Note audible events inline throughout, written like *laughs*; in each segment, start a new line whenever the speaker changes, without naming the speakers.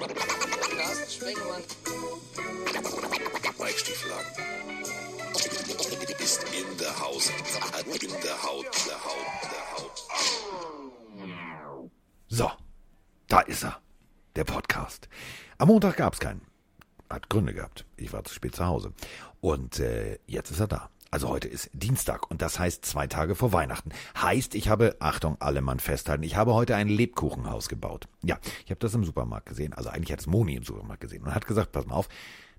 Carsten Sprengemann.
Mike Stieflagen. Ist in der Haus. In der Haut. Der Haut. Der Haut.
So, da ist er. Der Podcast. Am Montag gab's keinen. Hat Gründe gehabt. Ich war zu spät zu Hause. Und äh, jetzt ist er da. Also heute ist Dienstag und das heißt zwei Tage vor Weihnachten. Heißt, ich habe, Achtung, alle Mann festhalten, ich habe heute ein Lebkuchenhaus gebaut. Ja, ich habe das im Supermarkt gesehen. Also eigentlich hat es Moni im Supermarkt gesehen und hat gesagt, pass mal auf,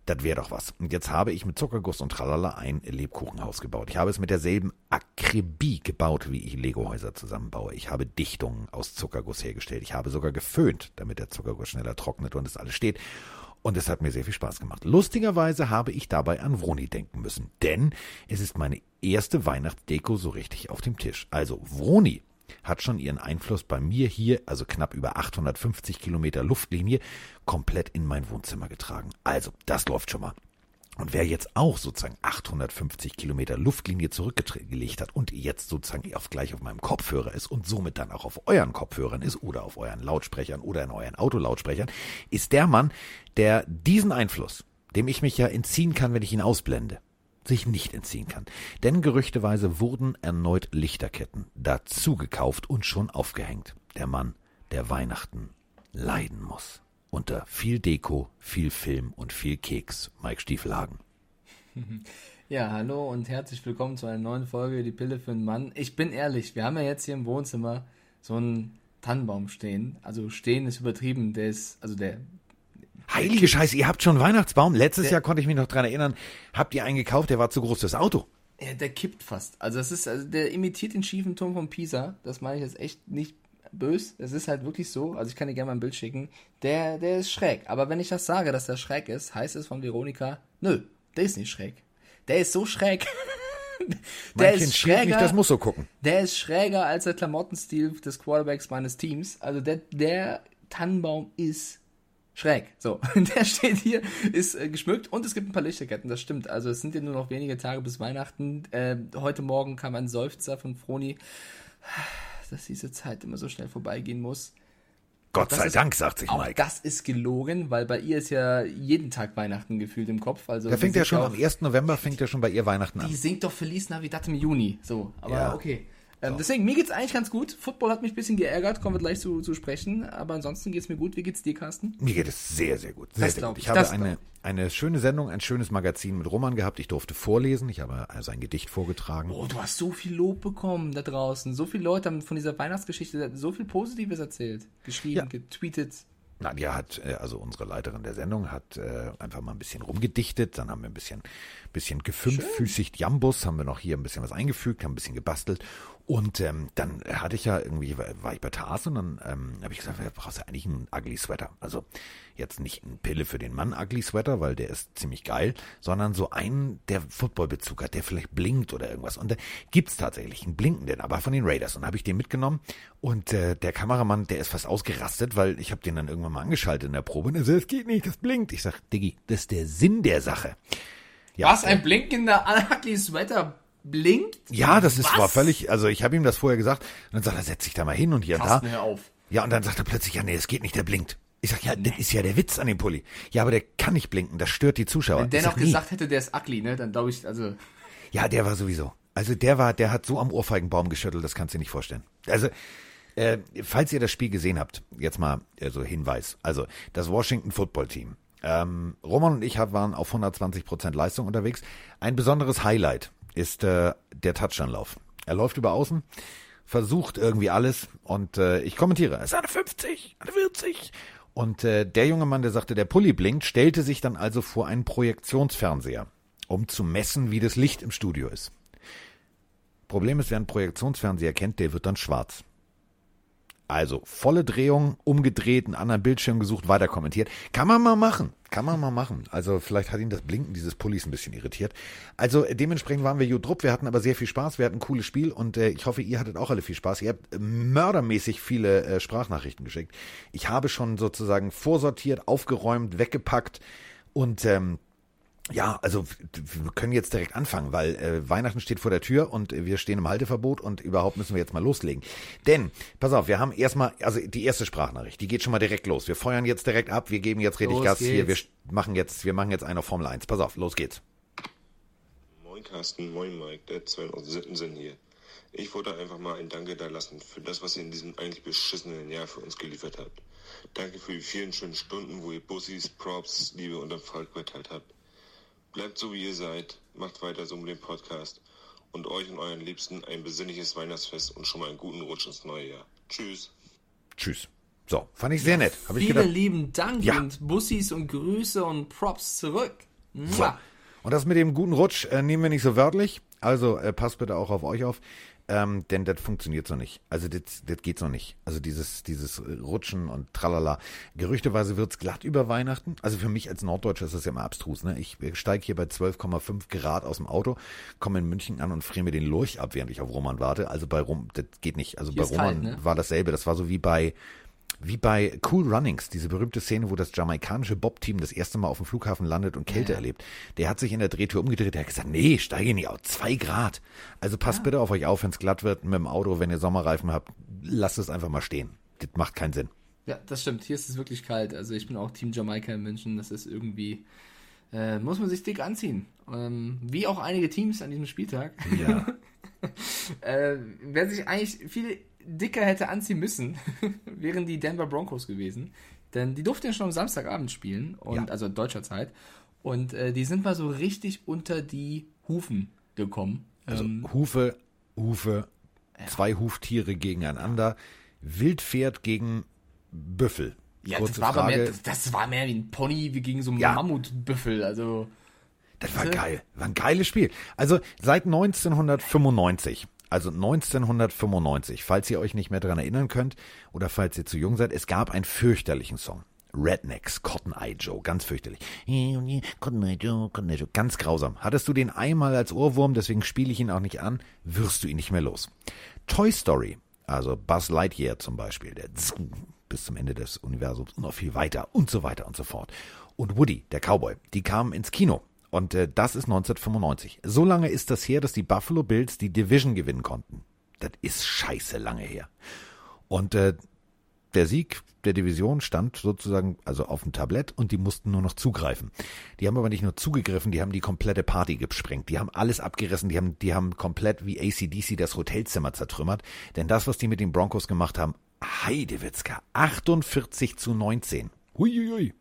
das wäre doch was. Und jetzt habe ich mit Zuckerguss und Tralala ein Lebkuchenhaus gebaut. Ich habe es mit derselben Akribie gebaut, wie ich Legohäuser zusammenbaue. Ich habe Dichtungen aus Zuckerguss hergestellt. Ich habe sogar geföhnt, damit der Zuckerguss schneller trocknet und es alles steht. Und es hat mir sehr viel Spaß gemacht. Lustigerweise habe ich dabei an Vroni denken müssen, denn es ist meine erste Weihnachtsdeko so richtig auf dem Tisch. Also Vroni hat schon ihren Einfluss bei mir hier, also knapp über 850 Kilometer Luftlinie, komplett in mein Wohnzimmer getragen. Also, das läuft schon mal. Und wer jetzt auch sozusagen 850 Kilometer Luftlinie zurückgelegt hat und jetzt sozusagen auf gleich auf meinem Kopfhörer ist und somit dann auch auf euren Kopfhörern ist oder auf euren Lautsprechern oder in euren Autolautsprechern, ist der Mann, der diesen Einfluss, dem ich mich ja entziehen kann, wenn ich ihn ausblende, sich nicht entziehen kann. Denn gerüchteweise wurden erneut Lichterketten dazu gekauft und schon aufgehängt. Der Mann, der Weihnachten leiden muss. Unter viel Deko, viel Film und viel Keks. Mike Stiefelhagen. *laughs*
Ja, hallo und herzlich willkommen zu einer neuen Folge Die Pille für einen Mann. Ich bin ehrlich, wir haben ja jetzt hier im Wohnzimmer so einen Tannenbaum stehen. Also stehen ist übertrieben, der ist, also der
Heilige Scheiße, ihr habt schon einen Weihnachtsbaum. Letztes der, Jahr konnte ich mich noch dran erinnern, habt ihr einen gekauft, der war zu groß fürs Auto.
Ja, der kippt fast. Also das ist, also der imitiert den schiefen Turm von Pisa. Das meine ich jetzt echt nicht bös. Es ist halt wirklich so. Also ich kann dir gerne mal ein Bild schicken. Der, der ist schräg. Aber wenn ich das sage, dass der schräg ist, heißt es von Veronika, nö, der ist nicht schräg. Der ist so schräg. *laughs*
der ist schräger. Nicht, das muss so gucken.
Der ist schräger als der Klamottenstil des Quarterbacks meines Teams. Also der, der Tannenbaum ist schräg. So, *laughs* der steht hier, ist äh, geschmückt und es gibt ein paar Lichterketten, das stimmt. Also es sind ja nur noch wenige Tage bis Weihnachten. Äh, heute Morgen kam ein Seufzer von Froni, dass diese Zeit immer so schnell vorbeigehen muss.
Gott sei ist, Dank, sagt sich Mike.
Das ist gelogen, weil bei ihr ist ja jeden Tag Weihnachten gefühlt im Kopf. Also
da fängt ja schon am 1. November fängt ja schon bei ihr Weihnachten an.
Die singt doch Feliz Navidad im Juni. So, aber ja. okay. Ähm, deswegen, mir geht's eigentlich ganz gut. Football hat mich ein bisschen geärgert, kommen wir gleich zu, zu sprechen. Aber ansonsten geht's mir gut. Wie geht's dir, Carsten?
Mir geht es sehr, sehr gut. Sehr, sehr gut. Ich, ich habe eine, eine schöne Sendung, ein schönes Magazin mit Roman gehabt. Ich durfte vorlesen. Ich habe also ein Gedicht vorgetragen.
Oh, du hast so viel Lob bekommen da draußen. So viele Leute haben von dieser Weihnachtsgeschichte so viel Positives erzählt. Geschrieben, ja. getweetet.
Nadja hat, äh, also unsere Leiterin der Sendung, hat äh, einfach mal ein bisschen rumgedichtet. Dann haben wir ein bisschen, bisschen gefünffüßigt Jambus, haben wir noch hier ein bisschen was eingefügt, haben ein bisschen gebastelt. Und ähm, dann hatte ich ja irgendwie, war ich bei Tars und dann ähm, habe ich gesagt, ja, brauchst du eigentlich einen Ugly Sweater. Also jetzt nicht eine Pille für den Mann Ugly Sweater, weil der ist ziemlich geil, sondern so einen, der Footballbezug hat, der vielleicht blinkt oder irgendwas. Und da gibt's tatsächlich einen blinkenden, aber von den Raiders. Und dann habe ich den mitgenommen und äh, der Kameramann, der ist fast ausgerastet, weil ich habe den dann irgendwann mal angeschaltet in der Probe und er sagt, es geht nicht, das blinkt. Ich sag, Diggi, das ist der Sinn der Sache.
Ja, Was, ein blinkender Ugly Sweater blinkt?
Ja, das ist, war völlig, also ich habe ihm das vorher gesagt und dann sagt er, setz dich da mal hin und hier
Carsten,
und
da. Hör auf.
Ja, und dann sagt er plötzlich, ja, nee, es geht nicht, der blinkt. Ich sag, ja, das ist ja der Witz an dem Pulli. Ja, aber der kann nicht blinken, das stört die Zuschauer.
Wenn der noch gesagt hätte, der ist ugly, ne, dann glaube ich, also.
Ja, der war sowieso. Also der war, der hat so am Ohrfeigenbaum geschüttelt, das kannst du dir nicht vorstellen. Also, äh, falls ihr das Spiel gesehen habt, jetzt mal also Hinweis. Also, das Washington Football Team. Ähm, Roman und ich waren auf 120 Prozent Leistung unterwegs. Ein besonderes Highlight ist äh, der Touchdown-Lauf. Er läuft über außen, versucht irgendwie alles und äh, ich kommentiere, es ist eine 50, eine 40. Und äh, der junge Mann, der sagte, der Pulli blinkt, stellte sich dann also vor einen Projektionsfernseher, um zu messen, wie das Licht im Studio ist. Problem ist, wer einen Projektionsfernseher kennt, der wird dann schwarz. Also volle Drehung, umgedreht, einen anderen Bildschirm gesucht, weiter kommentiert. Kann man mal machen. Kann man mal machen. Also vielleicht hat ihn das Blinken dieses Pullis ein bisschen irritiert. Also dementsprechend waren wir Jutrup. Wir hatten aber sehr viel Spaß. Wir hatten ein cooles Spiel und äh, ich hoffe, ihr hattet auch alle viel Spaß. Ihr habt mördermäßig viele äh, Sprachnachrichten geschickt. Ich habe schon sozusagen vorsortiert, aufgeräumt, weggepackt und ähm, Ja, also wir können jetzt direkt anfangen, weil äh, Weihnachten steht vor der Tür und äh, wir stehen im Halteverbot und überhaupt müssen wir jetzt mal loslegen. Denn, pass auf, wir haben erstmal, also die erste Sprachnachricht, die geht schon mal direkt los. Wir feuern jetzt direkt ab, wir geben jetzt richtig
Los
Gas hier, wir
geht's.
machen jetzt, wir machen jetzt einen auf Formel 1. Pass auf, los geht's.
Moin Carsten, moin Mike, der 2007 sind hier. Ich wollte einfach mal ein Danke da lassen für das, was ihr in diesem eigentlich beschissenen Jahr für uns geliefert habt. Danke für die vielen schönen Stunden, wo ihr Bussis, Props, Liebe und Erfolg verteilt habt. Bleibt so wie ihr seid, macht weiter so mit dem Podcast und euch und euren Liebsten ein besinnliches Weihnachtsfest und schon mal einen guten Rutsch ins neue Jahr. Tschüss.
Tschüss. So, fand ich sehr nett. Habe ich
Vielen
gedacht.
lieben Dank
Ja.
und Bussis und Grüße und Props zurück.
So.
Mua.
Und das mit dem guten Rutsch äh, nehmen wir nicht so wörtlich. Also äh, passt bitte auch auf euch auf. Ähm, denn das funktioniert so nicht. Also das, geht so nicht. Also dieses, dieses Rutschen und tralala. Gerüchteweise wird's glatt über Weihnachten. Also für mich als Norddeutscher ist das ja immer abstrus. Ne? Ich steige hier bei 12,5 Grad aus dem Auto, komme in München an und friere mir den Lurch ab, während ich auf Roman warte. Also bei Rom, das geht nicht. Also
Hier
bei
ist kalt,
Roman
ne?
war dasselbe. Das war so wie bei wie bei Cool Runnings, diese berühmte Szene, wo das jamaikanische Bob-Team das erste Mal auf dem Flughafen landet und Kälte erlebt. Der hat sich in der Drehtür umgedreht, der hat gesagt, nee, steige nicht auf, zwei Grad. Also passt bitte auf euch auf, wenn es glatt wird mit dem Auto, wenn ihr Sommerreifen habt, lasst es einfach mal stehen. Das macht keinen Sinn.
Ja, das stimmt. Hier ist es wirklich kalt. Also ich bin auch Team Jamaika in München. Das ist irgendwie, äh, muss man sich dick anziehen. Ähm, wie auch einige Teams an diesem Spieltag.
Ja. *laughs*
Äh, wer sich eigentlich viel dicker hätte anziehen müssen, *laughs* wären die Denver Broncos gewesen. Denn die durften ja schon am Samstagabend spielen, und,
Ja.
also deutscher Zeit. Und äh, die sind mal so richtig unter die Hufen gekommen.
Also
ähm,
Hufe, Hufe, zwei Huftiere gegeneinander, Wildpferd gegen Büffel.
ja,
Kurze
das war, aber
Frage,
mehr, das, das war mehr wie ein Pony wie gegen so einen
Ja.
Mammutbüffel. Also
Das war geil. War ein geiles Spiel. Also seit 1995, also 1995, falls ihr euch nicht mehr dran erinnern könnt oder falls ihr zu jung seid, es gab einen fürchterlichen Song. Rednecks, Cotton Eye Joe, ganz fürchterlich. Cotton Eye Joe, Cotton Eye Joe, ganz grausam. Hattest du den einmal als Ohrwurm, deswegen spiele ich ihn auch nicht an, wirst du ihn nicht mehr los. Toy Story, also Buzz Lightyear zum Beispiel, der bis zum Ende des Universums und noch viel weiter und so weiter und so fort. Und Woody, der Cowboy, die kamen ins Kino. Und äh, das ist 1995. So lange ist das her, dass die Buffalo Bills die Division gewinnen konnten. Das ist scheiße lange her. Und äh, der Sieg der Division stand sozusagen also auf dem Tablett und die mussten nur noch zugreifen. Die haben aber nicht nur zugegriffen, die haben die komplette Party gesprengt. Die haben alles abgerissen, die haben, die haben komplett wie ACDC das Hotelzimmer zertrümmert. Denn das, was die mit den Broncos gemacht haben, Heidewitzka, 48 zu 19. Huiuiui.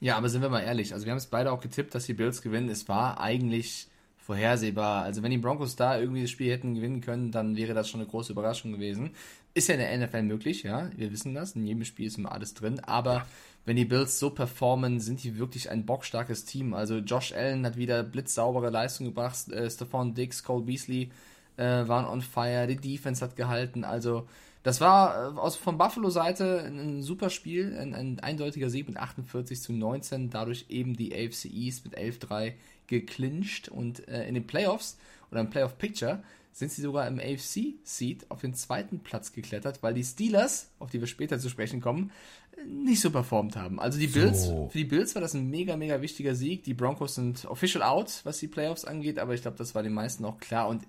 Ja, aber sind wir mal ehrlich, also wir haben es beide auch getippt, dass die Bills gewinnen. Es war eigentlich vorhersehbar. Also wenn die Broncos da irgendwie das Spiel hätten gewinnen können, dann wäre das schon eine große Überraschung gewesen. Ist ja in der NFL möglich, ja, wir wissen das. In jedem Spiel ist immer alles drin. Aber wenn die Bills so performen, sind die wirklich ein bockstarkes Team. Also Josh Allen hat wieder blitzsaubere Leistung gebracht. Äh, Stephon Diggs, Cole Beasley äh, waren on fire. Die Defense hat gehalten. Also das war äh, aus von Buffalo-Seite ein, ein super Spiel, ein, ein eindeutiger Sieg mit 48 zu 19, dadurch eben die AFC East mit 11-3 geclincht und äh, in den Playoffs oder im Playoff Picture sind sie sogar im AFC Seed auf den zweiten Platz geklettert, weil die Steelers, auf die wir später zu sprechen kommen, nicht so performt haben. Also die Bills, für die Bills war das ein mega, mega wichtiger Sieg. Die Broncos sind official out, was die Playoffs angeht, aber ich glaube, das war den meisten auch klar und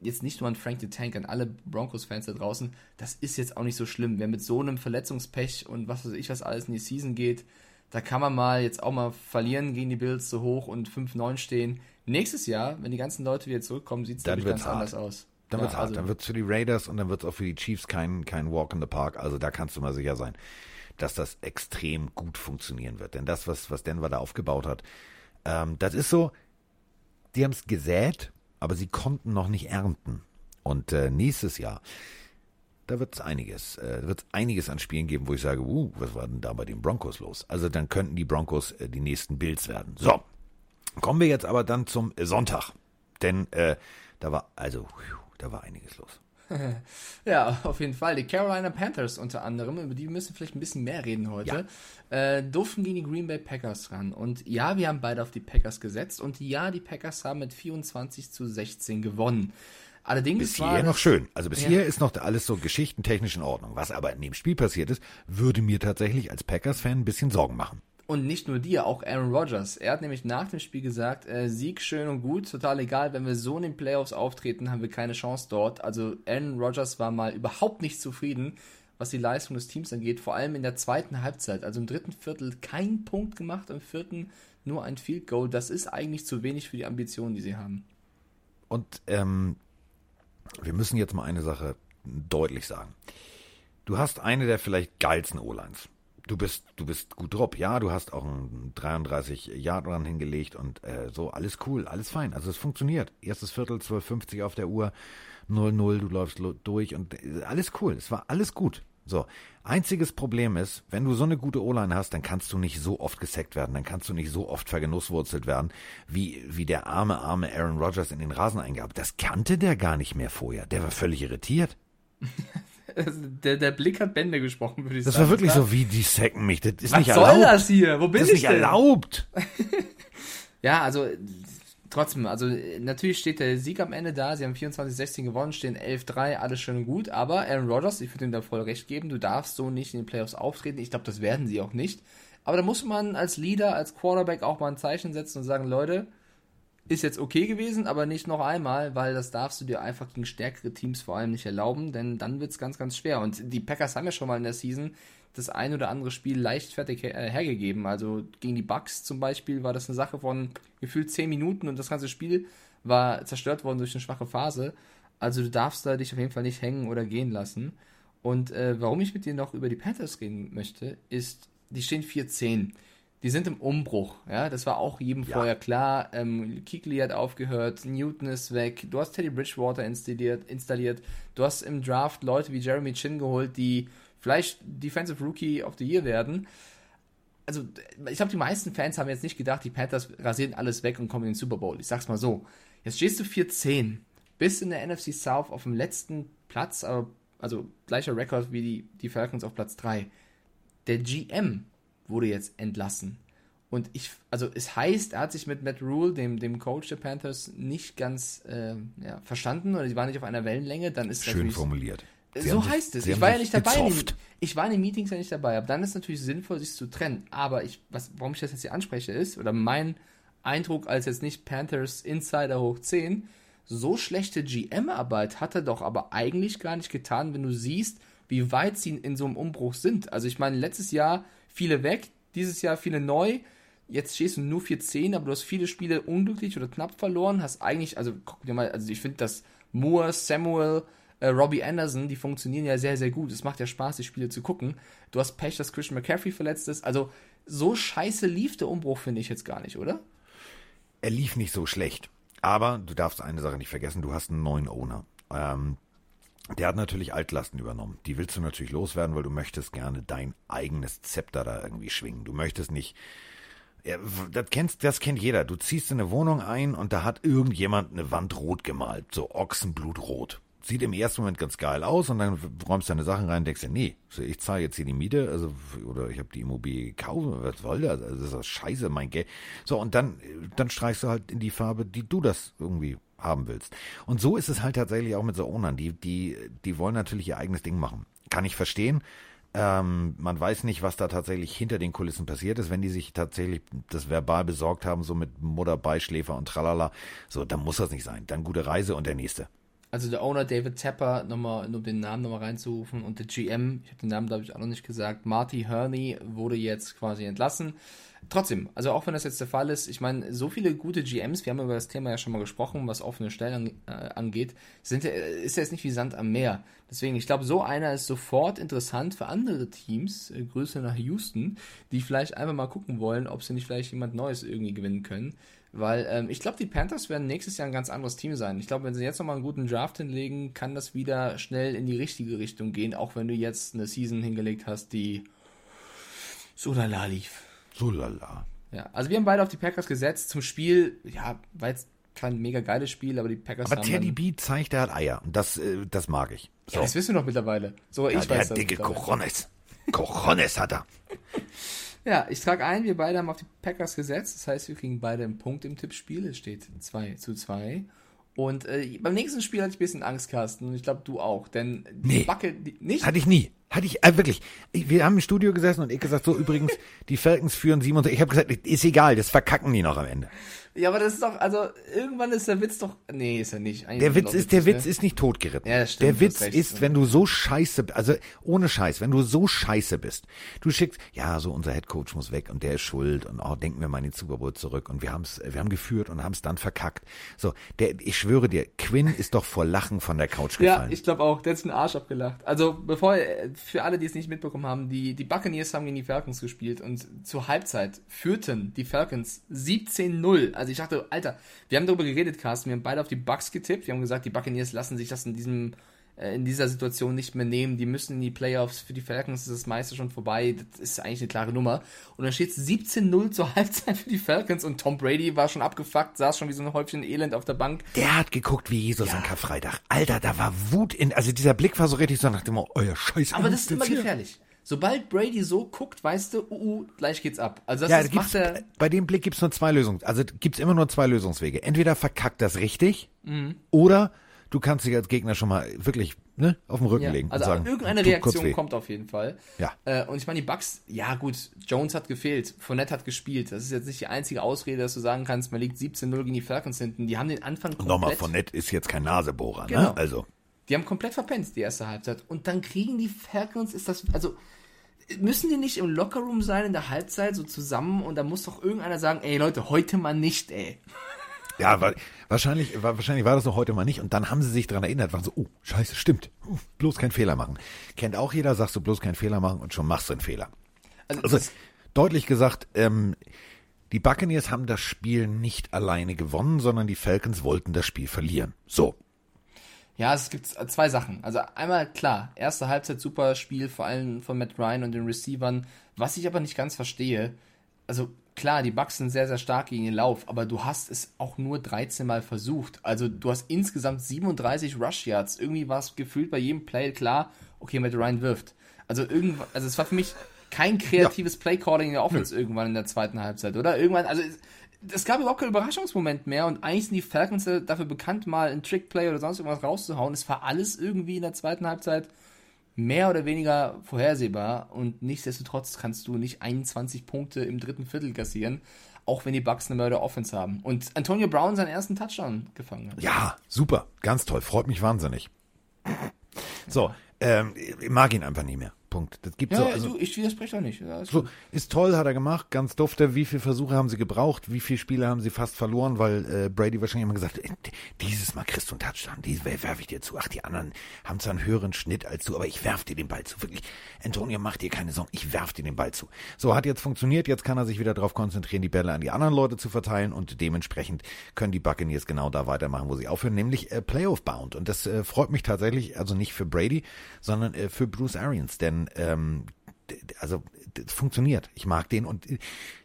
jetzt nicht nur an Frank the Tank, an alle Broncos-Fans da draußen, das ist jetzt auch nicht so schlimm. Wer mit so einem Verletzungspech und was weiß ich, was alles in die Season geht, da kann man mal jetzt auch mal verlieren gegen die Bills so hoch und 5-9 stehen. Nächstes Jahr, wenn die ganzen Leute wieder zurückkommen, sieht es
Dann
ganz
wird's
anders
hart.
aus.
Dann
Ja,
wird's hart.
also-
Dann wird's für die Raiders und dann wird's auch für die Chiefs kein, kein Walk in the Park. Also da kannst du mal sicher sein, dass das extrem gut funktionieren wird. Denn das, was, was Denver da aufgebaut hat, ähm, das ist so, die haben's gesät, aber sie konnten noch nicht ernten. Und äh, nächstes Jahr, da wird's einiges, äh, wird's einiges an Spielen geben, wo ich sage, uh, was war denn da bei den Broncos los? Also dann könnten die Broncos äh, die nächsten Bills werden. So, kommen wir jetzt aber dann zum Sonntag. Denn äh, da war, also, da war einiges los. *laughs*
Ja, auf jeden Fall. Die Carolina Panthers unter anderem, über die müssen vielleicht ein bisschen mehr reden heute, äh, durften gegen die Green Bay Packers ran. Und ja, wir haben beide auf die Packers gesetzt. Und ja, die Packers haben mit 24 zu 16 gewonnen. Allerdings
Bis
war das-
noch schön. Also bis
Ja.
hierher ist noch alles so geschichtentechnisch in Ordnung. Was aber in dem Spiel passiert ist, würde mir tatsächlich als Packers-Fan ein bisschen Sorgen machen.
Und nicht nur dir, auch Aaron Rodgers. Er hat nämlich nach dem Spiel gesagt, äh, Sieg schön und gut, total egal, wenn wir so in den Playoffs auftreten, haben wir keine Chance dort. Also Aaron Rodgers war mal überhaupt nicht zufrieden, was die Leistung des Teams angeht, vor allem in der zweiten Halbzeit. Also im dritten Viertel kein Punkt gemacht, im vierten nur ein Field Goal. Das ist eigentlich zu wenig für die Ambitionen, die sie haben.
Und ähm, wir müssen jetzt mal eine Sache deutlich sagen. Du hast eine der vielleicht geilsten O-Lines du bist, du bist gut drauf. Ja, du hast auch einen 33 Yard dran hingelegt und äh, so, alles cool, alles fein. Also es funktioniert. Erstes Viertel, 12,50 auf der Uhr, 0-0, du läufst durch und äh, alles cool. Es war alles gut. So, einziges Problem ist, wenn du so eine gute O-Line hast, dann kannst du nicht so oft gesackt werden, dann kannst du nicht so oft vergenusswurzelt werden, wie, wie der arme, arme Aaron Rodgers in den Rasen eingab. Das kannte der gar nicht mehr vorher. Der war völlig irritiert. *laughs*
der, der Blick hat Bände gesprochen, würde ich
das
sagen.
Das war wirklich so wie, die sacken mich. Das ist
Was
nicht
soll
erlaubt.
das hier? Wo bin
das ist
ich
nicht
denn?
erlaubt. *laughs*
ja, also trotzdem, also natürlich steht der Sieg am Ende da. Sie haben 24-16 gewonnen, stehen 11-3, alles schön und gut. Aber Aaron Rodgers, ich würde ihm da voll recht geben, du darfst so nicht in den Playoffs auftreten. Ich glaube, das werden sie auch nicht. Aber da muss man als Leader, als Quarterback auch mal ein Zeichen setzen und sagen, Leute, ist jetzt okay gewesen, aber nicht noch einmal, weil das darfst du dir einfach gegen stärkere Teams vor allem nicht erlauben, denn dann wird es ganz, ganz schwer. Und die Packers haben ja schon mal in der Season das ein oder andere Spiel leichtfertig her äh, hergegeben. Also gegen die Bucks zum Beispiel war das eine Sache von gefühlt 10 Minuten und das ganze Spiel war zerstört worden durch eine schwache Phase. Also du darfst da dich auf jeden Fall nicht hängen oder gehen lassen. Und äh, warum ich mit dir noch über die Panthers reden möchte, ist, die stehen 4-10 die sind im Umbruch. Ja, das war auch jedem ja. vorher klar. Ähm, Kikli hat aufgehört, Newton ist weg. Du hast Teddy Bridgewater installiert, installiert. Du hast im Draft Leute wie Jeremy Chin geholt, die vielleicht Defensive Rookie of the Year werden. Also, ich glaube, die meisten Fans haben jetzt nicht gedacht, die Panthers rasieren alles weg und kommen in den Super Bowl. Ich sag's mal so. Jetzt stehst du 4-10, bist in der NFC South auf dem letzten Platz, also gleicher Rekord wie die, die Falcons auf Platz 3. Der GM wurde jetzt entlassen. Und ich, also es heißt, er hat sich mit Matt Rule, dem, dem Coach der Panthers, nicht ganz äh, ja, verstanden oder die waren nicht auf einer Wellenlänge, dann ist
Schön formuliert.
Sie so heißt es. Ich war ja nicht dabei. Ich war in den Meetings ja nicht dabei. Aber dann ist es natürlich sinnvoll, sich zu trennen. Aber ich, was, warum ich das jetzt hier anspreche, ist, oder mein Eindruck als jetzt nicht Panthers Insider hoch 10, so schlechte GM-Arbeit hat er doch aber eigentlich gar nicht getan, wenn du siehst, wie weit sie in so einem Umbruch sind. Also ich meine, letztes Jahr viele weg, dieses Jahr viele neu. Jetzt stehst du nur 4-10, aber du hast viele Spiele unglücklich oder knapp verloren. Hast eigentlich, also guck dir mal, also ich finde, dass Moore, Samuel, äh, Robbie Anderson, die funktionieren ja sehr, sehr gut. Es macht ja Spaß, die Spiele zu gucken. Du hast Pech, dass Christian McCaffrey verletzt ist. Also so scheiße lief der Umbruch, finde ich jetzt gar nicht, oder?
Er lief nicht so schlecht. Aber du darfst eine Sache nicht vergessen, du hast einen neuen Owner. Ähm, der hat natürlich Altlasten übernommen. Die willst du natürlich loswerden, weil du möchtest gerne dein eigenes Zepter da irgendwie schwingen. Du möchtest nicht. Das, kennst, das kennt jeder. Du ziehst in eine Wohnung ein und da hat irgendjemand eine Wand rot gemalt. So Ochsenblutrot. Sieht im ersten Moment ganz geil aus und dann räumst du deine Sachen rein und denkst dir, nee, ich zahle jetzt hier die Miete, also, oder ich habe die Immobilie gekauft, was soll das? Also, das ist scheiße, mein Geld. So, und dann, dann streichst du halt in die Farbe, die du das irgendwie haben willst. Und so ist es halt tatsächlich auch mit so Ownern. Die, die, die wollen natürlich ihr eigenes Ding machen. Kann ich verstehen. Ähm, man weiß nicht, was da tatsächlich hinter den Kulissen passiert ist. Wenn die sich tatsächlich das verbal besorgt haben, so mit Mutter, Beischläfer und tralala, so, dann muss das nicht sein. Dann gute Reise und der nächste.
Also der Owner David Tepper, nochmal, um den Namen nochmal reinzurufen, und der GM, ich habe den Namen glaube ich auch noch nicht gesagt, Marty Herney wurde jetzt quasi entlassen trotzdem, also auch wenn das jetzt der Fall ist, ich meine, so viele gute GMs, wir haben über das Thema ja schon mal gesprochen, was offene Stellen äh, angeht, sind, ist ja jetzt nicht wie Sand am Meer. Deswegen, ich glaube, so einer ist sofort interessant für andere Teams, äh, Grüße nach Houston, die vielleicht einfach mal gucken wollen, ob sie nicht vielleicht jemand Neues irgendwie gewinnen können. Weil ähm, ich glaube, die Panthers werden nächstes Jahr ein ganz anderes Team sein. Ich glaube, wenn sie jetzt nochmal einen guten Draft hinlegen, kann das wieder schnell in die richtige Richtung gehen, auch wenn du jetzt eine Season hingelegt hast, die so lala lief.
So lala.
Ja, also wir haben beide auf die Packers gesetzt zum Spiel. Ja, war jetzt kein mega geiles Spiel, aber die Packers
aber haben. Aber Teddy B zeigt, er hat Eier. Und das, äh, das mag ich.
So. Ja, das wissen wir doch mittlerweile. So,
ja, ich der weiß hat dicke Cojones. Cojones hat er. *laughs*
Ja, ich trage ein, wir beide haben auf die Packers gesetzt. Das heißt, wir kriegen beide einen Punkt im Tippspiel. Es steht 2 zu 2. Und äh, beim nächsten Spiel hatte ich ein bisschen Angst, Carsten. Und ich glaube, du auch. Denn die
nee,
Backe, die, nicht?
Hatte ich nie. Hatte ich, äh, wirklich. Ich, wir haben im Studio gesessen und ich gesagt, so übrigens, die Falcons führen 27. Ich habe gesagt, ist egal, das verkacken die noch am Ende.
Ja, aber das ist doch, also irgendwann ist der Witz doch. Nee, ist er nicht. Eigentlich
Der Witz ist, der Witz
ne?
ist nicht totgeritten.
Ja, stimmt,
der Witz
recht.
ist, wenn du so scheiße, also ohne Scheiß, wenn du so scheiße bist, du schickst, ja, so unser Headcoach muss weg und der ist schuld und oh, denken wir mal in den Super Bowl zurück und wir haben's, wir haben geführt und haben es dann verkackt. So, der, ich schwöre dir, Quinn ist doch vor Lachen von der Couch
Ja,
gefallen.
ich glaube auch. Der hat den Arsch abgelacht. Also, bevor, äh, für alle, die es nicht mitbekommen haben, die, die Buccaneers haben gegen die Falcons gespielt und zur Halbzeit führten die Falcons 17-0. Also, ich dachte, Alter, wir haben darüber geredet, Carsten. Wir haben beide auf die Bucks getippt. Wir haben gesagt, die Buccaneers lassen sich das in diesem, äh, in dieser Situation nicht mehr nehmen. Die müssen in die Playoffs. Für die Falcons ist das meiste schon vorbei. Das ist eigentlich eine klare Nummer. Und dann steht es 17-0 zur Halbzeit für die Falcons und Tom Brady war schon abgefuckt, saß schon wie so ein Häufchen Elend auf der Bank.
der hat geguckt wie Jesus an Karfreitag. Alter, da war Wut in, also dieser Blick war so richtig so nach dem, euer Scheiß.
Aber das ist immer gefährlich. Sobald Brady so guckt, weißt du, uh, uh, gleich geht's ab. Also das
Ja,
ist,
da
macht er.
bei dem Blick gibt's nur zwei Lösungen. Also gibt's immer nur zwei Lösungswege. Entweder verkackt das richtig
Mhm.
oder du kannst dich als Gegner schon mal wirklich ne, auf den Rücken
Ja,
legen
also
und sagen,
irgendeine Reaktion kommt auf jeden Fall.
Ja.
Äh, und ich meine, die Bucks, ja gut, Jones hat gefehlt, Fournette hat gespielt. Das ist jetzt nicht die einzige Ausrede, dass du sagen kannst, man liegt 17-0 gegen die Falcons hinten. Die haben den Anfang
nochmal,
komplett,
von nett ist jetzt kein Nasebohrer,
Genau.
ne? Also,
die haben komplett verpennt, die erste Halbzeit. Und dann kriegen die Falcons, ist das, also, müssen die nicht im Lockerroom sein in der Halbzeit, so zusammen, und da muss doch irgendeiner sagen, ey Leute, heute mal nicht, ey.
ja, wa- wahrscheinlich, wa- wahrscheinlich war das noch heute mal nicht. Und dann haben sie sich dran erinnert, waren so, oh, scheiße, stimmt. Bloß keinen Fehler machen. Kennt auch jeder, sagst du bloß keinen Fehler machen und schon machst du einen Fehler.
Also,
Also deutlich gesagt, ähm, die Buccaneers haben das Spiel nicht alleine gewonnen, sondern die Falcons wollten das Spiel verlieren. So.
Ja, es gibt zwei Sachen. Also einmal klar, erste Halbzeit super Spiel, vor allem von Matt Ryan und den Receivern. Was ich aber nicht ganz verstehe, also klar, die Bucks sind sehr, sehr stark gegen den Lauf, aber du hast es auch nur 13 Mal versucht. Also du hast insgesamt 37 Rush Yards. Irgendwie war es gefühlt bei jedem Play klar, okay, Matt Ryan wirft. Also irgendwann, also es war für mich kein kreatives Playcalling in der Offense irgendwann in der zweiten Halbzeit, oder? Irgendwann, also es, gab überhaupt keinen Überraschungsmoment mehr und eigentlich sind die Falcons dafür bekannt, mal ein Trickplay oder sonst irgendwas rauszuhauen. Es war alles irgendwie in der zweiten Halbzeit mehr oder weniger vorhersehbar und nichtsdestotrotz kannst du nicht 21 Punkte im dritten Viertel kassieren, auch wenn die Bucks eine Mörder Offense haben. Und Antonio Brown seinen ersten Touchdown gefangen hat.
Ja, super. Ganz toll. Freut mich wahnsinnig. So, ähm, ich mag ihn einfach nicht mehr. Punkt. Das gibt
Ja,
so, also,
du, ich widerspreche doch nicht. Ja, ist
so,
gut.
ist toll, hat er gemacht, ganz dufte. Wie viele Versuche haben sie gebraucht? Wie viele Spiele haben sie fast verloren? Weil äh, Brady wahrscheinlich immer gesagt, hat, äh, dieses Mal kriegst du einen Touchdown, dieses werfe ich dir zu. Ach, die anderen haben zwar einen höheren Schnitt als du, aber ich werf dir den Ball zu. Wirklich, Antonio, mach dir keine Sorgen, ich werf dir den Ball zu. So, hat jetzt funktioniert, jetzt kann er sich wieder darauf konzentrieren, die Bälle an die anderen Leute zu verteilen und dementsprechend können die Buccaneers genau da weitermachen, wo sie aufhören, nämlich äh, Playoff-bound. Und das äh, freut mich tatsächlich, also nicht für Brady, sondern äh, für Bruce Arians, denn ähm, also das funktioniert. Ich mag den und äh,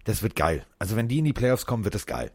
das wird geil. Also wenn die in die Playoffs kommen, wird das geil.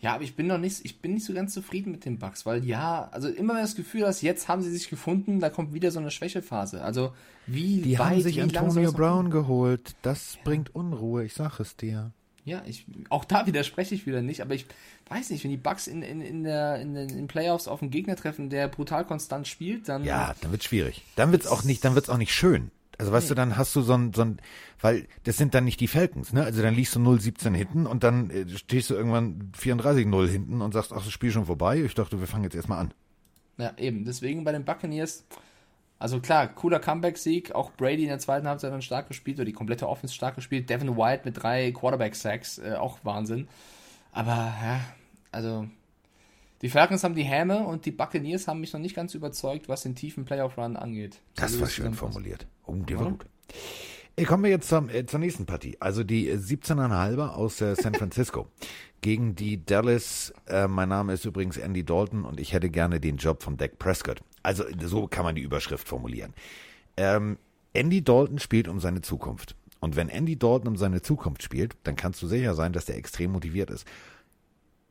Ja, aber ich bin noch nicht, ich bin nicht so ganz zufrieden mit den Bucks, weil ja, also immer das Gefühl, dass jetzt haben sie sich gefunden, da kommt wieder so eine Schwächephase. Also wie
Die
weit,
haben sich Antonio Brown geholt. Das bringt Unruhe, ich sag es dir.
Ja, ich, auch da widerspreche ich wieder nicht, aber ich weiß nicht, wenn die Bucks in, in, in, der, in den Playoffs auf einen Gegner treffen, der brutal konstant spielt, dann.
Ja, dann wird's schwierig. Dann wird's auch nicht, dann wird's auch nicht schön. Also weißt du, dann hast du so ein, so ein, weil das sind dann nicht die Falcons, ne? Also dann liegst du 0-17 hinten und dann äh, stehst du irgendwann 34-0 hinten und sagst, ach, das Spiel schon vorbei. Ich dachte, wir fangen jetzt erstmal an.
Ja, eben. Deswegen bei den Buccaneers, also klar, cooler Comeback-Sieg. Auch Brady in der zweiten Halbzeit dann stark gespielt, oder die komplette Offense stark gespielt. Devin White mit drei Quarterback-Sacks, äh, auch Wahnsinn. Aber, ja, also, die Falcons haben die Häme und die Buccaneers haben mich noch nicht ganz überzeugt, was den tiefen Playoff-Run angeht.
Das
So
war schön formuliert. Oh, der war
Oder?
gut. Äh, Kommen wir jetzt zum, äh, zur nächsten Partie. Also die äh, 17,5 aus äh, San Francisco *laughs* gegen die Dallas. Äh, mein Name ist übrigens Andy Dalton und ich hätte gerne den Job von Dak Prescott. Also so kann man die Überschrift formulieren. Ähm, Andy Dalton spielt um seine Zukunft. Und wenn Andy Dalton um seine Zukunft spielt, dann kannst du sicher sein, dass der extrem motiviert ist.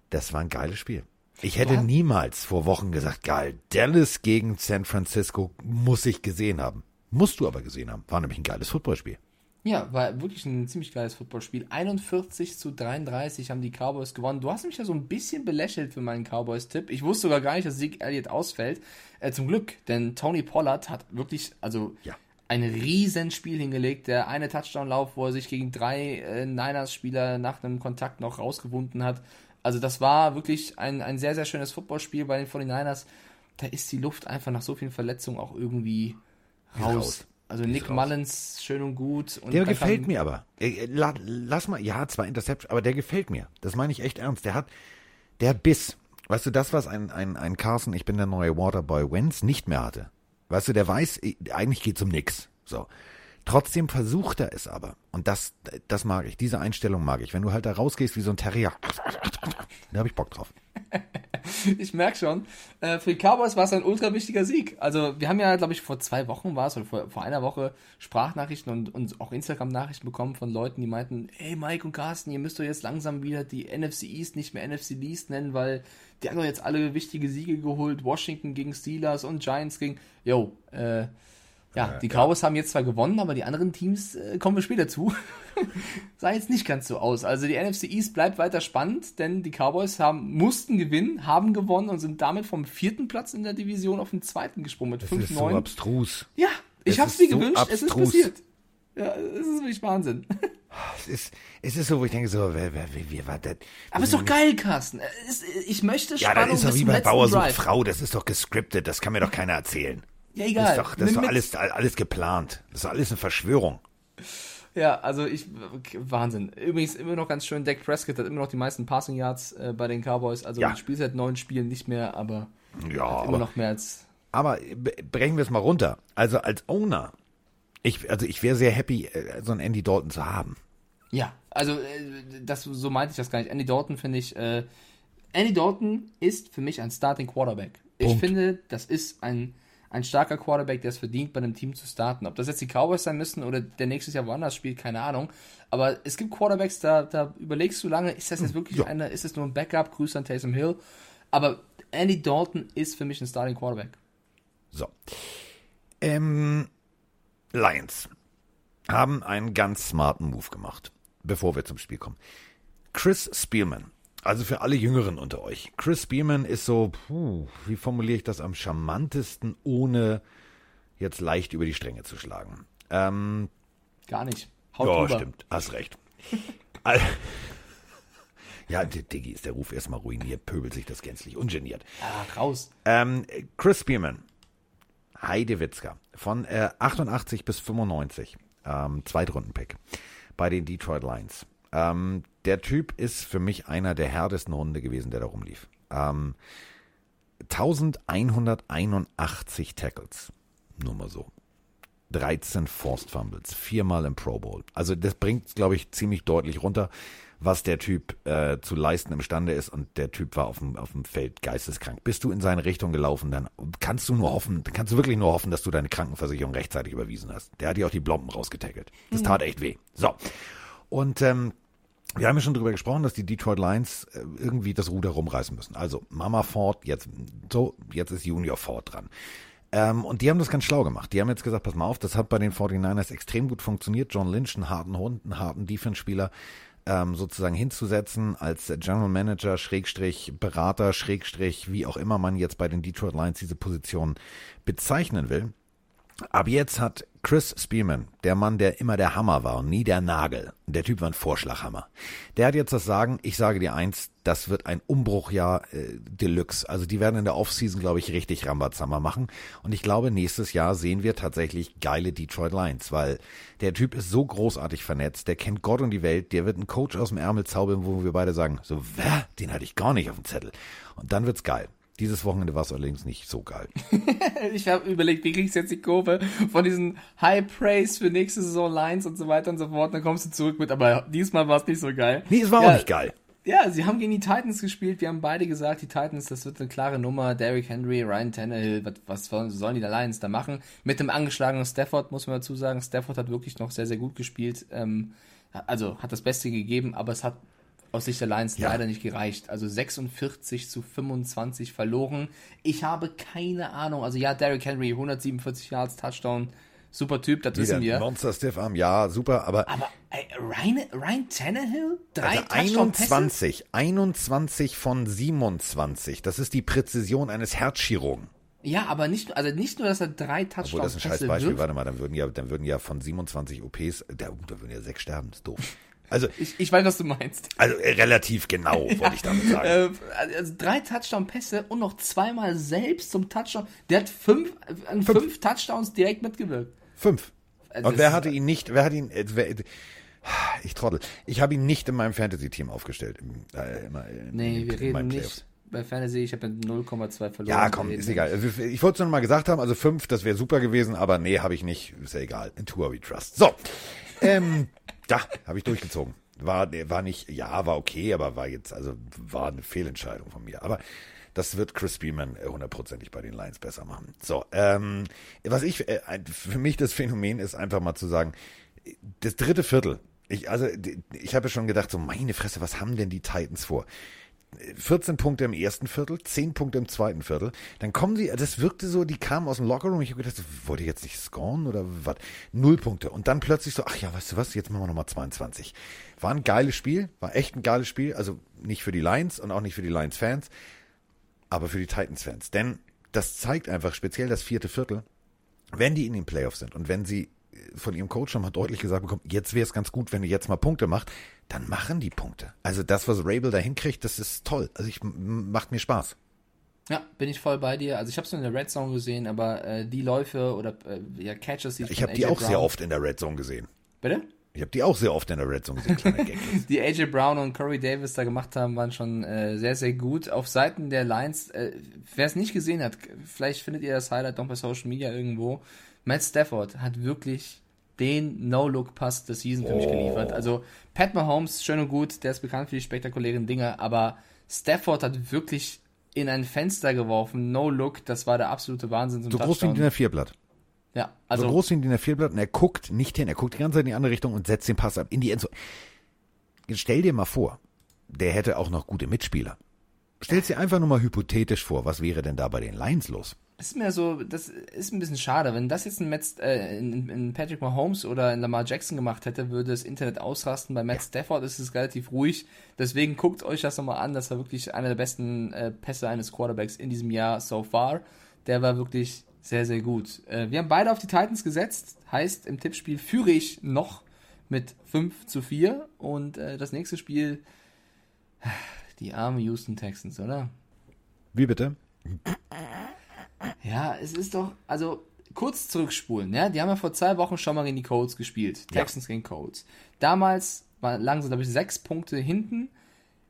Das war ein geiles Spiel. Ich hätte niemals vor Wochen gesagt, geil, Dallas gegen San Francisco muss ich gesehen haben. Musst du aber gesehen haben. War nämlich ein geiles Footballspiel.
Ja, war wirklich ein ziemlich geiles Footballspiel. 41 zu 33 haben die Cowboys gewonnen. Du hast mich ja so ein bisschen belächelt für meinen Cowboys-Tipp. Ich wusste sogar gar nicht, dass Zeke Elliott ausfällt. Äh, zum Glück, denn Tony Pollard hat wirklich, also
Ja.
ein Riesenspiel hingelegt. Der eine Touchdown-Lauf, wo er sich gegen drei äh, Niners-Spieler nach einem Kontakt noch rausgewunden hat. Also das war wirklich ein, ein sehr, sehr schönes Footballspiel bei den 49ers. Da ist die Luft einfach nach so vielen Verletzungen auch irgendwie raus. Also Nick. Mullins, schön und gut. Und
Der gefällt mir aber. Äh, la- Lass mal, ja, zwar Interception, aber der gefällt mir. Das meine ich echt ernst. Der hat, der hat Biss. Weißt du, das, was ein, ein, ein Carson, ich bin der neue Waterboy Wentz, nicht mehr hatte. Weißt du, der weiß, äh, eigentlich geht's um nix. So. Trotzdem versucht er es aber. Und das, das mag ich. Diese Einstellung mag ich. Wenn du halt da rausgehst wie so ein Terrier, da habe ich Bock drauf. *laughs*
Ich merke schon, äh, für die Cowboys war es ein ultra wichtiger Sieg. Also wir haben ja, glaube ich, vor zwei Wochen war es oder vor, vor einer Woche Sprachnachrichten und, und auch Instagram-Nachrichten bekommen von Leuten, die meinten, hey Mike und Carsten, ihr müsst doch jetzt langsam wieder die NFC East nicht mehr NFC Least nennen, weil die haben doch jetzt alle wichtige Siege geholt. Washington gegen Steelers und Giants gegen... Yo, äh, ja, die Cowboys haben jetzt zwar gewonnen, aber die anderen Teams äh, kommen wir später zu. *laughs* sah jetzt nicht ganz so aus. Also die NFC East bleibt weiter spannend, denn die Cowboys haben, mussten gewinnen, haben gewonnen und sind damit vom vierten Platz in der Division auf den zweiten gesprungen mit
Das ist so
5-9.
abstrus.
ja, ich
Es
hab's
ist
mir
so
gewünscht, es ist
abstrus.
passiert. Ja, es ist wirklich Wahnsinn. *laughs*
Es ist, es ist so, wo ich denke so, wer, wer, wer, wer war das?
Aber ist doch geil, Carsten. Es- Ich möchte
Ja,
Spannung
das ist doch wie bei Bauer sucht. Frau, das ist doch gescriptet, das kann mir doch keiner erzählen.
Ja,
Das
egal.
ist doch, das ist doch alles, alles geplant. Das ist alles eine Verschwörung.
Ja, also ich, Wahnsinn. Übrigens immer noch ganz schön, Dak Prescott hat immer noch die meisten Passing Yards äh, bei den Cowboys. Also
Ja.
spielt seit neun Spielen nicht mehr, aber
Ja,
immer
aber,
noch mehr als
aber brechen wir es mal runter. Also als Owner, ich, also ich wäre sehr happy, äh, so einen Andy Dalton zu haben.
Ja, also äh, das, so meinte ich das gar nicht. Andy Dalton finde ich, äh, Andy Dalton ist für mich ein Starting Quarterback. Ich
Punkt.
finde, das ist ein, ein starker Quarterback, der es verdient, bei einem Team zu starten. Ob das jetzt die Cowboys sein müssen oder der nächstes Jahr woanders spielt, keine Ahnung. Aber es gibt Quarterbacks, da, da überlegst du lange, ist das jetzt wirklich
Ja.
einer, ist es nur ein Backup? Grüße an Taysom Hill. Aber Andy Dalton ist für mich ein Starting Quarterback.
So. Ähm, Lions haben einen ganz smarten Move gemacht, bevor wir zum Spiel kommen. Chris Spearman, also für alle Jüngeren unter euch. Chris Spearman ist so, puh, wie formuliere ich das am charmantesten, ohne jetzt leicht über die Stränge zu schlagen. Ähm,
Gar nicht. Haut
ja,
drüber.
stimmt, hast recht. *laughs* Ja, Diggi ist der Ruf erstmal ruiniert, pöbelt sich das gänzlich ungeniert.
Ah, raus.
Ähm, Chris Spearman, Heidewitzka, von äh, 88 bis 95, ähm, Zweitrunden-Pick bei den Detroit Lions. Ähm, der Typ ist für mich einer der härtesten Hunde gewesen, der da rumlief. Ähm, 1181 Tackles, nur mal so. 13 Forced Fumbles, viermal im Pro Bowl. Also das bringt, glaube ich, ziemlich deutlich runter, was der Typ äh, zu leisten imstande ist. Und der Typ war auf dem, auf dem Feld geisteskrank. Bist du in seine Richtung gelaufen, dann kannst du nur hoffen, kannst du wirklich nur hoffen, dass du deine Krankenversicherung rechtzeitig überwiesen hast. Der hat dir auch die Blomben rausgetackelt. Das tat echt weh. So. Und ähm, wir haben ja schon drüber gesprochen, dass die Detroit Lions äh, irgendwie das Ruder rumreißen müssen. Also Mama Ford, jetzt so, jetzt ist Junior Ford dran. Ähm, und die haben das ganz schlau gemacht. Die haben jetzt gesagt, pass mal auf, das hat bei den 49ers extrem gut funktioniert. John Lynch, einen harten Hund, einen harten Defense-Spieler, ähm, sozusagen hinzusetzen als General Manager, Schrägstrich, Berater, Schrägstrich, wie auch immer man jetzt bei den Detroit Lions diese Position bezeichnen will. Ab jetzt hat Chris Spearman, der Mann, der immer der Hammer war und nie der Nagel, der Typ war ein Vorschlaghammer, der hat jetzt das Sagen, ich sage dir eins, das wird ein Umbruchjahr äh, Deluxe. Also die werden in der Offseason, glaube ich, richtig Rambazamba machen. Und ich glaube, nächstes Jahr sehen wir tatsächlich geile Detroit Lions, weil der Typ ist so großartig vernetzt, der kennt Gott und die Welt, der wird einen Coach aus dem Ärmel zaubern, wo wir beide sagen, so, wer? Den hatte ich gar nicht auf dem Zettel. Und dann wird's geil. Dieses Wochenende war es allerdings nicht so geil. *laughs*
Ich habe überlegt, wie kriegst du jetzt die Kurve von diesen High Praise für nächste Saison Lines und so weiter und so fort. Dann kommst du zurück mit, aber diesmal war es nicht so geil.
Nee, es war
ja,
auch nicht geil.
Ja, sie haben gegen die Titans gespielt. Wir haben beide gesagt, die Titans, das wird eine klare Nummer. Derrick Henry, Ryan Tannehill, was, sollen die Lions da machen? Mit dem angeschlagenen Stafford, muss man dazu sagen. Stafford hat wirklich noch sehr, sehr gut gespielt. Ähm, also hat das Beste gegeben, aber es hat aus Sicht der Lions
Ja.
leider nicht gereicht. Also 46 zu 25 verloren. Ich habe keine Ahnung. Also ja, Derrick Henry, 147 Yards, Touchdown. Super Typ, das wissen wir.
Monster Stiff Arm, ja, super, aber
Aber ey, Ryan, Ryan Tannehill? Drei Touchdown-Pässe?
21, 21 von 27, das ist die Präzision eines Herzchirurgen.
Ja, aber nicht, also nicht nur, dass er drei
Obwohl das ein scheiß Beispiel,
wirft.
warte mal, dann würden ja, dann würden ja von 27 OPs, da, da würden ja sechs sterben, ist doof. Also,
Ich, ich weiß, was du meinst.
also äh, relativ genau, wollte ich damit sagen.
Äh, also drei Touchdown-Pässe und noch zweimal selbst zum Touchdown. Der hat fünf, an fünf, Touchdowns direkt mitgewirkt.
Fünf.
Also
Und wer hatte ihn nicht, wer hat ihn, äh, wer, ich trottel, ich habe ihn nicht in meinem Fantasy-Team aufgestellt. Im, äh, äh,
Nee,
in,
wir reden nicht. Bei Fantasy, ich habe mit 0,2 verloren.
Ja, komm, ist egal. Ich wollte es nur mal gesagt haben, also fünf, das wäre super gewesen, aber nee, habe ich nicht. Ist ja egal. In Tour we trust. So. Ähm, ja, habe ich durchgezogen. War, war nicht, ja, war okay, aber war jetzt, also war eine Fehlentscheidung von mir. Aber das wird Chris Spielman äh, hundertprozentig bei den Lions besser machen. So, ähm, was ich, äh, für mich das Phänomen ist einfach mal zu sagen, das dritte Viertel. Ich, also, ich habe ja schon gedacht, so meine Fresse, was haben denn die Titans vor? 14 Punkte im ersten Viertel, 10 Punkte im zweiten Viertel. Dann kommen sie, das wirkte so, die kamen aus dem Lockerroom. Ich habe gedacht, wollt ihr jetzt nicht scoren oder was? Null Punkte. Und dann plötzlich so, ach ja, weißt du was, jetzt machen wir nochmal 22. War ein geiles Spiel, war echt ein geiles Spiel. Also nicht für die Lions und auch nicht für die Lions-Fans, aber für die Titans-Fans. Denn das zeigt einfach speziell das vierte Viertel, wenn die in den Playoffs sind und wenn sie äh, von ihrem Coach schon mal deutlich gesagt bekommen, jetzt wäre es ganz gut, wenn ihr jetzt mal Punkte macht, dann machen die Punkte. Also das, was Rabel da hinkriegt, das ist toll. Also ich macht mir Spaß.
Ja, bin ich voll bei dir. Also ich habe es nur in der Red Zone gesehen, aber äh, die Läufe oder äh, ja, Catches, die
Ich
von
habe die auch sehr
Brown-
oft in der Red Zone gesehen.
Bitte?
Ich habe die auch sehr oft in der Red Zone gesehen. *laughs*
Die AJ Brown und Corey Davis da gemacht haben, waren schon äh, sehr, sehr gut. Auf Seiten der Lions, äh, wer es nicht gesehen hat, vielleicht findet ihr das Highlight noch bei Social Media irgendwo. Matt Stafford hat wirklich den No-Look-Pass der Season für mich geliefert. Also Pat Mahomes, schön und gut, der ist bekannt für die spektakulären Dinge, aber Stafford hat wirklich in ein Fenster geworfen, No-Look, das war der absolute Wahnsinn
So groß wie ein DIN A4-Blatt.
Ja,
So
also
groß wie ein DIN A4-Blatt und er guckt nicht hin. Er guckt die ganze Zeit in die andere Richtung und setzt den Pass ab in die Endzone. Jetzt stell dir mal vor, der hätte auch noch gute Mitspieler. Stell's dir einfach nur mal hypothetisch vor, was wäre denn da bei den Lions los?
Ist mir so, das ist ein bisschen schade. Wenn das jetzt ein Metz, äh, in, in Patrick Mahomes oder in Lamar Jackson gemacht hätte, würde das Internet ausrasten. Bei Matt Stafford ist es relativ ruhig. Deswegen guckt euch das nochmal an. Das war wirklich einer der besten äh, Pässe eines Quarterbacks in diesem Jahr so far. Der war wirklich sehr, sehr gut. Äh, wir haben beide auf die Titans gesetzt. Heißt, im Tippspiel führe ich noch mit 5 zu 4. Und äh, das nächste Spiel, die arme Houston Texans, oder?
Wie bitte?
Ja, es ist doch, also kurz zurückspulen, ja, die haben ja vor zwei Wochen schon mal gegen die Colts gespielt, Texans gegen Colts. Damals war, lagen sie, glaube ich, sechs Punkte hinten,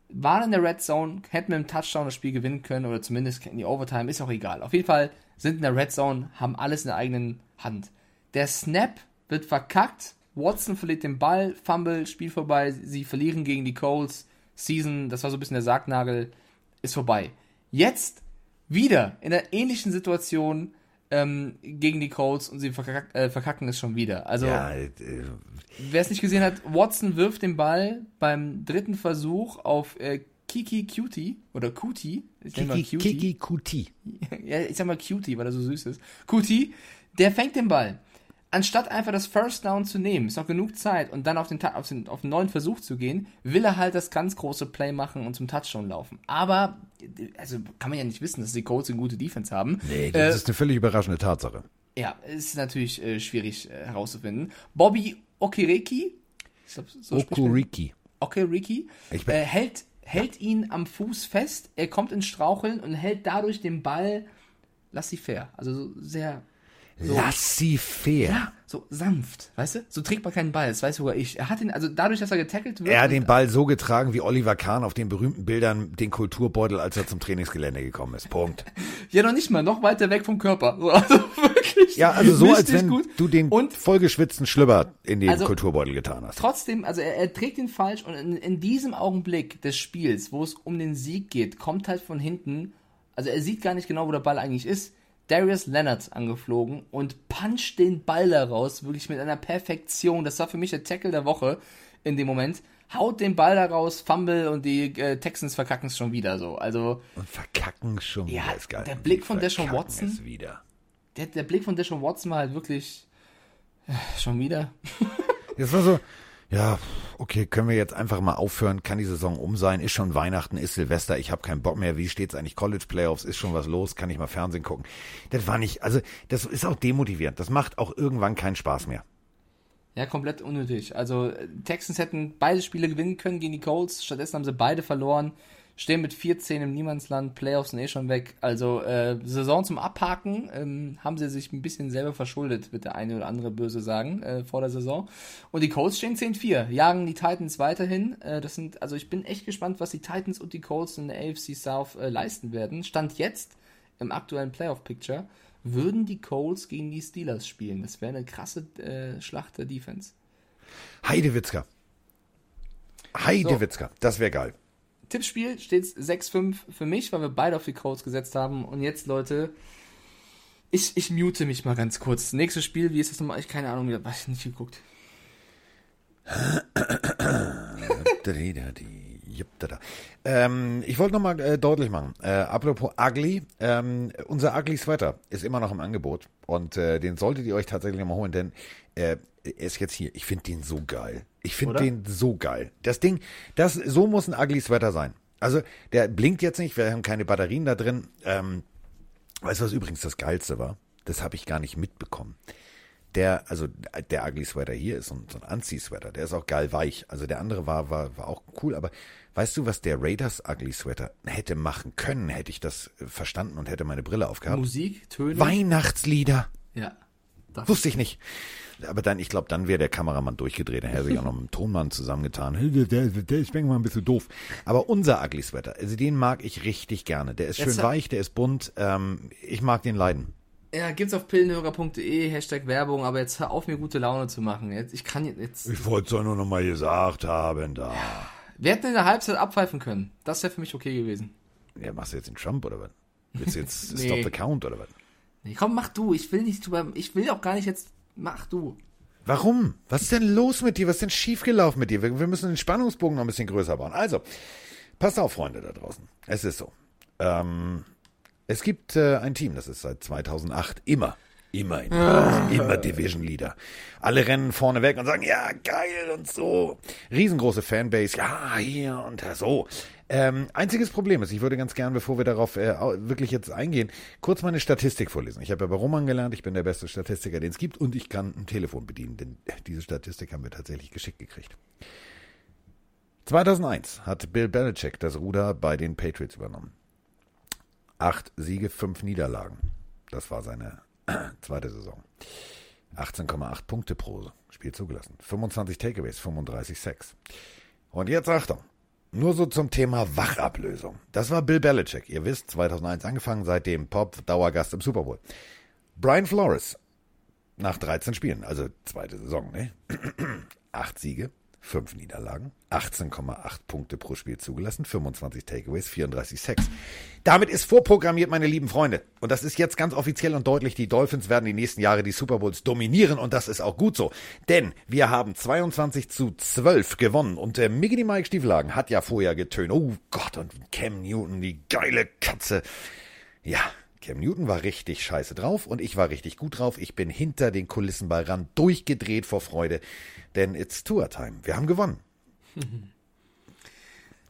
waren in der Red Zone, hätten mit dem Touchdown das Spiel gewinnen können oder zumindest in die Overtime, ist auch egal. Auf jeden Fall sind in der Red Zone, haben alles in der eigenen Hand. Der Snap wird verkackt, Watson verliert den Ball, Fumble, Spiel vorbei, sie verlieren gegen die Colts, Season, das war so ein bisschen der Sargnagel, ist vorbei. Jetzt wieder in einer ähnlichen Situation ähm, gegen die Colts und sie verkack, äh, verkacken es schon wieder. Also,
Ja, äh,
wer es nicht gesehen hat, Watson wirft den Ball beim dritten Versuch auf äh, Kiki Cutie oder Cutie. Ich nenne mal
Kiki, Kiki Kuti. *laughs*
ja, ich sag mal Cutie, weil er so süß ist. Cutie, der fängt den Ball. Anstatt einfach das First Down zu nehmen, ist noch genug Zeit und dann auf den, auf den, auf den neuen Versuch zu gehen, will er halt das ganz große Play machen und zum Touchdown laufen. Aber, also kann man ja nicht wissen, dass die Colts eine gute Defense haben.
Nee,
Äh,
das ist eine völlig überraschende Tatsache.
ja, ist natürlich äh, schwierig äh, herauszufinden. Bobby Okereke, ich glaub, so
Okuriki. Bin-
äh, hält, hält ihn am Fuß fest, er kommt ins Straucheln und hält dadurch den Ball, lass sie fair, also so sehr
Lass sie fair.
Ja, so sanft, weißt du? So trägt man keinen Ball, das weiß sogar ich. Er hat ihn, also dadurch, dass er getackelt wird.
Er hat den Ball so getragen wie Oliver Kahn auf den berühmten Bildern den Kulturbeutel, als er zum Trainingsgelände gekommen ist. Punkt. *laughs*
Ja, noch nicht mal, noch weiter weg vom Körper. So, also *laughs* wirklich.
Ja, also so, als wenn
gut.
du den
Und
vollgeschwitzten Schlüpper in den
Also-
Kulturbeutel getan hast.
trotzdem, also er, er trägt ihn falsch und in, in diesem Augenblick des Spiels, wo es um den Sieg geht, kommt halt von hinten, also er sieht gar nicht genau, wo der Ball eigentlich ist, Darius Leonard angeflogen und puncht den Ball da raus, wirklich mit einer Perfektion. Das war für mich der Tackle der Woche in dem Moment. Haut den Ball da raus, Fumble und die äh, Texans verkacken es schon wieder so. Also
Und verkacken schon
Ja,
wieder ist geil.
der Blick von Deshaun Watson. der, der Blick von Deshaun Watson war halt wirklich äh, schon wieder.
Das war so, ja, okay, können wir jetzt einfach mal aufhören? Kann die Saison um sein? Ist schon Weihnachten, ist Silvester, ich habe keinen Bock mehr. Wie steht's eigentlich? College Playoffs, ist schon was los? Kann ich mal Fernsehen gucken? Das war nicht, also das ist auch demotivierend. Das macht auch irgendwann keinen Spaß mehr.
Ja, komplett unnötig. Also äh, Texans hätten beide Spiele gewinnen können gegen die Colts, stattdessen haben sie beide verloren stehen mit 14 im Niemandsland, Playoffs sind eh schon weg. Also äh, Saison zum Abhaken ähm, haben sie sich ein bisschen selber verschuldet, wird der eine oder andere böse sagen, äh, vor der Saison. Und die Colts stehen 10-4, jagen die Titans weiterhin. Äh, das sind, also ich bin echt gespannt, was die Titans und die Colts in der AFC South äh, leisten werden. Stand jetzt im aktuellen Playoff-Picture würden die Colts gegen die Steelers spielen. Das wäre eine krasse äh, Schlacht der Defense.
Heidewitzka. Heidewitzka, so. das wäre geil.
Tippspiel steht 6-5 für mich, weil wir beide auf die Codes gesetzt haben. Und jetzt, Leute, ich, ich mute mich mal ganz kurz. Nächstes Spiel, wie ist das nochmal? Ich keine Ahnung, ich nicht geguckt.
ähm, ich wollte nochmal äh, deutlich machen, äh, apropos Ugly, ähm, unser Ugly Sweater ist immer noch im Angebot und äh, den solltet ihr euch tatsächlich mal holen, denn äh, er ist jetzt hier. Ich finde den so geil. Ich finde den so geil. Das Ding, das, so muss ein Ugly Sweater sein. Also, der blinkt jetzt nicht, wir haben keine Batterien da drin. Ähm, weißt du, was übrigens das Geilste war? Das habe ich gar nicht mitbekommen. Der, also der Ugly Sweater hier ist so ein, so ein Anziehsweater. Der ist auch geil weich. Also der andere war, war, war auch cool, aber weißt du, was der Raiders Ugly Sweater hätte machen können, hätte ich das verstanden und hätte meine Brille aufgehabt?
Musik, Töne.
Weihnachtslieder.
Ja.
Wusste ich nicht aber dann, ich glaube, dann wäre der Kameramann durchgedreht. Dann hätte sich auch noch mit dem Tonmann zusammengetan. Der, der, der ist mal ein bisschen doof. Aber unser Ugly Sweater, also den mag ich richtig gerne. Der ist schön Jetzt weich, der ist bunt. Ähm, ich mag den leiden.
Ja, gibt's auf pillenhörer.de, Hashtag Werbung, aber jetzt hör auf, mir gute Laune zu machen. Jetzt, ich kann jetzt.
Ich wollte es doch nur noch mal gesagt haben, da.
Ja. Wir hätten in der Halbzeit abpfeifen können. Das wäre für mich okay gewesen.
Ja, machst du jetzt den Trump oder was? Willst du jetzt *laughs* nee. Stop the Count oder was?
Nee, komm, mach du. Ich will nicht drüber, ich will auch gar nicht jetzt Mach du.
Warum? Was ist denn los mit dir? Was ist denn schiefgelaufen mit dir? Wir, wir müssen den Spannungsbogen noch ein bisschen größer bauen. Also, passt auf, Freunde da draußen. Es ist so. Ähm, es gibt äh, ein Team, das ist seit 2008 immer, immer, in, ah. immer Division Leader. Alle rennen vorne weg und sagen, ja, geil und so. Riesengroße Fanbase, ja, hier und da, so. Ähm, einziges Problem ist, ich würde ganz gern, bevor wir darauf äh, wirklich jetzt eingehen, kurz meine Statistik vorlesen. Ich habe ja bei Roman gelernt, ich bin der beste Statistiker, den es gibt und ich kann ein Telefon bedienen, denn diese Statistik haben wir tatsächlich geschickt gekriegt. 2001 hat Bill Belichick das Ruder bei den Patriots übernommen. Acht Siege, fünf Niederlagen. Das war seine *clears throat* zweite Saison. 18,8 Punkte pro Spiel zugelassen. 25 Takeaways, 35 Sacks. Und jetzt Achtung. Nur so zum Thema Wachablösung. Das war Bill Belichick. Ihr wisst, 2001 angefangen, seitdem Pop Dauergast im Super Bowl. Brian Flores nach 13 Spielen, also zweite Saison, ne? *clears throat* Acht Siege, 5 Niederlagen, 18,8 Punkte pro Spiel zugelassen, 25 Takeaways, 34 Sacks. Damit ist vorprogrammiert, meine lieben Freunde. Und das ist jetzt ganz offiziell und deutlich, die Dolphins werden die nächsten Jahre die Super Bowls dominieren und das ist auch gut so. Denn wir haben 22 zu 12 gewonnen und der Miggity Mike Stieflagen hat ja vorher getönt. Oh Gott, und Cam Newton, die geile Katze. Ja, Cam Newton war richtig scheiße drauf und ich war richtig gut drauf. Ich bin hinter den Kulissen bei Rand durchgedreht vor Freude, denn it's Tour Time. Wir haben gewonnen. *laughs*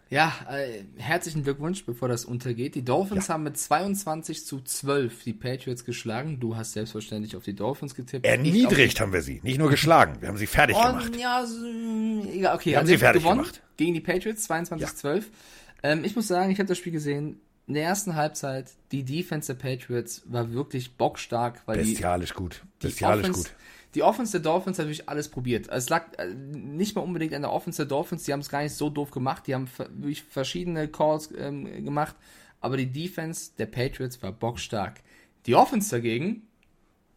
Ja, äh, herzlichen Glückwunsch, bevor das untergeht. Die Dolphins ja. haben mit 22 zu 12 die Patriots geschlagen. Du hast selbstverständlich auf die Dolphins getippt.
Erniedrigt haben wir sie, nicht nur geschlagen. Wir haben sie fertig oh, gemacht.
Ja, so, okay.
Wir haben also sie fertig gemacht.
Gegen die Patriots, 22 zu ja. 12. Ähm, ich muss sagen, ich habe das Spiel gesehen in der ersten Halbzeit, die Defense der Patriots war wirklich bockstark. Weil
Bestialisch
die,
gut. Bestialisch
Offense,
gut.
Die Offense der Dolphins hat wirklich alles probiert. Also es lag äh, nicht mal unbedingt an der Offense der Dolphins, die haben es gar nicht so doof gemacht. Die haben wirklich verschiedene Calls ähm, gemacht. Aber die Defense der Patriots war bockstark. Die Offense dagegen,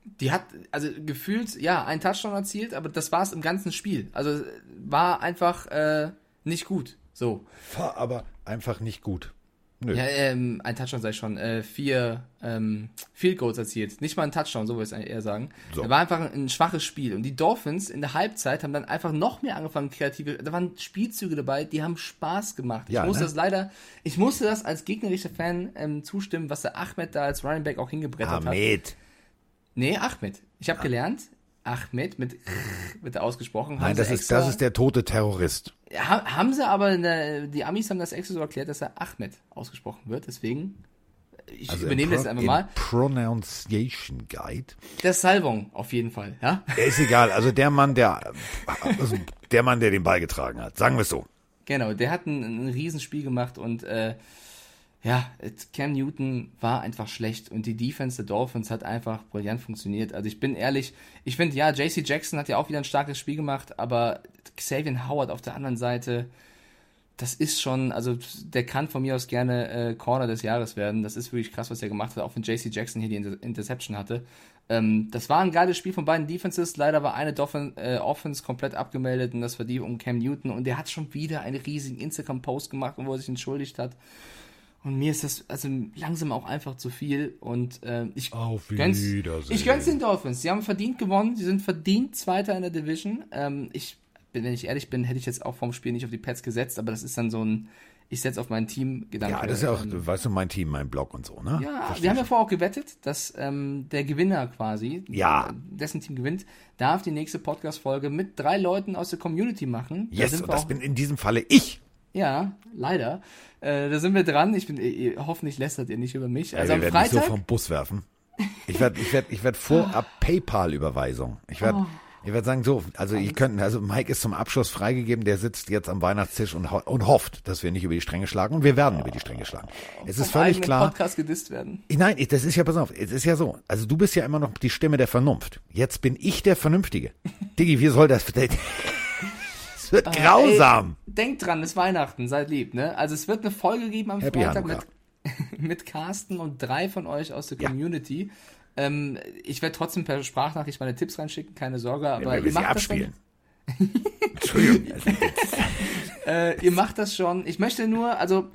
die hat also gefühlt, ja, einen Touchdown erzielt, aber das war es im ganzen Spiel. Also war einfach äh, nicht gut. So.
War aber einfach nicht gut.
Nö. Ja, ähm, ein Touchdown sei schon, äh, vier ähm, Field Goals erzielt. Nicht mal ein Touchdown, so würde ich es eher sagen. So. War einfach ein, ein, schwaches Spiel. Und die Dolphins in der Halbzeit haben dann einfach noch mehr angefangen, kreative. Da waren Spielzüge dabei, die haben Spaß gemacht. Ja, ich musste ne? das leider, ich musste das als gegnerischer Fan ähm, zustimmen, was der Ahmed da als Running Back auch hingebrettert Ahmed. hat. Ahmed. Nee, Ahmed. Ich habe ja. gelernt, Ahmed mit wird er ausgesprochen.
Nein, das ist,
extra-
das ist der tote Terrorist.
Ha, haben sie aber, der, die Amis haben das extra so erklärt, dass er Ahmed ausgesprochen wird. Deswegen, ich
Also
übernehme das einfach mal.
Pronunciation Guide.
Der Salvung auf jeden Fall, ja.
Ja, Ist egal, also der Mann, der, also *laughs* der Mann, der den beigetragen hat. Sagen wir es so.
Genau, der hat ein, ein Riesenspiel gemacht und äh, ja, Cam Newton war einfach schlecht und die Defense der Dolphins hat einfach brillant funktioniert. Also ich bin ehrlich, ich finde ja, JC Jackson hat ja auch wieder ein starkes Spiel gemacht, aber Xavier Howard auf der anderen Seite, das ist schon, also der kann von mir aus gerne äh, Corner des Jahres werden. Das ist wirklich krass, was er gemacht hat, auch wenn JC Jackson hier die Inter Interception hatte. Ähm, das war ein geiles Spiel von beiden Defenses. Leider war eine Dolphin, äh, Offense komplett abgemeldet und das war die um Cam Newton. Und der hat schon wieder einen riesigen Instagram-Post gemacht, wo er sich entschuldigt hat. Und mir ist das also langsam auch einfach zu viel. Und äh, ich
Auf
gönn's, ich gönn's den Dolphins. Sie haben verdient gewonnen. Sie sind verdient Zweiter in der Division. Ähm, ich bin, wenn ich ehrlich bin, hätte ich jetzt auch vom Spiel nicht auf die Pets gesetzt, aber das ist dann so ein, ich setze auf mein Team Gedanke.
Ja, das ist ja auch,
Ähm,
weißt du, mein Team, mein Blog und so, ne?
ja,
Versteh
wir haben ja vorher auch gewettet, dass ähm, der Gewinner quasi,
Ja.
dessen Team gewinnt, darf die nächste Podcast-Folge mit drei Leuten aus der Community machen.
Yes, und das bin in diesem Falle ich.
Ja, leider. Äh, da sind wir dran. Ich bin, ihr, hoffentlich lästert ihr nicht über mich. Also am
wir werden dich so
Freitag.
vom Bus werfen. Ich werde ich werd, ich werd vorab PayPal-Überweisung. Ich werde
Oh.
ich werd sagen, so, also ihr könnt, also Mike ist zum Abschluss freigegeben, der sitzt jetzt am Weihnachtstisch und, ho- und hofft, dass wir nicht über die Stränge schlagen und wir werden über die Stränge schlagen. Es ist völlig klar.
Podcast gedisst werden.
Nein, ich- das ist ja, pass auf, es ist ja so. Also du bist ja immer noch die Stimme der Vernunft. Jetzt bin ich der Vernünftige. Diggi, wie soll das? Es wird grausam.
Ey, denkt dran, es ist Weihnachten, seid lieb, ne? Also es wird eine Folge geben am
Happy
Freitag mit, *laughs* mit Carsten und drei von euch aus der
Ja.
Community. Ähm, ich werde trotzdem per Sprachnachricht meine Tipps reinschicken, keine Sorge, aber
Wenn wir
ihr macht das schon.
abspielen. *laughs* Entschuldigung. *laughs*
Äh, ihr macht das schon. Ich möchte nur, also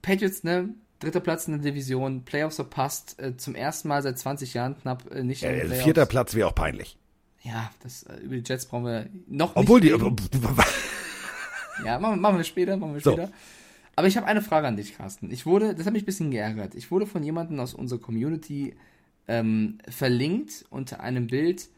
Patriots, ne, dritter Platz in der Division, Playoffs verpasst, äh, zum ersten Mal seit 20 Jahren knapp äh, nicht
äh, vierter Platz wäre auch peinlich.
Ja, das, äh, über die Jets brauchen wir noch
Obwohl die,
nicht reden. *laughs* Ja, machen, machen wir später, machen wir
So.
später. Aber ich habe eine Frage an dich, Carsten. Ich wurde, das hat mich ein bisschen geärgert. Ich wurde von jemandem aus unserer Community ähm, verlinkt unter einem Bild,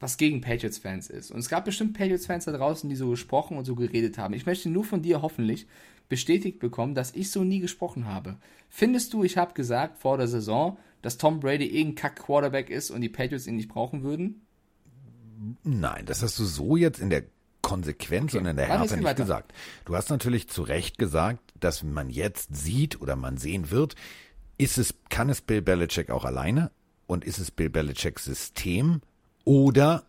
was gegen Patriots-Fans ist. Und es gab bestimmt Patriots-Fans da draußen, die so gesprochen und so geredet haben. Ich möchte nur von dir hoffentlich bestätigt bekommen, dass ich so nie gesprochen habe. Findest du, ich habe gesagt vor der Saison, dass Tom Brady irgendein Kack-Quarterback ist und die Patriots ihn nicht brauchen würden?
Nein, das hast du so jetzt in der Konsequenz
Okay,
und in der Härte nicht
weiter.
gesagt. Du hast natürlich zu Recht gesagt, dass man jetzt sieht oder man sehen wird, ist es, kann es Bill Belichick auch alleine und ist es Bill Belichicks System oder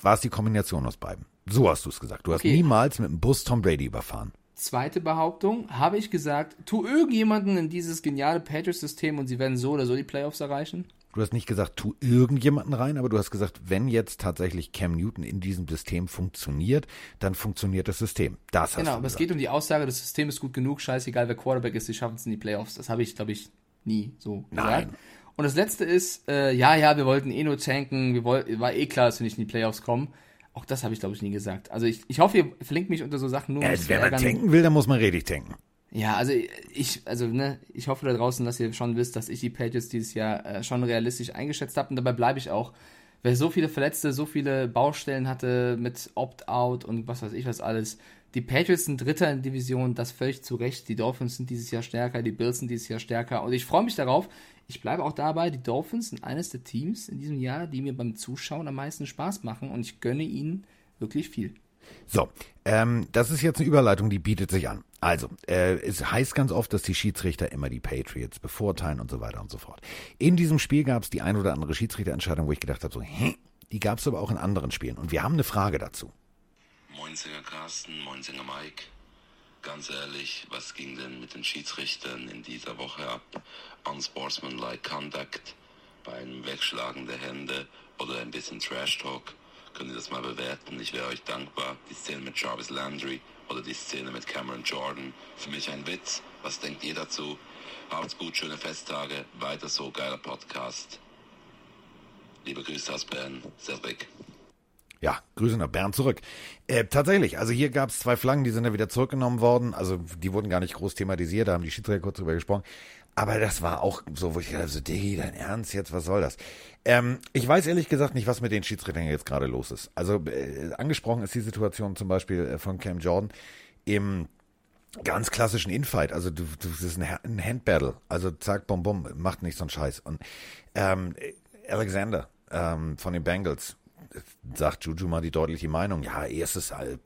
war es die Kombination aus beiden? So hast du es gesagt. Du hast
Okay.
niemals mit dem Bus Tom Brady überfahren.
Zweite Behauptung, habe ich gesagt, tu irgendjemanden in dieses geniale Patriots-System und sie werden so oder so die Playoffs erreichen?
Du hast nicht gesagt, tu irgendjemanden rein, aber du hast gesagt, wenn jetzt tatsächlich Cam Newton in diesem System funktioniert, dann funktioniert das System. Das hast
Genau,
du
aber es geht um die Aussage, das System ist gut genug, scheißegal wer Quarterback ist, sie schaffen es in die Playoffs. Das habe ich, glaube ich, nie so gesagt.
Nein.
Und das letzte ist, äh, ja, ja, wir wollten eh nur tanken, wir wollten, war eh klar, dass wir nicht in die Playoffs kommen. Auch das habe ich, glaube ich, nie gesagt. Also ich, ich hoffe, ihr verlinkt mich unter so Sachen nur,
wenn man
ärgern.
tanken will, dann muss man richtig tanken.
Ja, also ich, also ne, ich hoffe da draußen, dass ihr schon wisst, dass ich die Patriots dieses Jahr äh, schon realistisch eingeschätzt habe und dabei bleibe ich auch. Wer so viele Verletzte, so viele Baustellen hatte mit Opt-out und was weiß ich was alles. Die Patriots sind Dritter in Division, das völlig zu Recht. Die Dolphins sind dieses Jahr stärker, die Bills sind dieses Jahr stärker und ich freue mich darauf. Ich bleibe auch dabei, die Dolphins sind eines der Teams in diesem Jahr, die mir beim Zuschauen am meisten Spaß machen und ich gönne ihnen wirklich viel.
So, ähm, das ist jetzt eine Überleitung, die bietet sich an. Also, äh, es heißt ganz oft, dass die Schiedsrichter immer die Patriots bevorteilen und so weiter und so fort. In diesem Spiel gab es die ein oder andere Schiedsrichterentscheidung, wo ich gedacht habe, so, hä? Die gab es aber auch in anderen Spielen. Und wir haben eine Frage dazu.
Moinsinger Carsten, Moinsinger Mike. Ganz ehrlich, was ging denn mit den Schiedsrichtern in dieser Woche ab? Unsportsmanlike Conduct, bei einem Wegschlagen der Hände oder ein bisschen Trash Talk? Könnt ihr das mal bewerten? Ich wäre euch dankbar. Die Szene mit Jarvis Landry oder die Szene mit Cameron Jordan. Für mich ein Witz. Was denkt ihr dazu? Habt's gut, schöne Festtage. Weiter so, geiler Podcast. Liebe Grüße aus Bern. Servus.
Ja, Grüße nach Bern zurück. Äh, tatsächlich, also hier gab es zwei Flaggen, die sind ja wieder zurückgenommen worden. Also die wurden gar nicht groß thematisiert, da haben die Schiedsrichter kurz drüber gesprochen. Aber das war auch so, wo ich dachte, so, Diggi, dein Ernst jetzt, was soll das? Ähm, ich weiß ehrlich gesagt nicht, was mit den Schiedsrichtern jetzt gerade los ist. Also äh, angesprochen ist die Situation zum Beispiel äh, von Cam Jordan im ganz klassischen Infight. Also du, du das ist ein, Handbattle. Also zack, bom, bom, macht nicht so einen Scheiß. Und ähm, Alexander ähm, von den Bengals sagt Juju mal die deutliche Meinung. Ja, erstes, also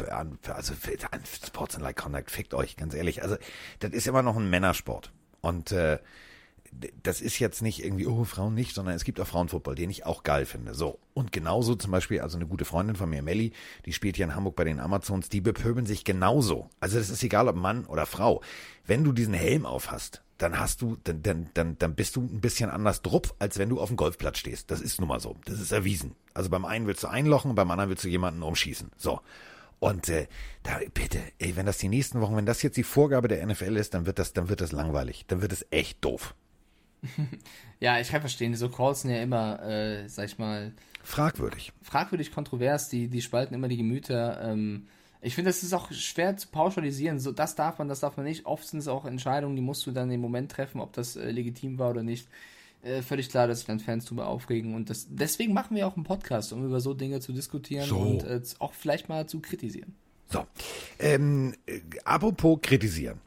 Sports and Like Conduct, fickt euch, ganz ehrlich. Also das ist immer noch ein Männersport. Und äh, das ist jetzt nicht irgendwie, oh, Frauen nicht, sondern es gibt auch Frauenfußball, den ich auch geil finde. So. Und genauso zum Beispiel, also eine gute Freundin von mir, Melli, die spielt hier in Hamburg bei den Amazons, die bepöbeln sich genauso. Also das ist egal, ob Mann oder Frau. Wenn du diesen Helm auf hast, dann hast du, dann, dann, dann, dann bist du ein bisschen anders drupp, als wenn du auf dem Golfplatz stehst. Das ist nun mal so. Das ist erwiesen. Also beim einen willst du einlochen, beim anderen willst du jemanden umschießen. So. Und äh, da bitte, ey, wenn das die nächsten Wochen, wenn das jetzt die Vorgabe der NFL ist, dann wird das, dann wird das langweilig. Dann wird es echt doof. *laughs*
ja, ich kann verstehen, so Calls sind ja immer, äh, sag ich mal.
Fragwürdig.
Fragwürdig kontrovers, die, die spalten immer die Gemüter. Ähm, ich finde, das ist auch schwer zu pauschalisieren. So, das darf man, das darf man nicht. Oft sind es auch Entscheidungen, die musst du dann im Moment treffen, ob das äh, legitim war oder nicht. Äh, völlig klar, dass sich dann Fans darüber aufregen. Und das, deswegen machen wir auch einen Podcast, um über so Dinge zu diskutieren so. und äh, auch vielleicht mal zu kritisieren.
So. Ähm, äh, apropos kritisieren.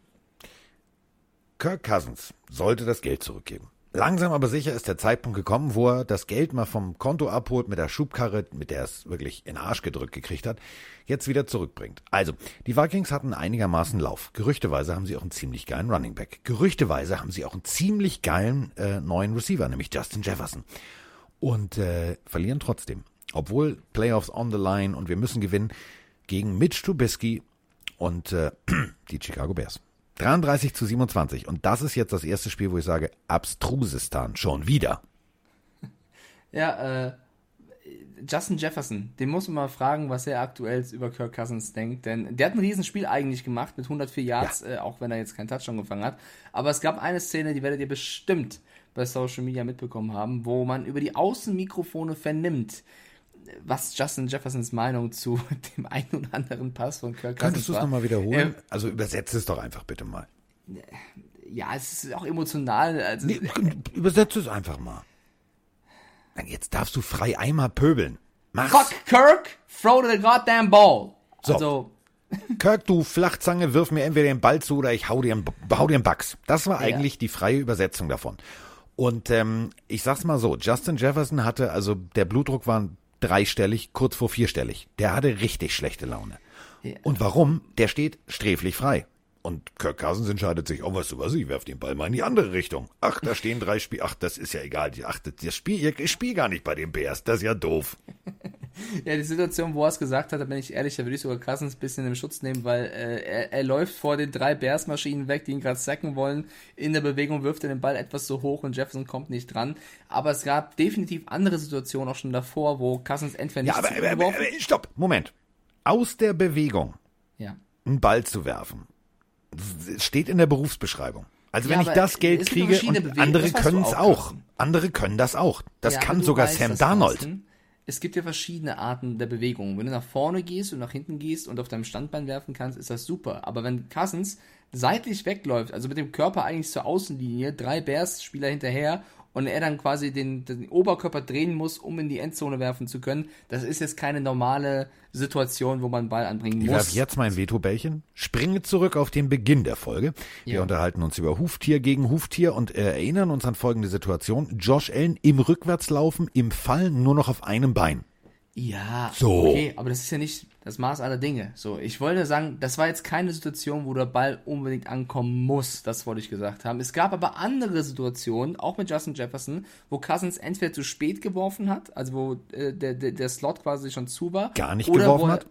Kirk Cousins sollte das Geld zurückgeben. Langsam aber sicher ist der Zeitpunkt gekommen, wo er das Geld mal vom Konto abholt mit der Schubkarre, mit der es wirklich in den Arsch gedrückt gekriegt hat, jetzt wieder zurückbringt. Also, die Vikings hatten einigermaßen Lauf. Gerüchteweise haben sie auch einen ziemlich geilen Running Back. Gerüchteweise haben sie auch einen ziemlich geilen äh, neuen Receiver, nämlich Justin Jefferson. Und äh, verlieren trotzdem. Obwohl Playoffs on the line und wir müssen gewinnen gegen Mitch Trubisky und äh, *clears throat* die Chicago Bears. 33 zu 27. Und das ist jetzt das erste Spiel, wo ich sage, Abstrusistan, schon wieder. *laughs*
Ja, äh, Justin Jefferson, den muss man mal fragen, was er aktuell über Kirk Cousins denkt, denn der hat ein Riesenspiel eigentlich gemacht mit 104 Yards, ja. äh, auch wenn er jetzt keinen Touchdown gefangen hat. Aber es gab eine Szene, die werdet ihr bestimmt bei Social Media mitbekommen haben, wo man über die Außenmikrofone vernimmt, was Justin Jeffersons Meinung zu *laughs* dem einen oder anderen Pass von Kirk
Könntest du es nochmal wiederholen? Ähm, also übersetze es doch einfach bitte mal.
Ja, es ist auch emotional. Also nee,
übersetze es einfach mal. Jetzt darfst du frei einmal pöbeln.
Mach's. Fuck Kirk, throw the goddamn ball.
So. Also, *laughs* Kirk, du Flachzange, wirf mir entweder den Ball zu oder ich hau dir einen, hau dir einen Bugs. Das war eigentlich ja. die freie Übersetzung davon. Und ähm, ich sag's mal so, Justin Jefferson hatte, also der Blutdruck war dreistellig, kurz vor vierstellig. Der hatte richtig schlechte Laune. Ja. Und warum? Der steht sträflich frei. Und Kirk Cousins entscheidet sich, oh, weißt du was, ich werf den Ball mal in die andere Richtung. Ach, da stehen drei Spiele. Ach, das ist ja egal. Ach, das Spiel, ich spiele gar nicht bei den Bears. Das ist ja doof. *laughs*
ja, die Situation, wo er es gesagt hat, da bin ich ehrlich, da würde ich sogar Cousins ein bisschen im Schutz nehmen, weil äh, er, er läuft vor den drei Bears-Maschinen weg, die ihn gerade sacken wollen. In der Bewegung wirft er den Ball etwas so hoch und Jefferson kommt nicht dran. Aber es gab definitiv andere Situationen auch schon davor, wo Cousins entweder nicht.
Ja, aber, aber, aber, stopp, Moment. Aus der Bewegung
ja.
einen Ball zu werfen steht in der Berufsbeschreibung. Also ja, wenn ich das Geld kriege und andere können es auch. Andere können das auch. Das ja, kann sogar Sam Darnold.
Es gibt ja verschiedene Arten der Bewegung. Wenn du nach vorne gehst und nach hinten gehst und auf deinem Standbein werfen kannst, ist das super. Aber wenn Cousins seitlich wegläuft, also mit dem Körper eigentlich zur Außenlinie, drei Bears-Spieler hinterher und er dann quasi den, den, Oberkörper drehen muss, um in die Endzone werfen zu können. Das ist jetzt keine normale Situation, wo man Ball anbringen
ich
muss. Ich
werfe jetzt mein Veto-Bällchen, springe zurück auf den Beginn der Folge. Ja. Wir unterhalten uns über Huftier gegen Huftier und äh, erinnern uns an folgende Situation. Josh Allen im Rückwärtslaufen, im Fall nur noch auf einem Bein.
Ja, so. okay, aber das ist ja nicht das Maß aller Dinge. So, ich wollte sagen, das war jetzt keine Situation, wo der Ball unbedingt ankommen muss, das wollte ich gesagt haben. Es gab aber andere Situationen, auch mit Justin Jefferson, wo Cousins entweder zu spät geworfen hat, also wo äh, der, der, der Slot quasi schon zu war.
Gar nicht geworfen er, hat?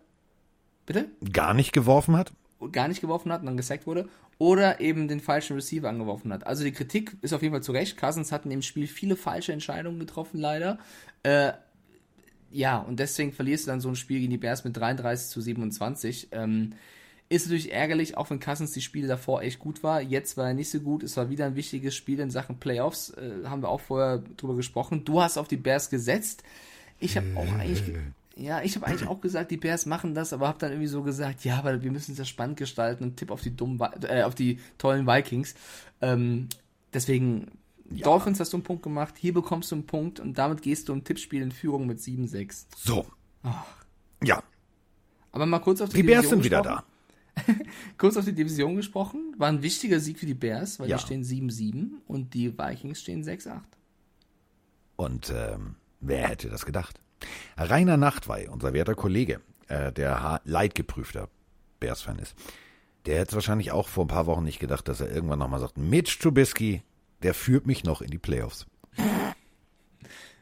Bitte?
Gar nicht geworfen hat?
Gar nicht geworfen hat und dann gesackt wurde. Oder eben den falschen Receiver angeworfen hat. Also die Kritik ist auf jeden Fall zu Recht. Cousins hat in dem Spiel viele falsche Entscheidungen getroffen, leider. Äh, ja, und deswegen verlierst du dann so ein Spiel gegen die Bears mit 33 zu 27. Ähm, ist natürlich ärgerlich, auch wenn Cousins die Spiele davor echt gut war. Jetzt war er nicht so gut. Es war wieder ein wichtiges Spiel in Sachen Playoffs. Äh, haben wir auch vorher drüber gesprochen. Du hast auf die Bears gesetzt. Ich habe auch eigentlich, ja, ich habe eigentlich auch gesagt, die Bears machen das, aber habe dann irgendwie so gesagt, ja, aber wir müssen es ja spannend gestalten und Tipp auf die dummen, äh, auf die tollen Vikings. Ähm, Deswegen, ja. Dolphins hast du einen Punkt gemacht, hier bekommst du einen Punkt und damit gehst du im Tippspiel in Führung mit 7-6.
So. Ach. Ja.
Aber mal kurz auf
die, die Bears sind wieder da. *laughs*
kurz auf die Division gesprochen. War ein wichtiger Sieg für die Bears, weil ja. die stehen 7-7 und die Vikings stehen 6-8.
Und ähm, wer hätte das gedacht? Rainer Nachtwey, unser werter Kollege, äh, der leidgeprüfter Bears-Fan ist, der hätte wahrscheinlich auch vor ein paar Wochen nicht gedacht, dass er irgendwann nochmal sagt, Mitch Trubisky, der führt mich noch in die Playoffs.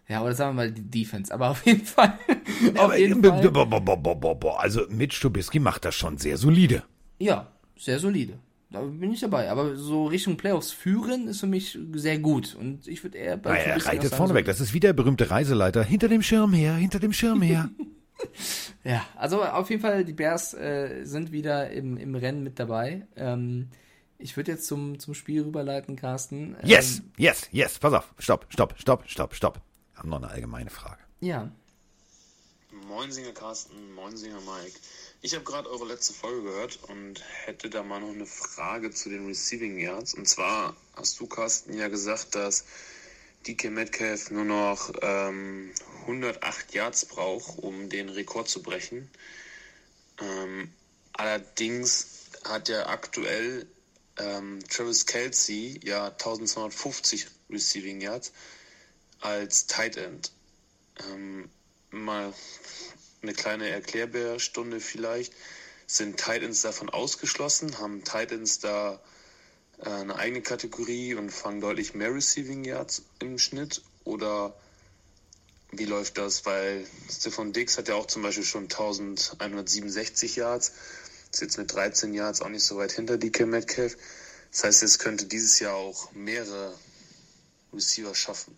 Ja, oder sagen wir mal die Defense, aber auf jeden Fall. *laughs*
auf jeden Fall. Also Mitch Trubisky macht das schon sehr solide.
Ja, sehr solide. Da bin ich dabei. Aber so Richtung Playoffs führen ist für mich sehr gut. Und ich würde eher
bei. Naja, er reitet vorneweg. So das ist wie der berühmte Reiseleiter. Hinter dem Schirm her, hinter dem Schirm her. *laughs* *laughs*
ja, also auf jeden Fall, die Bears äh, sind wieder im, im Rennen mit dabei. Ähm, ich würde jetzt zum, zum Spiel rüberleiten, Carsten.
Ähm, yes, yes, yes. Pass auf. Stopp, stopp, stopp, stopp, stopp. Wir haben noch eine allgemeine Frage.
Ja.
Moinsinger Carsten, Moinsinger Mike. Ich habe gerade eure letzte Folge gehört und hätte da mal noch eine Frage zu den Receiving Yards. Und zwar hast du, Carsten, ja gesagt, dass DK Metcalf nur noch ähm, 108 Yards braucht, um den Rekord zu brechen. Ähm, allerdings hat ja aktuell ähm, Travis Kelsey ja 1250 Receiving Yards als Tight End. Ähm, mal eine kleine Erklärbärstunde vielleicht. Sind Titans davon ausgeschlossen? Haben Titans da äh, eine eigene Kategorie und fangen deutlich mehr Receiving Yards im Schnitt? Oder wie läuft das? Weil Stefan Dix hat ja auch zum Beispiel schon 1167 Yards. Ist jetzt mit 13 Yards auch nicht so weit hinter DK Metcalf. Das heißt, es könnte dieses Jahr auch mehrere Receiver schaffen.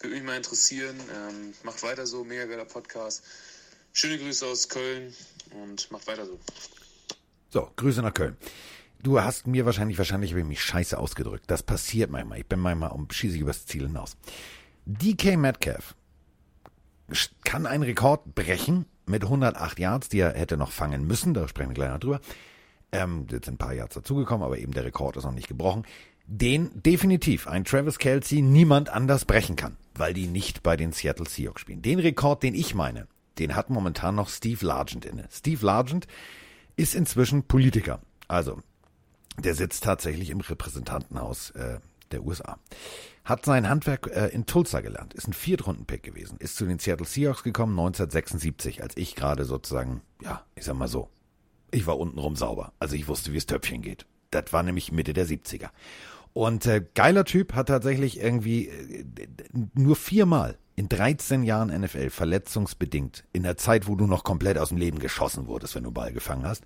Würde mich mal interessieren. Ähm, macht weiter so, mega geiler Podcast. Schöne Grüße aus Köln und macht weiter so.
So, Grüße nach Köln. Du hast mir wahrscheinlich, wahrscheinlich habe ich mich scheiße ausgedrückt. Das passiert manchmal. Ich bin manchmal um schieße ich übers Ziel hinaus. DK Metcalf kann einen Rekord brechen mit 108 Yards, die er hätte noch fangen müssen. Da sprechen wir gleich noch drüber. Ähm, jetzt sind ein paar Yards dazugekommen, aber eben der Rekord ist noch nicht gebrochen. Den definitiv ein Travis Kelsey niemand anders brechen kann, weil die nicht bei den Seattle Seahawks spielen. Den Rekord, den ich meine, den hat momentan noch Steve Largent inne. Steve Largent ist inzwischen Politiker. Also, der sitzt tatsächlich im Repräsentantenhaus äh, der USA. Hat sein Handwerk äh, in Tulsa gelernt, ist ein Viertrunden-Pick gewesen, ist zu den Seattle Seahawks gekommen 1976, als ich gerade sozusagen, ja, ich sag mal so, ich war untenrum sauber, also ich wusste, wie es Töpfchen geht. Das war nämlich Mitte der 70er. Und äh, geiler Typ hat tatsächlich irgendwie äh, nur viermal in 13 Jahren NFL verletzungsbedingt, in der Zeit, wo du noch komplett aus dem Leben geschossen wurdest, wenn du Ball gefangen hast,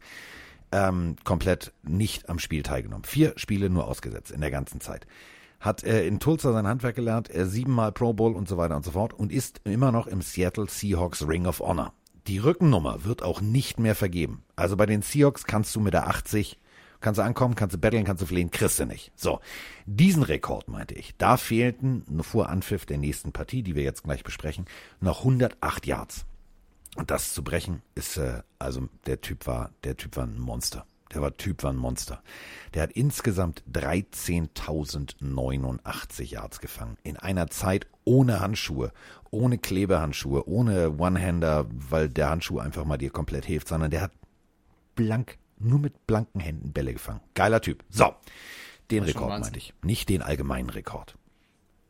ähm, komplett nicht am Spiel teilgenommen. Vier Spiele nur ausgesetzt in der ganzen Zeit. Hat äh, in Tulsa sein Handwerk gelernt, er siebenmal Pro Bowl und so weiter und so fort und ist immer noch im Seattle Seahawks Ring of Honor. Die Rückennummer wird auch nicht mehr vergeben. Also bei den Seahawks kannst du mit der 80 Kannst du ankommen, kannst du betteln, kannst du flehen, kriegst du nicht. So, diesen Rekord meinte ich. Da fehlten vor Anpfiff der nächsten Partie, die wir jetzt gleich besprechen, noch 108 Yards. Und das zu brechen ist, äh, also der Typ war, der Typ war ein Monster. Der war Typ war ein Monster. Der hat insgesamt 13.089 Yards gefangen. In einer Zeit ohne Handschuhe, ohne Klebehandschuhe, ohne One-Hander, weil der Handschuh einfach mal dir komplett hilft, sondern der hat blank nur mit blanken Händen Bälle gefangen. Geiler Typ. So, den Rekord meinte ich, nicht den allgemeinen Rekord.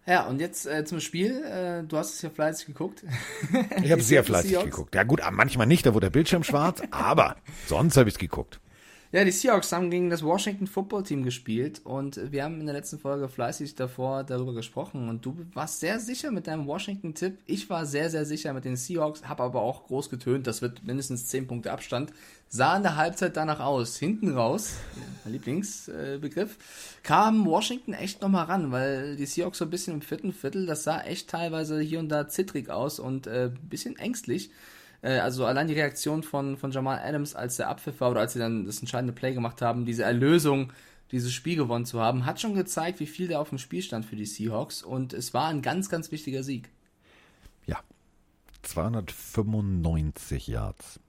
Ja, und jetzt äh, zum Spiel. Äh, du hast es ja fleißig geguckt.
ich habe sehr fleißig geguckt. Ja gut, manchmal nicht, da wurde der Bildschirm schwarz, aber sonst habe ich es geguckt.
Ja, die Seahawks haben gegen das Washington Football Team gespielt und wir haben in der letzten Folge fleißig davor darüber gesprochen und du warst sehr sicher mit deinem Washington-Tipp. Ich war sehr, sehr sicher mit den Seahawks, habe aber auch groß getönt, das wird mindestens 10 Punkte Abstand. Sah in der Halbzeit danach aus. Hinten raus, mein Lieblingsbegriff, kam Washington echt nochmal ran, weil die Seahawks so ein bisschen im vierten Viertel, das sah echt teilweise hier und da zittrig aus und äh, bisschen ängstlich. Äh, also allein die Reaktion von, von Jamal Adams, als der Abpfiff war oder als sie dann das entscheidende Play gemacht haben, diese Erlösung, dieses Spiel gewonnen zu haben, hat schon gezeigt, wie viel da auf dem Spiel stand für die Seahawks und es war ein ganz, ganz wichtiger Sieg.
Ja, 295 Yards.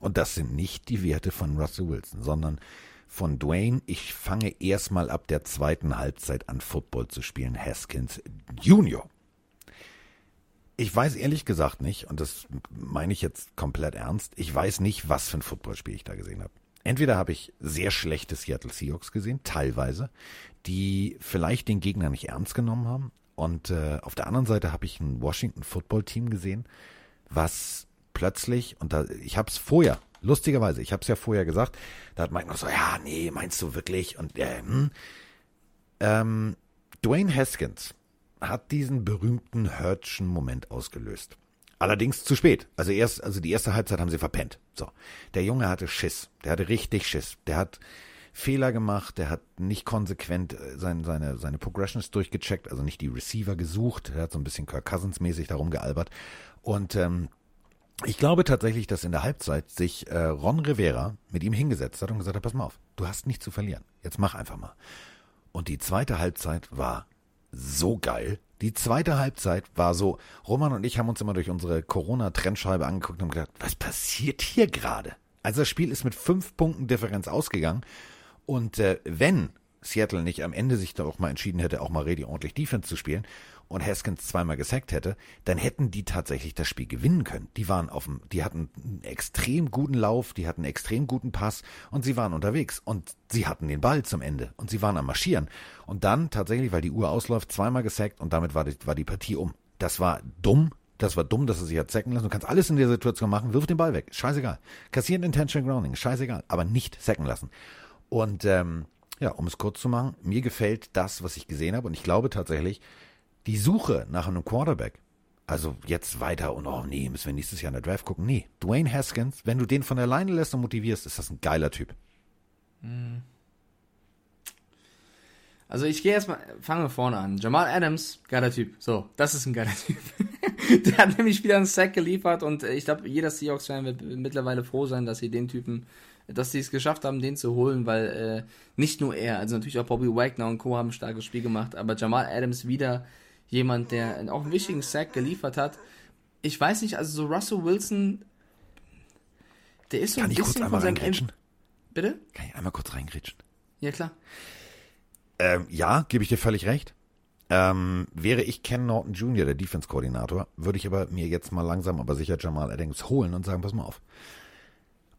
Und das sind nicht die Werte von Russell Wilson, sondern von Dwayne, ich fange erstmal ab der zweiten Halbzeit an Football zu spielen, Haskins Junior. Ich weiß ehrlich gesagt nicht, und das meine ich jetzt komplett ernst, ich weiß nicht, was für ein Footballspiel ich da gesehen habe. Entweder habe ich sehr schlechte Seattle Seahawks gesehen, teilweise, die vielleicht den Gegner nicht ernst genommen haben. Und äh, auf der anderen Seite habe ich ein Washington Football Team gesehen, was plötzlich, und da, ich habe es vorher, lustigerweise, ich habe es ja vorher gesagt, da hat Mike noch so, ja, nee, meinst du wirklich? Und äh, hm. ähm, Dwayne Haskins hat diesen berühmten Hurtschen Moment ausgelöst. Allerdings zu spät. Also erst, also die erste Halbzeit haben sie verpennt. So. Der Junge hatte Schiss. Der hatte richtig Schiss. Der hat Fehler gemacht. Der hat nicht konsequent äh, seine, seine, seine Progressions durchgecheckt. Also nicht die Receiver gesucht. Der hat so ein bisschen Kirk Cousins mäßig darum gealbert. Und, ähm, ich glaube tatsächlich, dass in der Halbzeit sich äh, Ron Rivera mit ihm hingesetzt hat und gesagt hat, pass mal auf, du hast nichts zu verlieren. Jetzt mach einfach mal. Und die zweite Halbzeit war so geil. Die zweite Halbzeit war so, Roman und ich haben uns immer durch unsere Corona-Trennscheibe angeguckt und gedacht, was passiert hier gerade? Also das Spiel ist mit fünf Punkten Differenz ausgegangen. Und äh, wenn Seattle nicht am Ende sich da auch mal entschieden hätte, auch mal richtig ordentlich Defense zu spielen und Haskins zweimal gesackt hätte, dann hätten die tatsächlich das Spiel gewinnen können. Die waren auf dem, die hatten einen extrem guten Lauf, die hatten einen extrem guten Pass und sie waren unterwegs und sie hatten den Ball zum Ende und sie waren am Marschieren. Und dann tatsächlich, weil die Uhr ausläuft, zweimal gesackt und damit war die, war die Partie um. Das war dumm, das war dumm, dass er sich hat sacken lassen. Du kannst alles in der Situation machen, wirf den Ball weg. Scheißegal. Kassieren Intentional Grounding, scheißegal. Aber nicht sacken lassen. Und ähm, ja, um es kurz zu machen, mir gefällt das, was ich gesehen habe. Und ich glaube tatsächlich, die Suche nach einem Quarterback, also jetzt weiter und oh nee, müssen wir nächstes Jahr in der Draft gucken. Nee, Dwayne Haskins, wenn du den von alleine lässt und motivierst, ist das ein geiler Typ.
Hm. Also ich gehe erstmal, fangen wir vorne an. Jamal Adams, geiler Typ. So, das ist ein geiler *laughs* Typ. Der hat nämlich wieder einen Sack geliefert und ich glaube, jeder Seahawks-Fan wird mittlerweile froh sein, dass sie den Typen dass sie es geschafft haben, den zu holen, weil äh, nicht nur er, also natürlich auch Bobby Wagner und Co. haben ein starkes Spiel gemacht, aber Jamal Adams wieder jemand, der auch einen wichtigen Sack geliefert hat. Ich weiß nicht, also so Russell Wilson, der ist so
Kann
ein
ich
bisschen
kurz einmal
von seinem Bitte?
Kann ich einmal kurz reingrätschen?
Ja, klar.
Ähm, ja, gebe ich dir völlig recht. Ähm, wäre ich Ken Norton Jr., der Defense-Koordinator, würde ich aber mir jetzt mal langsam aber sicher Jamal Adams holen und sagen, pass mal auf.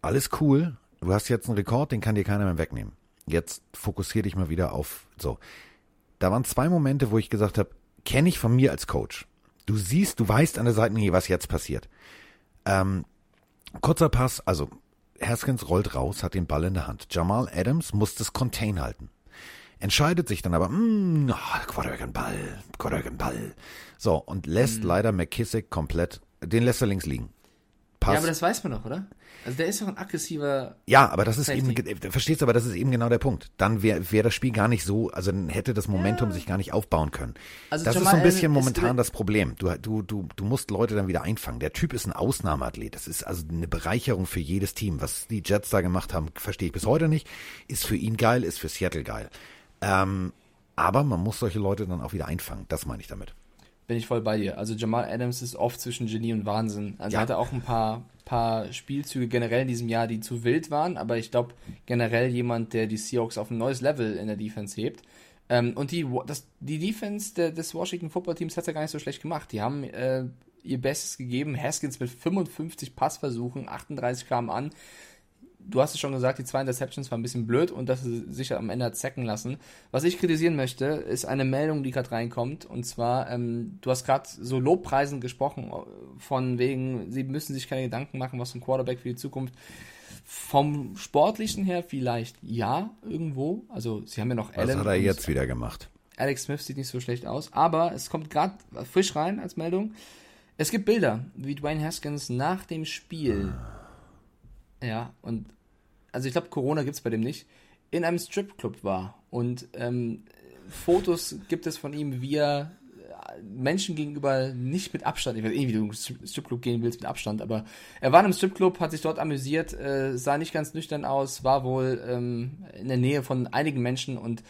Alles cool, du hast jetzt einen Rekord, den kann dir keiner mehr wegnehmen. Jetzt fokussier dich mal wieder auf so. Da waren zwei Momente, wo ich gesagt habe, kenne ich von mir als Coach. Du siehst, du weißt an der Seitenlinie, was jetzt passiert. Ähm, kurzer Pass, also Haskins rollt raus, hat den Ball in der Hand. Jamal Adams muss das Contain halten. Entscheidet sich dann aber, mh, oh, Quarterback an Ball, Quarterback an Ball. So, und lässt leider McKissick komplett, den lässt er links liegen. Pass.
Ja, aber das weiß man doch, oder? Also der ist doch ein aggressiver.
Ja, aber das ist
Safety.
eben, verstehst du, aber das ist eben genau der Punkt. Dann wäre wär das Spiel gar nicht so, also dann hätte das Momentum sich gar nicht aufbauen können.
Also
das ist
Jamal
so ein bisschen
ist
momentan das Problem. Du, du, du, du musst Leute dann wieder einfangen. Der Typ ist ein Ausnahmeathlet. Das ist also eine Bereicherung für jedes Team. Was die Jets da gemacht haben, verstehe ich bis heute nicht. Ist für ihn geil, ist für Seattle geil. Ähm, aber man muss solche Leute dann auch wieder einfangen. Das meine ich damit.
Bin ich voll bei dir. Also Jamal Adams ist oft zwischen Genie und Wahnsinn. Also
Ja.
er hatte auch ein paar, paar Spielzüge generell in diesem Jahr, die zu wild waren, aber ich glaube generell jemand, der die Seahawks auf ein neues Level in der Defense hebt. Ähm, und die, das, die Defense der, des Washington Football Teams hat ja gar nicht so schlecht gemacht. Die haben äh, ihr Bestes gegeben. Haskins mit 55 Passversuchen, 38 kamen an. Du hast es schon gesagt, die zwei Interceptions waren ein bisschen blöd und dass sie sich am Ende hat sacken lassen. Was ich kritisieren möchte, ist eine Meldung, die gerade reinkommt. Und zwar, ähm, du hast gerade so Lobpreisen gesprochen, äh, von wegen, sie müssen sich keine Gedanken machen, was ein Quarterback für die Zukunft. Vom Sportlichen her vielleicht ja, irgendwo. Also, sie haben ja noch
Was
Allen
hat er jetzt wieder gemacht?
Alex Smith sieht nicht so schlecht aus, aber es kommt gerade frisch rein als Meldung. Es gibt Bilder, wie Dwayne Haskins nach dem Spiel, ja, und also ich glaube, Corona gibt es bei dem nicht, in einem Stripclub war. Und ähm, Fotos gibt es von ihm, wie er äh, Menschen gegenüber nicht mit Abstand, ich weiß nicht, wie du in Stripclub gehen willst mit Abstand, aber er war in einem Stripclub, hat sich dort amüsiert, äh, sah nicht ganz nüchtern aus, war wohl ähm, in der Nähe von einigen Menschen und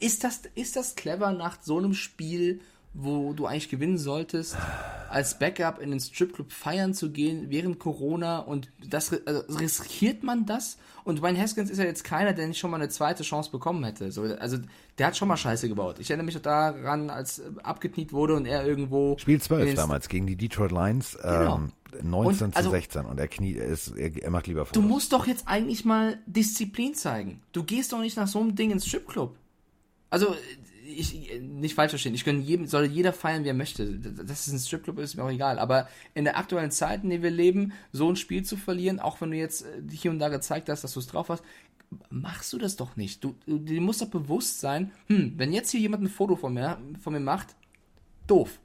ist das, ist das clever nach so einem Spiel, wo du eigentlich gewinnen solltest, als Backup in den Stripclub feiern zu gehen während Corona und das also riskiert man das? Und Wayne Haskins ist ja jetzt keiner, der nicht schon mal eine zweite Chance bekommen hätte. So, also der hat schon mal Scheiße gebaut. Ich erinnere mich daran, als abgekniet wurde und er irgendwo.
Spiel 12 damals gegen die Detroit Lions.
Genau.
Ähm, 19
Und, also-
zu 16 und er knie, er ist, er, er macht lieber
Du
Fotos.
musst doch jetzt eigentlich mal Disziplin zeigen. Du gehst doch nicht nach so einem Ding ins Stripclub. Also, ich, nicht falsch verstehen, ich gönne jedem, soll jeder feiern, wie er möchte. Dass es ein Stripclub ist, ist mir auch egal. Aber in der aktuellen Zeit, in der wir leben, so ein Spiel zu verlieren, auch wenn du jetzt äh, hier und da gezeigt hast, dass du es drauf hast, machst du das doch nicht. Du, du dir muss doch bewusst sein, hm, wenn jetzt hier jemand ein Foto von mir, von mir macht, doof.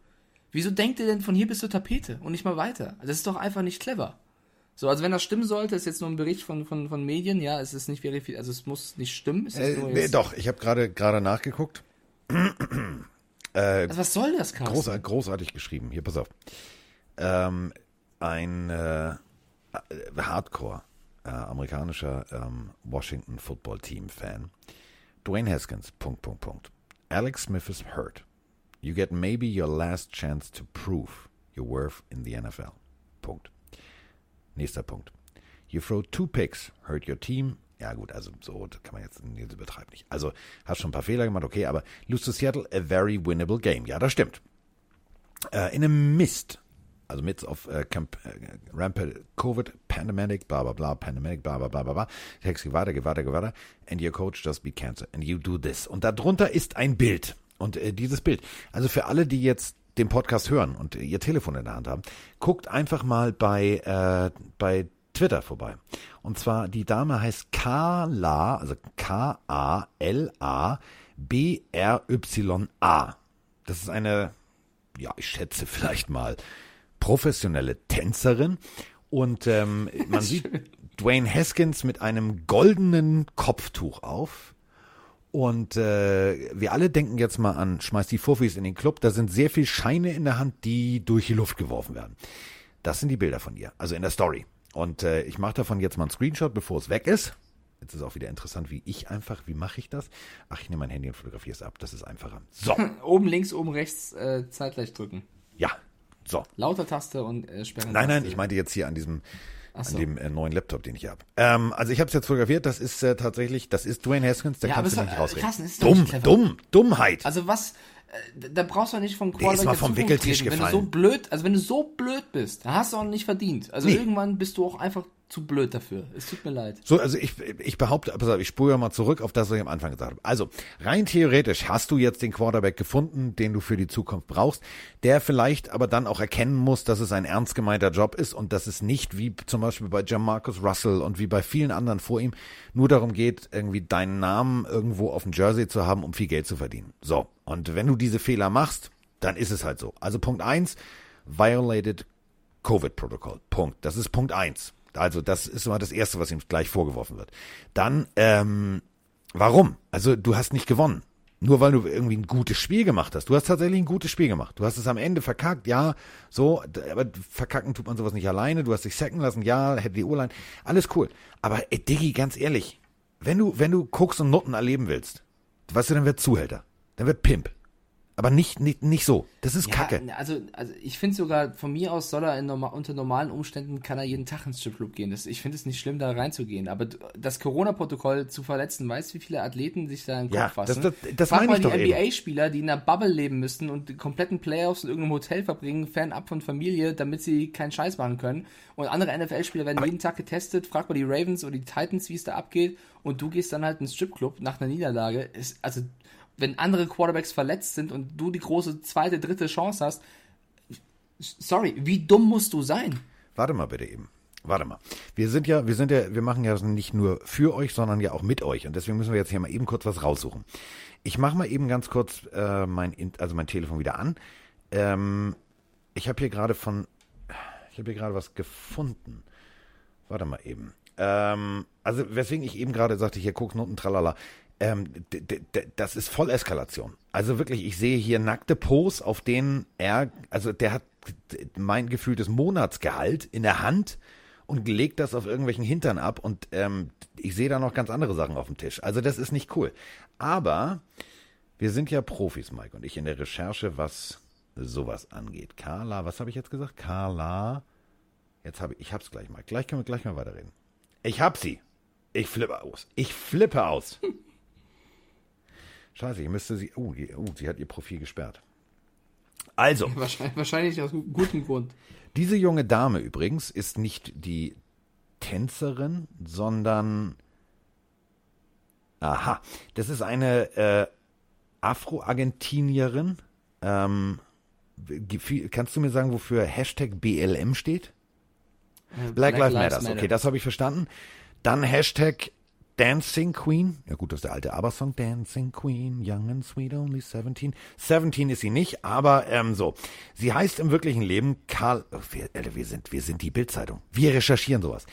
Wieso denkt ihr denn von hier bis zur Tapete und nicht mal weiter? Das ist doch einfach nicht clever. So, also wenn das stimmen sollte, ist jetzt nur ein Bericht von, von, von Medien, ja, es ist nicht verifiziert, also es muss nicht stimmen.
Äh, nee, doch, ich habe gerade gerade nachgeguckt.
Also was soll das, Carsten?
Großartig, großartig geschrieben. Hier, pass auf. Ähm, ein äh, Hardcore äh, amerikanischer ähm, Washington Football Team Fan. Dwayne Haskins. Punkt, Punkt, Punkt. Alex Smith is hurt. You get maybe your last chance to prove your worth in the NFL. Punkt. Nächster Punkt. You throw two picks, hurt your team. Ja gut, also so kann man jetzt nee, übertreibt nicht. Also hast schon ein paar Fehler gemacht, okay, aber lose to Seattle a very winnable game. Ja, das stimmt. Äh, in a mist, also midst of uh, camp, uh, rampant COVID, pandemic, bla bla bla, pandemic, bla bla bla bla bla. Text geht weiter, geht weiter, geht weiter. And your coach just be cancer. And you do this. Und darunter ist ein Bild. Und äh, dieses Bild. Also für alle, die jetzt den Podcast hören und ihr Telefon in der Hand haben, guckt einfach mal bei, äh, bei Twitter vorbei. Und zwar, die Dame heißt Carla, also K-A-L-A-B-R-Y-A. Das ist eine, ja, ich schätze vielleicht mal, professionelle Tänzerin. Und ähm, man sieht *laughs* Dwayne Haskins mit einem goldenen Kopftuch auf. Und äh, wir alle denken jetzt mal an, schmeiß die Fuffis in den Club. Da sind sehr viel Scheine in der Hand, die durch die Luft geworfen werden. Das sind die Bilder von ihr, also in der Story. Und äh, ich mache davon jetzt mal einen Screenshot, bevor es weg ist. Jetzt ist auch wieder interessant, wie ich einfach, wie mache ich das? Ach, ich nehme mein Handy und fotografiere es ab. Das ist einfacher. So, *laughs*
Oben links, oben rechts äh, zeitgleich drücken.
ja, so.
Lauter Taste und äh, sperren.
Nein, nein, ich meinte jetzt hier an diesem,
so.
an dem äh, neuen Laptop, den ich habe. Ähm, also ich habe es jetzt fotografiert. Das ist äh, tatsächlich, das ist Dwayne Haskins. Da
Ja,
kannst du nicht
war-
rausreden.
Carsten, ist
dumm, dumm, Dummheit.
Also was, äh, da brauchst du nicht von
ist
Quarterback
mal
der
vom Wickeltisch
reden. Wenn du
gefallen.
so blöd, also wenn du so blöd bist, dann hast du auch nicht verdient. Also
Nee.
irgendwann bist du auch einfach zu blöd dafür. Es tut mir leid.
So, also ich, ich behaupte, ich spule mal zurück auf das, was ich am Anfang gesagt habe. Also, rein theoretisch hast du jetzt den Quarterback gefunden, den du für die Zukunft brauchst, der vielleicht aber dann auch erkennen muss, dass es ein ernst gemeinter Job ist und dass es nicht wie zum Beispiel bei Jamarcus Russell und wie bei vielen anderen vor ihm nur darum geht, irgendwie deinen Namen irgendwo auf dem Jersey zu haben, um viel Geld zu verdienen. So, und wenn du diese Fehler machst, dann ist es halt so. Also Punkt eins, violated Covid-Protokoll. Punkt. Das ist Punkt eins. Also das ist mal das Erste, was ihm gleich vorgeworfen wird. Dann, ähm, warum? Also du hast nicht gewonnen. Nur weil du irgendwie ein gutes Spiel gemacht hast. Du hast tatsächlich ein gutes Spiel gemacht. Du hast es am Ende verkackt, ja, so, aber verkacken tut man sowas nicht alleine. Du hast dich sacken lassen, ja, hätte die O-Line, alles cool. Aber ey, Diggi, ganz ehrlich, wenn du, wenn du Koks und Nutten erleben willst, weißt du, dann wird Zuhälter. Dann wird Pimp. Aber nicht, nicht, nicht so. Das ist Kacke.
Ja, also, also ich finde sogar, von mir aus soll er in norma unter normalen Umständen, kann er jeden Tag ins Stripclub gehen. Das, ich finde es nicht schlimm, da reinzugehen. Aber das Corona-Protokoll zu verletzen, weißt du, wie viele Athleten sich da in den
Ja,
Kopf fassen?
das- das- das
Frag
meine
mal
ich
die
doch eben.
NBA-Spieler, die in einer Bubble leben müssten und die kompletten Playoffs in irgendeinem Hotel verbringen, fernab von Familie, damit sie keinen Scheiß machen können. Und andere NFL-Spieler werden jeden Tag getestet. Frag mal die Ravens oder die Titans, wie es da abgeht. Und du gehst dann halt in den Stripclub nach einer Niederlage. Ist, also, wenn andere Quarterbacks verletzt sind und du die große zweite, dritte Chance hast, sorry, wie dumm musst du sein?
Warte mal bitte eben. Warte mal. Wir sind ja, wir sind ja, wir machen ja nicht nur für euch, sondern ja auch mit euch. Und deswegen müssen wir jetzt hier mal eben kurz was raussuchen. Ich mache mal eben ganz kurz äh, mein, In- also mein Telefon wieder an. Ähm, ich habe hier gerade von, ich habe hier gerade was gefunden. Warte mal eben. Ähm, also weswegen ich eben gerade sagte, hier Koksnoten, tralala. Ähm, das ist Volleskalation. Also wirklich, ich sehe hier nackte Posts, auf denen er, also der hat mein gefühltes Monatsgehalt in der Hand und legt das auf irgendwelchen Hintern ab und ähm, ich sehe da noch ganz andere Sachen auf dem Tisch. Also das ist nicht cool. Aber Wir sind ja Profis, Mike und ich in der Recherche, was sowas angeht. Carla, was habe ich jetzt gesagt? Carla. Jetzt habe ich, ich hab's gleich mal. Gleich können wir gleich mal weiterreden. Ich hab sie. Ich flippe aus. Ich flippe aus. *laughs* Scheiße, ich müsste sie. Oh, die, oh, sie hat ihr Profil gesperrt. Also. *laughs*
Wahrscheinlich, wahrscheinlich aus gutem Grund.
Diese junge Dame übrigens ist nicht die Tänzerin, sondern. Aha, das ist eine äh, Afro-Argentinierin. Ähm, kannst du mir sagen, wofür Hashtag BLM steht? Black, Black Lives, Matter. Matter. Okay, das habe ich verstanden. Dann Hashtag Dancing Queen. Ja gut, das ist der alte ABBA-Song. Dancing Queen, young and sweet, only 17. 17 ist sie nicht, aber ähm, so. Sie heißt im wirklichen Leben Karl... Oh, wir, wir, sind, wir sind die Bildzeitung. Wir recherchieren sowas.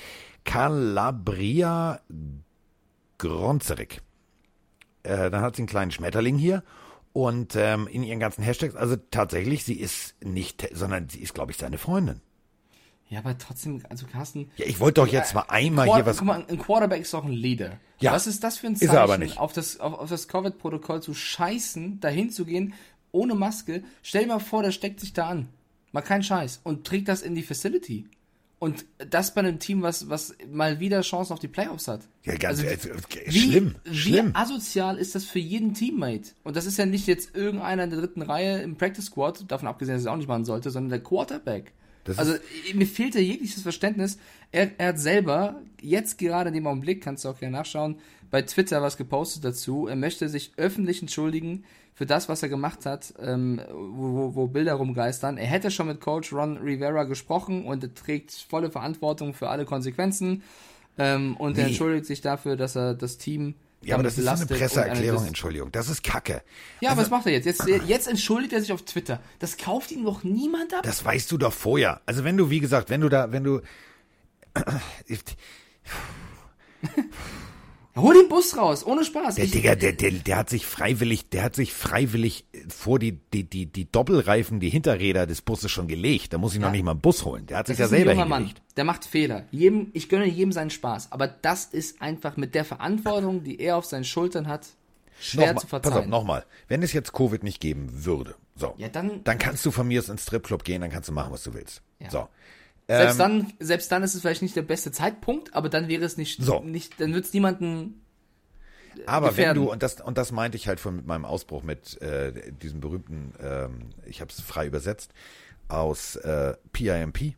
Calabria Gronzerik. Äh, dann hat sie einen kleinen Schmetterling hier und ähm, in ihren ganzen Hashtags, also tatsächlich, sie ist nicht, sondern sie ist, glaube ich, seine Freundin.
Ja, aber trotzdem, also Carsten.
Ja, ich wollte doch jetzt mal einmal
Quarter,
hier was.
Guck mal, ein Quarterback ist doch ein Leader.
Ja.
Was ist das für ein Zeichen,
ist er aber nicht.
auf das, auf, auf das Covid-Protokoll zu scheißen, dahin zu gehen, ohne Maske? Stell dir mal vor, der steckt sich da an. Mal kein Scheiß. Und trägt das in die Facility. Und das bei einem Team, was, was mal wieder Chancen auf die Playoffs hat.
Ja, ganz
also, Wie,
schlimm,
wie
schlimm.
asozial ist das für jeden Teammate? Und das ist ja nicht jetzt irgendeiner in der dritten Reihe im Practice Squad, davon abgesehen, dass er es auch nicht machen sollte, sondern der Quarterback.
Das
also mir fehlt ja jegliches Verständnis. Er, er hat selber, jetzt gerade in dem Augenblick, kannst du auch gerne nachschauen, bei Twitter was gepostet dazu. Er möchte sich öffentlich entschuldigen für das, was er gemacht hat, ähm, wo, wo, Bilder rumgeistern. Er hätte schon mit Coach Ron Rivera gesprochen und er trägt volle Verantwortung für alle Konsequenzen. Ähm, und er
Nee.
entschuldigt sich dafür, dass er das Team
Ja, aber das ist eine Presseerklärung, Entschuldigung. Das ist Kacke.
ja,
also,
was macht er jetzt? jetzt? Jetzt entschuldigt er sich auf Twitter. Das kauft ihm doch niemand ab.
Das weißt du doch vorher. Also wenn du, wie gesagt, wenn du da, wenn du. *clears throat*
Hol den Bus raus, ohne Spaß.
Der
Ich-
Digga, der, der, der hat sich freiwillig, der hat sich freiwillig vor die, die, die, die Doppelreifen, die Hinterräder des Busses schon gelegt. Da muss ich noch
Ja.
nicht mal einen Bus holen. Der hat sich
Das
ja
ist ein
selber
junger Mann, der macht Fehler. Jedem, ich gönne jedem seinen Spaß. Aber das ist einfach mit der Verantwortung, die er auf seinen Schultern hat, schwer
Nochmal,
zu
pass
verzeihen.
auf, nochmal. Wenn es jetzt Covid nicht geben würde, so,
Ja, dann-
dann kannst du von mir aus ins Stripclub gehen, dann kannst du machen, was du willst.
Ja.
So.
Selbst,
Ähm,
dann, selbst dann ist es vielleicht nicht der beste Zeitpunkt, aber dann wäre es nicht,
So.
nicht dann wird es niemanden.
Aber wenn
gefährden.
du, und das, und das meinte ich halt von mit meinem Ausbruch mit äh, diesem berühmten, ähm, ich habe es frei übersetzt, aus äh, PIMP,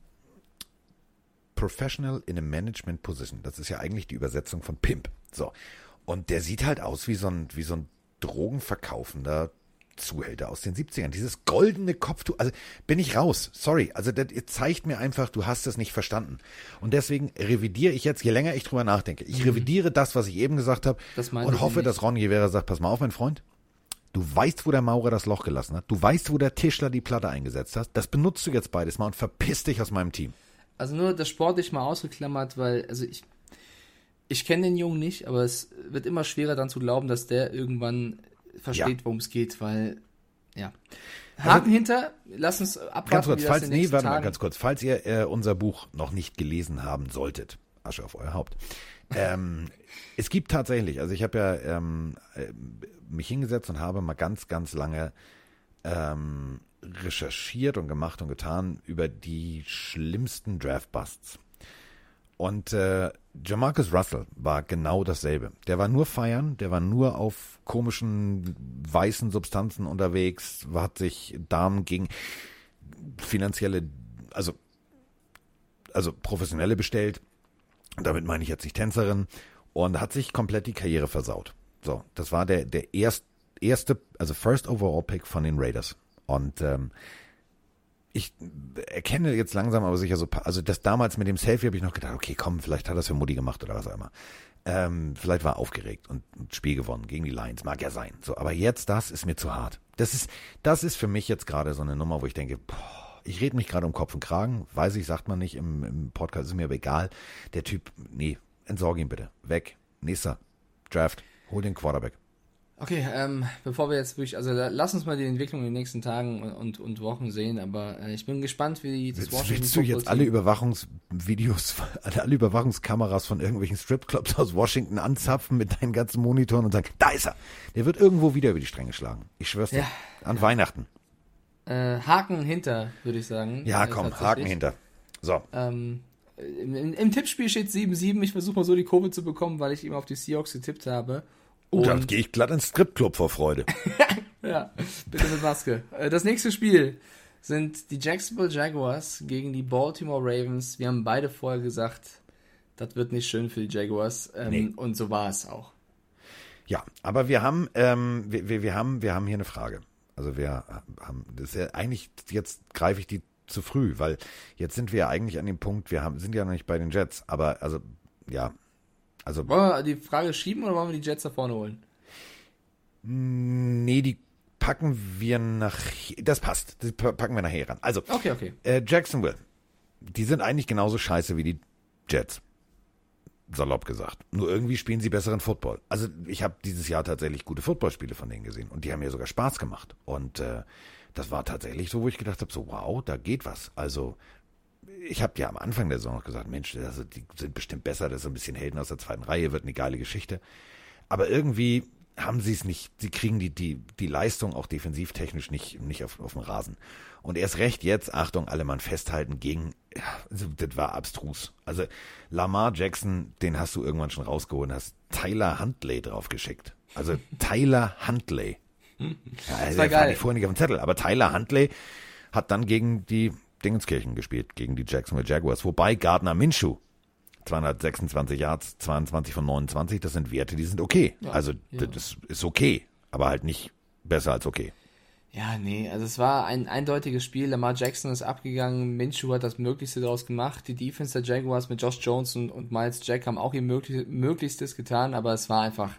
Professional in a Management Position. Das ist ja eigentlich die Übersetzung von Pimp. So. Und der sieht halt aus wie so ein, wie so ein drogenverkaufender Zuhälter aus den 70ern. Dieses goldene Kopftuch. Also bin ich raus. Sorry. Also das zeigt mir einfach, du hast es nicht verstanden. Und deswegen revidiere ich jetzt, je länger ich drüber nachdenke, ich revidiere das, was ich eben gesagt habe
Mhm.
Und hoffe,
nicht.
dass Ron Rivera sagt, pass mal auf, mein Freund. Du weißt, wo der Maurer das Loch gelassen hat. Du weißt, wo der Tischler die Platte eingesetzt hat. Das benutzt du jetzt beides mal und verpiss dich aus meinem Team.
Also nur das sportlich mal ausgeklammert, weil, also ich, ich kenne den Jungen nicht, aber es wird immer schwerer dann zu glauben, dass der irgendwann versteht, worum es geht, weil, ja. Haken hinter, lass uns abwarten,
Ganz kurz, falls, nee, warte mal, ganz kurz. Falls ihr äh, unser Buch noch nicht gelesen haben solltet, Asche auf euer Haupt. ähm, es gibt tatsächlich, also ich habe ja ähm, äh, mich hingesetzt und habe mal ganz, ganz lange ähm, recherchiert und gemacht und getan über die schlimmsten Draft-Busts. Und äh, Jamarcus Russell war genau dasselbe. Der war nur feiern, der war nur auf komischen weißen Substanzen unterwegs, hat sich Damen gegen finanzielle, also, also professionelle bestellt. Damit meine ich jetzt nicht Tänzerin. Und hat sich komplett die Karriere versaut. So, das war der, der erst, erste, also First Overall Pick von den Raiders. Und ähm, ich erkenne jetzt langsam aber sicher so, also das damals mit dem Selfie habe ich noch gedacht, okay, komm, vielleicht hat er es für Mutti gemacht oder was auch immer. Ähm, vielleicht war er aufgeregt und ein Spiel gewonnen gegen die Lions, mag ja sein. So, aber jetzt das ist mir zu hart. Das ist, das ist für mich jetzt gerade so eine Nummer, wo ich denke, boah, ich rede mich gerade um Kopf und Kragen, weiß ich, sagt man nicht im, im Podcast, ist mir aber egal. Der Typ, nee, entsorge ihn bitte, weg, nächster Draft, hol den Quarterback.
Okay, ähm, bevor wir jetzt wirklich, also lass uns mal die Entwicklung in den nächsten Tagen und, und Wochen sehen, aber äh, ich bin gespannt, wie das
Willst,
Washington
willst du jetzt alle Überwachungsvideos, *laughs* alle Überwachungskameras von irgendwelchen Stripclubs aus Washington anzapfen mit deinen ganzen Monitoren und sagen, da ist er. Der wird irgendwo wieder über die Stränge schlagen. Ich schwör's dir.
Ja,
An Weihnachten.
Äh, Haken hinter, würde ich sagen.
Ja,
Äh,
komm,
tatsächlich.
Haken hinter. So.
Ähm, im, im, Im Tippspiel steht 7-7. Ich versuche mal so die Kurve zu bekommen, weil ich eben auf die Seahawks getippt habe.
Oh, dann
Und-
gehe ich glatt ins Stripclub vor Freude. *laughs*
Ja, bitte mit Maske. Äh, Das nächste Spiel sind die Jacksonville Jaguars gegen die Baltimore Ravens. Wir haben beide vorher gesagt, das wird nicht schön für die Jaguars. Ähm,
Nee.
Und so war es auch.
Ja, aber wir haben, ähm, wir, wir, wir haben, wir haben hier eine Frage. Also wir haben, das ist ja eigentlich, jetzt greife ich die zu früh, weil jetzt sind wir ja eigentlich an dem Punkt, wir haben, sind ja noch nicht bei den Jets, aber also, ja, also,
Wollen wir die Frage schieben oder wollen wir die Jets da vorne holen?
nee, die packen wir nach, das passt, die pa- packen wir nachher ran. Also,
Okay, okay.
äh, Jacksonville, die sind eigentlich genauso scheiße wie die Jets. Salopp gesagt. Nur irgendwie spielen sie besseren Football. Also ich habe dieses Jahr tatsächlich gute Footballspiele von denen gesehen und die haben mir sogar Spaß gemacht. Und äh, das war tatsächlich so, wo ich gedacht habe, so wow, da geht was. Also ich habe ja am Anfang der Saison noch gesagt, Mensch, also die sind bestimmt besser, das ist ein bisschen Helden aus der zweiten Reihe, wird eine geile Geschichte. Aber irgendwie haben sie es nicht, sie kriegen die, die, die Leistung auch defensivtechnisch nicht, nicht auf, auf dem Rasen. Und erst recht jetzt, Achtung, alle Mann festhalten gegen, also das war abstrus. Also Lamar Jackson, den hast du irgendwann schon rausgeholt, hast Tyler Huntley draufgeschickt. Also *laughs* Tyler Huntley. Ja, das
war geil.
ich vorher nicht auf dem Zettel, aber Tyler Huntley hat dann gegen die Dingenskirchen gespielt, gegen die Jacksonville Jaguars. Wobei Gardner Minshew 226 Yards, 22 von 29, das sind Werte, die sind okay. also
ja.
das ist okay, aber halt nicht besser als okay.
Ja, nee, also es war ein eindeutiges Spiel. Lamar Jackson ist abgegangen, Minshew hat das Möglichste daraus gemacht. Die Defense der Jaguars mit Josh Jones und, und Miles Jack haben auch ihr Möglich Möglichstes getan, aber es war einfach,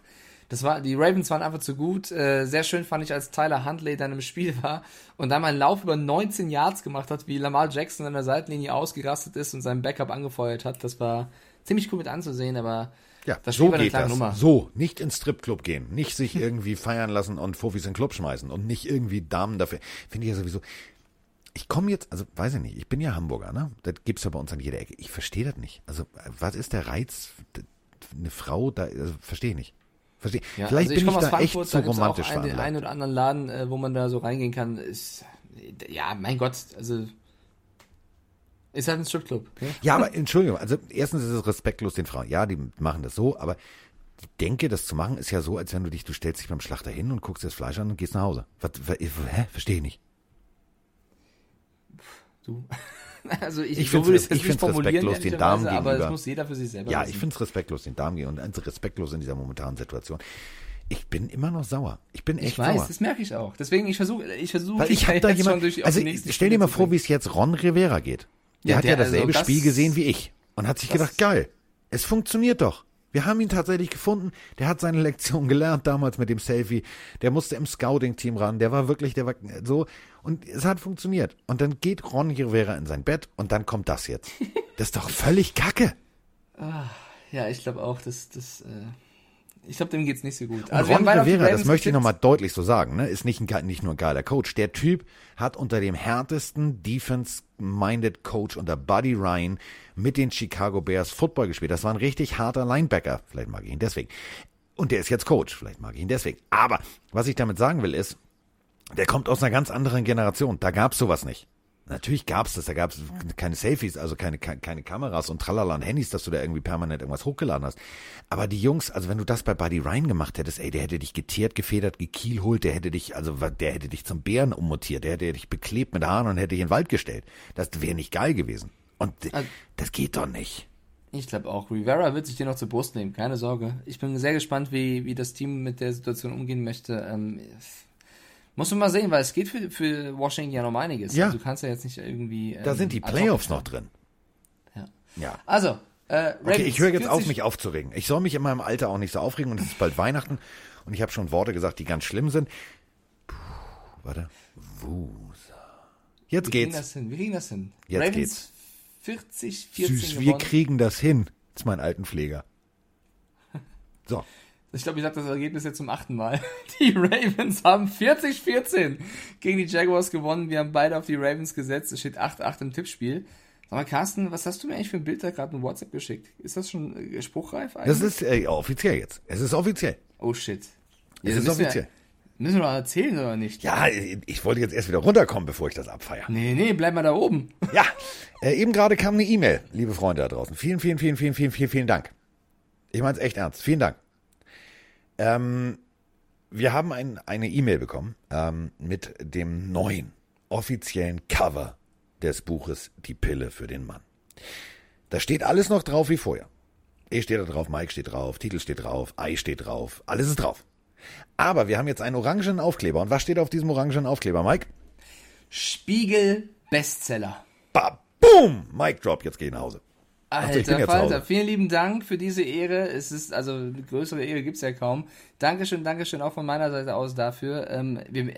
das war, die Ravens waren einfach zu gut. Äh, sehr schön fand ich, als Tyler Huntley dann im Spiel war und dann mal einen Lauf über 19 Yards gemacht hat, wie Lamar Jackson an der Seitenlinie ausgerastet ist und seinen Backup angefeuert hat. Das war ziemlich cool mit anzusehen, aber
Ja,
das
so geht das.
Nummer.
So, nicht ins Stripclub gehen, nicht sich irgendwie *laughs* feiern lassen und Fofis in den Club schmeißen und nicht irgendwie Damen dafür. Finde ich ja sowieso. Ich komme jetzt, also weiß ich nicht, ich bin ja Hamburger, ne? Das gibt's ja bei uns an jeder Ecke. Ich verstehe das nicht. Also, was ist der Reiz, eine Frau da, also, verstehe ich nicht. Verstehe.
Ja,
Vielleicht
also
bin ich da echt
Frankfurt,
zu
da
romantisch
auch einen, den einen oder anderen Laden, äh, wo man da so reingehen kann. Ist, ja, mein Gott, also ist halt ein Stripclub. Ja?
Ja, aber Entschuldigung, also erstens ist es respektlos den Frauen. Ja, die machen das so, aber ich denke, das zu machen ist ja so, als wenn du dich, du stellst dich beim Schlachter hin und guckst das Fleisch an und gehst nach Hause. Was, was, hä? Verstehe ich nicht.
Du. *laughs* *laughs* Also ich,
Ich
so würde es
ich
nicht
respektlos den Damen
aber es
gegenüber.
muss jeder für sich selber
Ja,
wissen.
ich finde es respektlos den Damen gehen und also respektlos in dieser momentanen Situation. Ich bin immer noch sauer. Ich bin echt
ich weiß,
sauer.
das merke ich auch. Deswegen, ich versuche, ich versuche
ich habe da jemand, also stell dir mal vor, wie es jetzt Ron Rivera geht. Der
Ja,
hat
der-
ja dasselbe
also das-
Spiel gesehen wie ich und hat sich gedacht, geil, es funktioniert doch. Wir haben ihn tatsächlich gefunden. Der hat seine *laughs* Lektion gelernt damals mit dem Selfie. Der musste im Scouting-Team ran. Der war wirklich, der war so. Und es hat funktioniert. Und dann geht Ron Rivera in sein Bett und dann kommt das jetzt. *laughs* Das ist doch völlig kacke.
Ja, ich glaube auch, dass das. Äh, ich glaube, dem geht's nicht so gut.
Und
Also,
Ron Rivera, das möchte ich nochmal deutlich so sagen, ne? ist nicht, ein, nicht nur ein geiler Coach. Der Typ hat unter dem härtesten Defense-minded Coach unter Buddy Ryan mit den Chicago Bears Football gespielt. Das war ein richtig harter Linebacker. Vielleicht mag ich ihn deswegen. Und der ist jetzt Coach. Vielleicht mag ich ihn deswegen. Aber was ich damit sagen will, ist, der kommt aus einer ganz anderen Generation. Da gab's sowas nicht. Natürlich gab's das, da gab's keine Selfies, also keine, keine, Kameras und tralala und Handys, dass du da irgendwie permanent irgendwas hochgeladen hast. Aber die Jungs, also wenn du das bei Buddy Ryan gemacht hättest, ey, der hätte dich geteert, gefedert, gekielholt, der hätte dich, also der hätte dich zum Bären ummutiert, der hätte dich beklebt mit Haaren und hätte dich in den Wald gestellt. Das wäre nicht geil gewesen. Und
Also-
das geht doch nicht.
Ich glaube auch. Rivera wird sich dir noch zur Brust nehmen, keine Sorge. Ich bin sehr gespannt, wie, wie das Team mit der Situation umgehen möchte. Ähm, muss man mal sehen, weil es geht für, für Washington ja noch um einiges.
Ja.
Also du kannst ja jetzt nicht irgendwie.
Da
ähm,
sind die Playoffs noch drin.
Ja.
Ja.
Also, äh, Ravens,
Okay, ich höre jetzt
40
auf, mich aufzuregen. Ich soll mich in meinem Alter auch nicht so aufregen und es ist bald Weihnachten und ich habe schon Worte gesagt, die ganz schlimm sind. Puh, warte. Wusa. Jetzt
Wir kriegen
geht's.
das hin. Wir kriegen das hin.
Jetzt
Ravens
geht's.
40, 14
Süß, wir
gewonnen.
kriegen das hin. Das ist mein Altenpfleger. So,
Ich glaube, ich sage das Ergebnis jetzt zum achten Mal. *laughs* Die Ravens haben 40-14 gegen die Jaguars gewonnen. Wir haben beide auf die Ravens gesetzt. Es steht 8-8 im Tippspiel. Sag mal, Carsten, was hast du mir eigentlich für ein Bild da gerade in WhatsApp geschickt? Ist das schon äh, spruchreif eigentlich?
Das ist äh, offiziell jetzt. Es ist offiziell.
Oh shit.
Es
Ja,
ist
müssen
offiziell.
Wir, müssen wir noch erzählen oder nicht?
Ja, ich wollte jetzt erst wieder runterkommen, bevor ich das abfeiere.
Nee, nee, bleib mal da oben. *laughs*
Ja, äh, eben gerade kam eine E-Mail, liebe Freunde da draußen. Vielen, vielen, vielen, vielen, vielen, vielen, vielen Dank. Ich meine es echt ernst. Vielen Dank. Ähm, wir haben ein, eine E-Mail bekommen ähm, mit dem neuen offiziellen Cover des Buches Die Pille für den Mann. Da steht alles noch drauf wie vorher. Ich stehe da drauf, Mike steht drauf, Titel steht drauf, Ei steht drauf, alles ist drauf. Aber wir haben jetzt einen orangenen Aufkleber. Und was steht auf diesem orangenen Aufkleber, Mike?
Spiegel Bestseller.
Ba boom! Mic drop, jetzt geh ich nach Hause.
Alter Falter, vielen lieben Dank für diese Ehre. Es ist, also, eine größere Ehre gibt's ja kaum. Dankeschön, Dankeschön auch von meiner Seite aus dafür. Ähm, wir,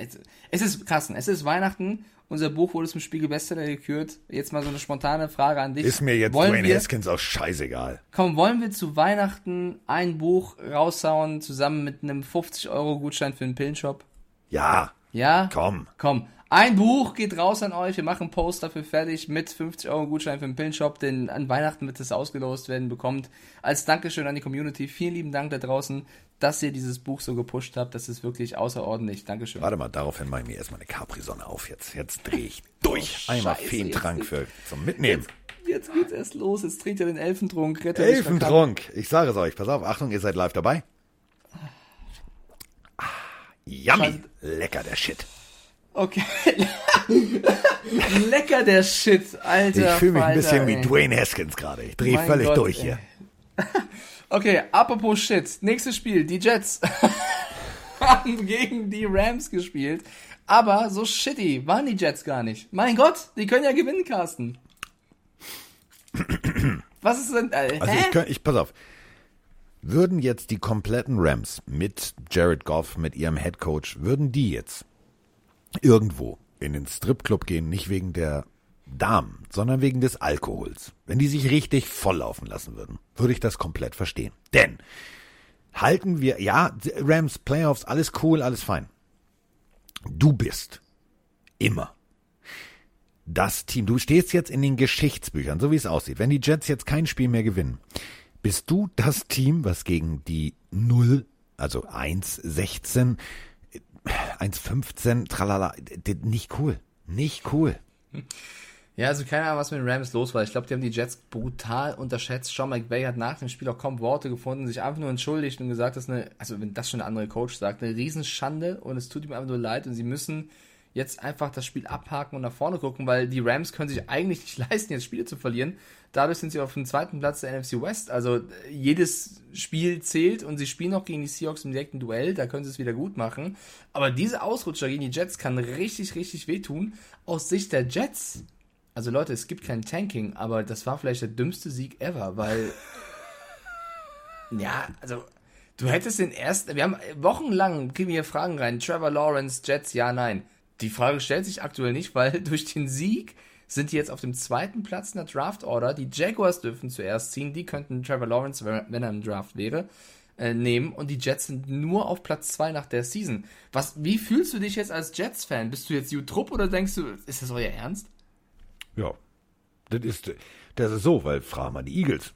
es ist, Carsten, es ist Weihnachten. Unser Buch wurde zum Spiegel Bestseller gekürt. Jetzt mal so eine spontane Frage an dich.
Ist mir jetzt
wollen
Dwayne
wir,
Haskins auch scheißegal.
Komm, wollen wir zu Weihnachten ein Buch raushauen, zusammen mit einem 50-Euro-Gutschein für einen Pillenshop?
Ja,
Ja?
komm.
Komm, ein Buch geht raus an euch. Wir machen einen Post dafür fertig mit 50 Euro Gutschein für den Pillenshop, den an Weihnachten wird es ausgelost werden bekommt. Als Dankeschön an die Community. Vielen lieben Dank da draußen, dass ihr dieses Buch so gepusht habt. Das ist wirklich außerordentlich. Dankeschön.
Warte mal, daraufhin mache ich mir erstmal eine Capri-Sonne auf jetzt. Jetzt drehe ich *laughs* durch. Einmal
Oh, Scheiße,
Feentrank
jetzt-
für, zum Mitnehmen.
Jetzt geht's erst los. Jetzt trinkt ihr den Elfentrunk. Rettet
Elfentrunk. Ich sage es euch. Pass auf, Achtung, ihr seid live dabei. Ah, yummy. Lecker, der Shit.
Okay. *laughs* Lecker der Shit, Alter.
Ich fühle mich ein bisschen wie. Dwayne Haskins gerade. Ich drehe völlig
Gott,
durch
ey.
hier. *laughs*
Okay, apropos Shit. Nächstes Spiel. Die Jets *laughs* haben gegen die Rams gespielt. Aber so shitty waren die Jets gar nicht. Mein Gott, die können ja gewinnen, Carsten. *clears throat* Was ist denn... Äh,
Also ich, könnt, ich pass auf. Würden jetzt die kompletten Rams mit Jared Goff, mit ihrem Head Coach, würden die jetzt irgendwo in den Stripclub gehen, nicht wegen der Damen, sondern wegen des Alkohols. Wenn die sich richtig volllaufen lassen würden, würde ich das komplett verstehen. Denn halten wir, ja, Rams, Playoffs, alles cool, alles fein. Du bist immer das Team. Du stehst jetzt in den Geschichtsbüchern, so wie es aussieht. Wenn die Jets jetzt kein Spiel mehr gewinnen, bist du das Team, was gegen die 0, also 1, 16, 1, 15, tralala, nicht cool. Nicht cool.
Ja, also keine Ahnung, was mit den Rams los war. Ich glaube, die haben die Jets brutal unterschätzt. Sean McVay hat nach dem Spiel auch kaum Worte gefunden, sich einfach nur entschuldigt und gesagt, dass eine, also wenn das schon ein anderer Coach sagt, eine Riesenschande und es tut ihm einfach nur leid und sie müssen jetzt einfach das Spiel abhaken und nach vorne gucken, weil die Rams können sich eigentlich nicht *laughs* leisten, jetzt Spiele zu verlieren. Dadurch sind sie auf dem zweiten Platz der NFC West. Also äh, jedes Spiel zählt und sie spielen noch gegen die Seahawks im direkten Duell, da können sie es wieder gut machen. Aber diese Ausrutscher gegen die Jets kann richtig, richtig wehtun. Aus Sicht der Jets also Leute, es gibt kein Tanking, aber das war vielleicht der dümmste Sieg ever, weil *laughs* ja, also du hättest den ersten, wir haben wochenlang kriegen wir hier Fragen rein, Trevor Lawrence, Jets, ja, nein. Die Frage stellt sich aktuell nicht, weil *laughs* durch den Sieg sind die jetzt auf dem zweiten Platz in der Draft Order. Die Jaguars dürfen zuerst ziehen, die könnten Trevor Lawrence, wenn er im Draft wäre, äh, nehmen und die Jets sind nur auf Platz zwei nach der Season. Was, wie fühlst du dich jetzt als Jets-Fan? Bist du jetzt Jutrupp oder denkst du, ist das euer Ernst?
Ja. Das ist, das ist so, weil frag mal die Eagles.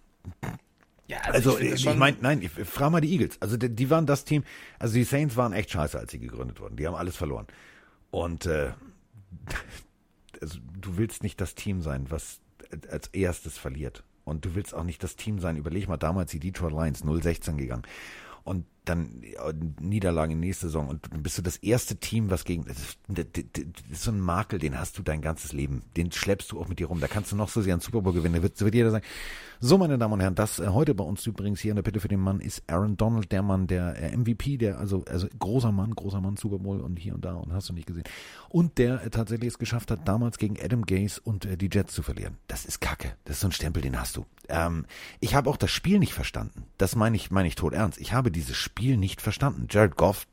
Ja,
Also,
das
ich,
schon-
meine, nein, ich frag mal die Eagles. Also, die, die waren das Team, also die Saints waren echt scheiße, als sie gegründet wurden. Die haben alles verloren. Und, äh, *laughs* also, du willst nicht das Team sein, was als erstes verliert. Und du willst auch nicht das Team sein, überleg mal, damals die Detroit Lions 0-16 gegangen. Und dann Niederlagen in nächste Saison. Und dann bist du das erste Team, was gegen. Das ist, das ist so ein Makel, den hast du dein ganzes Leben. Den schleppst du auch mit dir rum. Da kannst du noch so sehr einen Super Bowl gewinnen. Da wird, wird jeder sagen. So, meine Damen und Herren, das äh, heute bei uns übrigens hier in der Bitte für den Mann ist Aaron Donald, der Mann, der äh, MVP, der, also, also großer Mann, großer Mann, Super Bowl und hier und da und hast du nicht gesehen. Und der äh, tatsächlich es geschafft hat, damals gegen Adam Gase und äh, die Jets zu verlieren. Das ist Kacke. Das ist so ein Stempel, den hast du. Ähm, ich habe auch das Spiel nicht verstanden. Das meine ich, meine ich tot ernst. Ich habe dieses Spiel nicht verstanden. Jared Goff,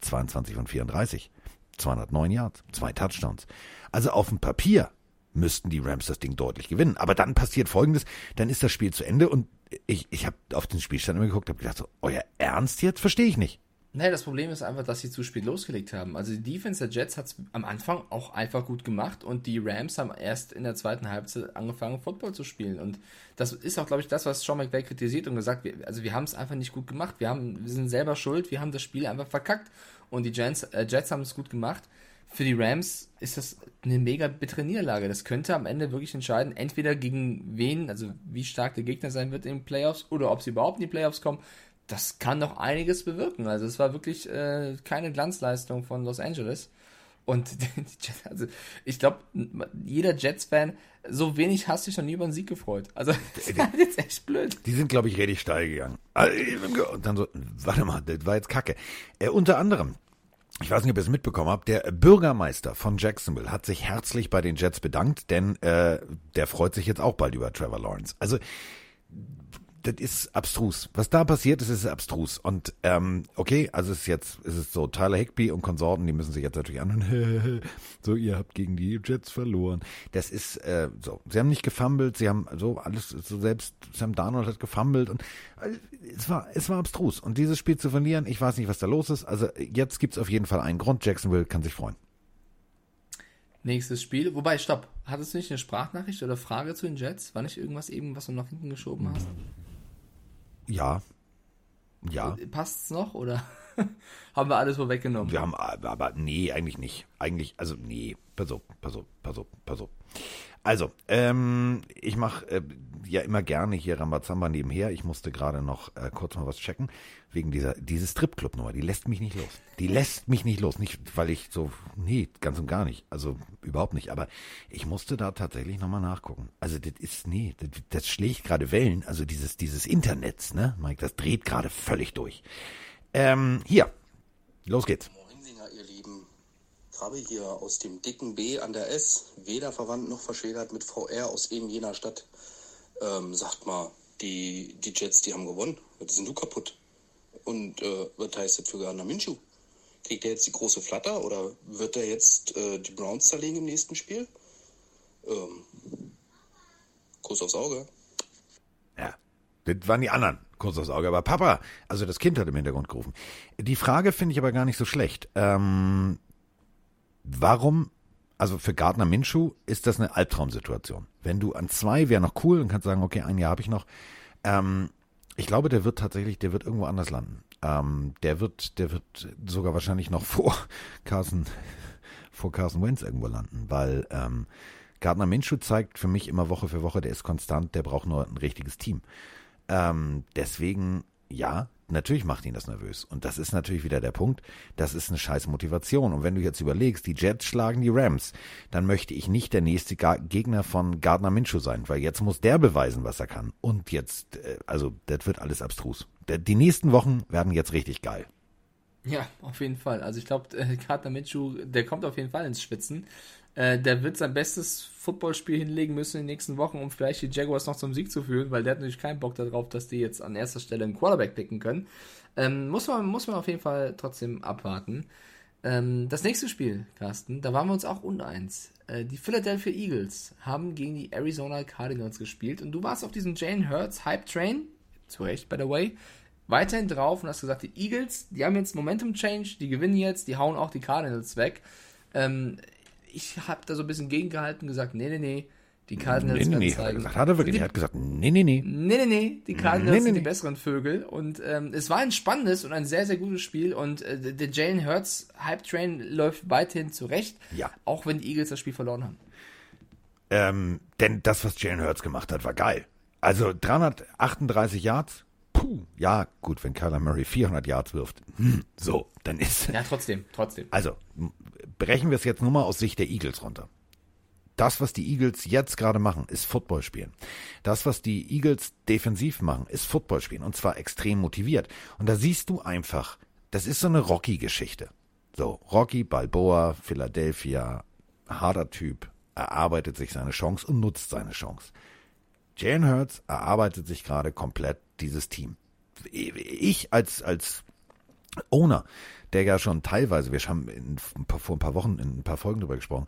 22 von 34, 209 Yards, zwei Touchdowns. Also auf dem Papier müssten die Rams das Ding deutlich gewinnen. Aber dann passiert Folgendes, dann ist das Spiel zu Ende und ich, ich habe auf den Spielstand immer geguckt, habe gedacht, so, euer Ernst jetzt? Verstehe ich nicht.
Nee, das Problem ist einfach, dass sie zu spät losgelegt haben. Also die Defense der Jets hat es am Anfang auch einfach gut gemacht und die Rams haben erst in der zweiten Halbzeit angefangen, Football zu spielen. Und das ist auch, glaube ich, das, was Sean McVay kritisiert und gesagt, wir, also wir haben es einfach nicht gut gemacht. Wir, haben, wir sind selber schuld, wir haben das Spiel einfach verkackt. Und die Jets, äh, Jets haben es gut gemacht. Für die Rams ist das eine mega bittere Niederlage. Das könnte am Ende wirklich entscheiden, entweder gegen wen, also wie stark der Gegner sein wird in den Playoffs oder ob sie überhaupt in die Playoffs kommen das kann doch einiges bewirken. Also es war wirklich äh, keine Glanzleistung von Los Angeles. Und *laughs* also ich glaube, jeder Jets-Fan, so wenig hast du dich noch nie über einen Sieg gefreut. Also *laughs* das war jetzt echt blöd.
Die sind, glaube ich, richtig steil gegangen. Und dann so, warte mal, das war jetzt Kacke. Äh, unter anderem, ich weiß nicht, ob ihr es mitbekommen habt, der Bürgermeister von Jacksonville hat sich herzlich bei den Jets bedankt, denn äh, der freut sich jetzt auch bald über Trevor Lawrence. Also das ist abstrus. Was da passiert ist, ist abstrus. Und ähm, okay, also es ist jetzt, ist es so, Tyler Higby und Konsorten, die müssen sich jetzt natürlich anhören, *laughs* so, ihr habt gegen die Jets verloren. Das ist äh, so, sie haben nicht gefummelt, sie haben so alles, so selbst Sam Darnold hat gefummelt und äh, es war, es war abstrus. Und dieses Spiel zu verlieren, ich weiß nicht, was da los ist. Also jetzt gibt's auf jeden Fall einen Grund. Jacksonville kann sich freuen.
Nächstes Spiel. Wobei, stopp. Hattest du nicht eine Sprachnachricht oder Frage zu den Jets? War nicht irgendwas eben, was du nach hinten geschoben hast?
Ja. Ja.
Passt es noch oder *laughs* haben wir alles vorweggenommen?
Wir haben, aber nee, eigentlich nicht. Eigentlich, also nee, pass auf, pass auf, pass auf, pass auf. Also, ähm, ich mache äh, ja immer gerne hier Rambazamba nebenher. Ich musste gerade noch äh, kurz mal was checken wegen dieser diese Stripclub-Nummer. Die lässt mich nicht los. Die lässt mich nicht los. Nicht, weil ich so, nee, ganz und gar nicht. Also überhaupt nicht. Aber ich musste da tatsächlich nochmal nachgucken. Also das ist, nee, das, das schlägt gerade Wellen. Also dieses dieses Internets, ne, Mike, das dreht gerade völlig durch. Ähm, hier, los geht's.
Krabbe hier aus dem dicken B an der S, weder verwandt noch verschwägert mit VR aus eben jener Stadt. Ähm, sagt mal, die, die Jets, die haben gewonnen. Was sind du kaputt? Und äh, was heißt das für Gardner Minshew? Kriegt er jetzt die große Flatter oder wird er jetzt äh, die Browns zerlegen im nächsten Spiel? Ähm, Kuss aufs Auge.
Ja, das waren die anderen. Kuss aufs Auge. Aber Papa, also das Kind hat im Hintergrund gerufen. Die Frage finde ich aber gar nicht so schlecht. Ähm, warum, also für Gardner Minshew ist das eine Albtraumsituation. Wenn du an zwei wäre noch cool und kannst sagen, okay, ein Jahr habe ich noch. Ähm, ich glaube, der wird tatsächlich, der wird irgendwo anders landen. Ähm, der wird, der wird sogar wahrscheinlich noch *laughs* vor Carson, vor Carson Wentz irgendwo landen, weil ähm, Gardner Minshew zeigt für mich immer Woche für Woche, der ist konstant, der braucht nur ein richtiges Team. Ähm, deswegen, ja, natürlich macht ihn das nervös. Und das ist natürlich wieder der Punkt. Das ist eine scheiß Motivation. Und wenn du jetzt überlegst, die Jets schlagen die Rams, dann möchte ich nicht der nächste Gegner von Gardner Minshew sein, weil jetzt muss der beweisen, was er kann. Und jetzt, äh, also, das wird alles abstrus. Die nächsten Wochen werden jetzt richtig geil.
Ja, auf jeden Fall. Also ich glaube, äh, Gardner Minshew, der kommt auf jeden Fall ins Spitzen. Äh, der wird sein bestes Footballspiel hinlegen müssen in den nächsten Wochen, um vielleicht die Jaguars noch zum Sieg zu führen, weil der hat natürlich keinen Bock darauf, dass die jetzt an erster Stelle einen Quarterback picken können. Ähm, muss, man, muss man auf jeden Fall trotzdem abwarten. Ähm, das nächste Spiel, Carsten, da waren wir uns auch uneins. Äh, die Philadelphia Eagles haben gegen die Arizona Cardinals gespielt und du warst auf diesem Jane Hurts Hype Train, zu Recht, by the way, weiterhin drauf und hast gesagt, die Eagles, die haben jetzt Momentum Change, die gewinnen jetzt, die hauen auch die Cardinals weg. Ähm, ich habe da so ein bisschen gegengehalten, gesagt, nee, nee, nee, die Cardinals
nee, nee, nee, zeigen. Hat, hat er wirklich, die, er hat gesagt, nee, nee, nee.
Nee, nee, nee, die Cardinals nee, nee, sind die besseren Vögel und ähm, es war ein spannendes und ein sehr, sehr gutes Spiel und äh, der Jalen Hurts Hype Train läuft weiterhin zurecht,
ja.
auch wenn die Eagles das Spiel verloren haben.
Ähm, denn das, was Jalen Hurts gemacht hat, war geil. Also 338 Yards, puh, ja, gut, wenn Kyler Murray 400 Yards wirft, hm, so, dann ist...
Ja, trotzdem, trotzdem.
Also, brechen wir es jetzt nur mal aus Sicht der Eagles runter. Das, was die Eagles jetzt gerade machen, ist Football spielen. Das, was die Eagles defensiv machen, ist Football spielen. Und zwar extrem motiviert. Und da siehst du einfach, das ist so eine Rocky-Geschichte. So, Rocky Balboa, Philadelphia, harter Typ, erarbeitet sich seine Chance und nutzt seine Chance. Jalen Hurts erarbeitet sich gerade komplett dieses Team. Ich als, als Owner, der ja schon teilweise, wir haben in, vor ein paar Wochen in ein paar Folgen drüber gesprochen,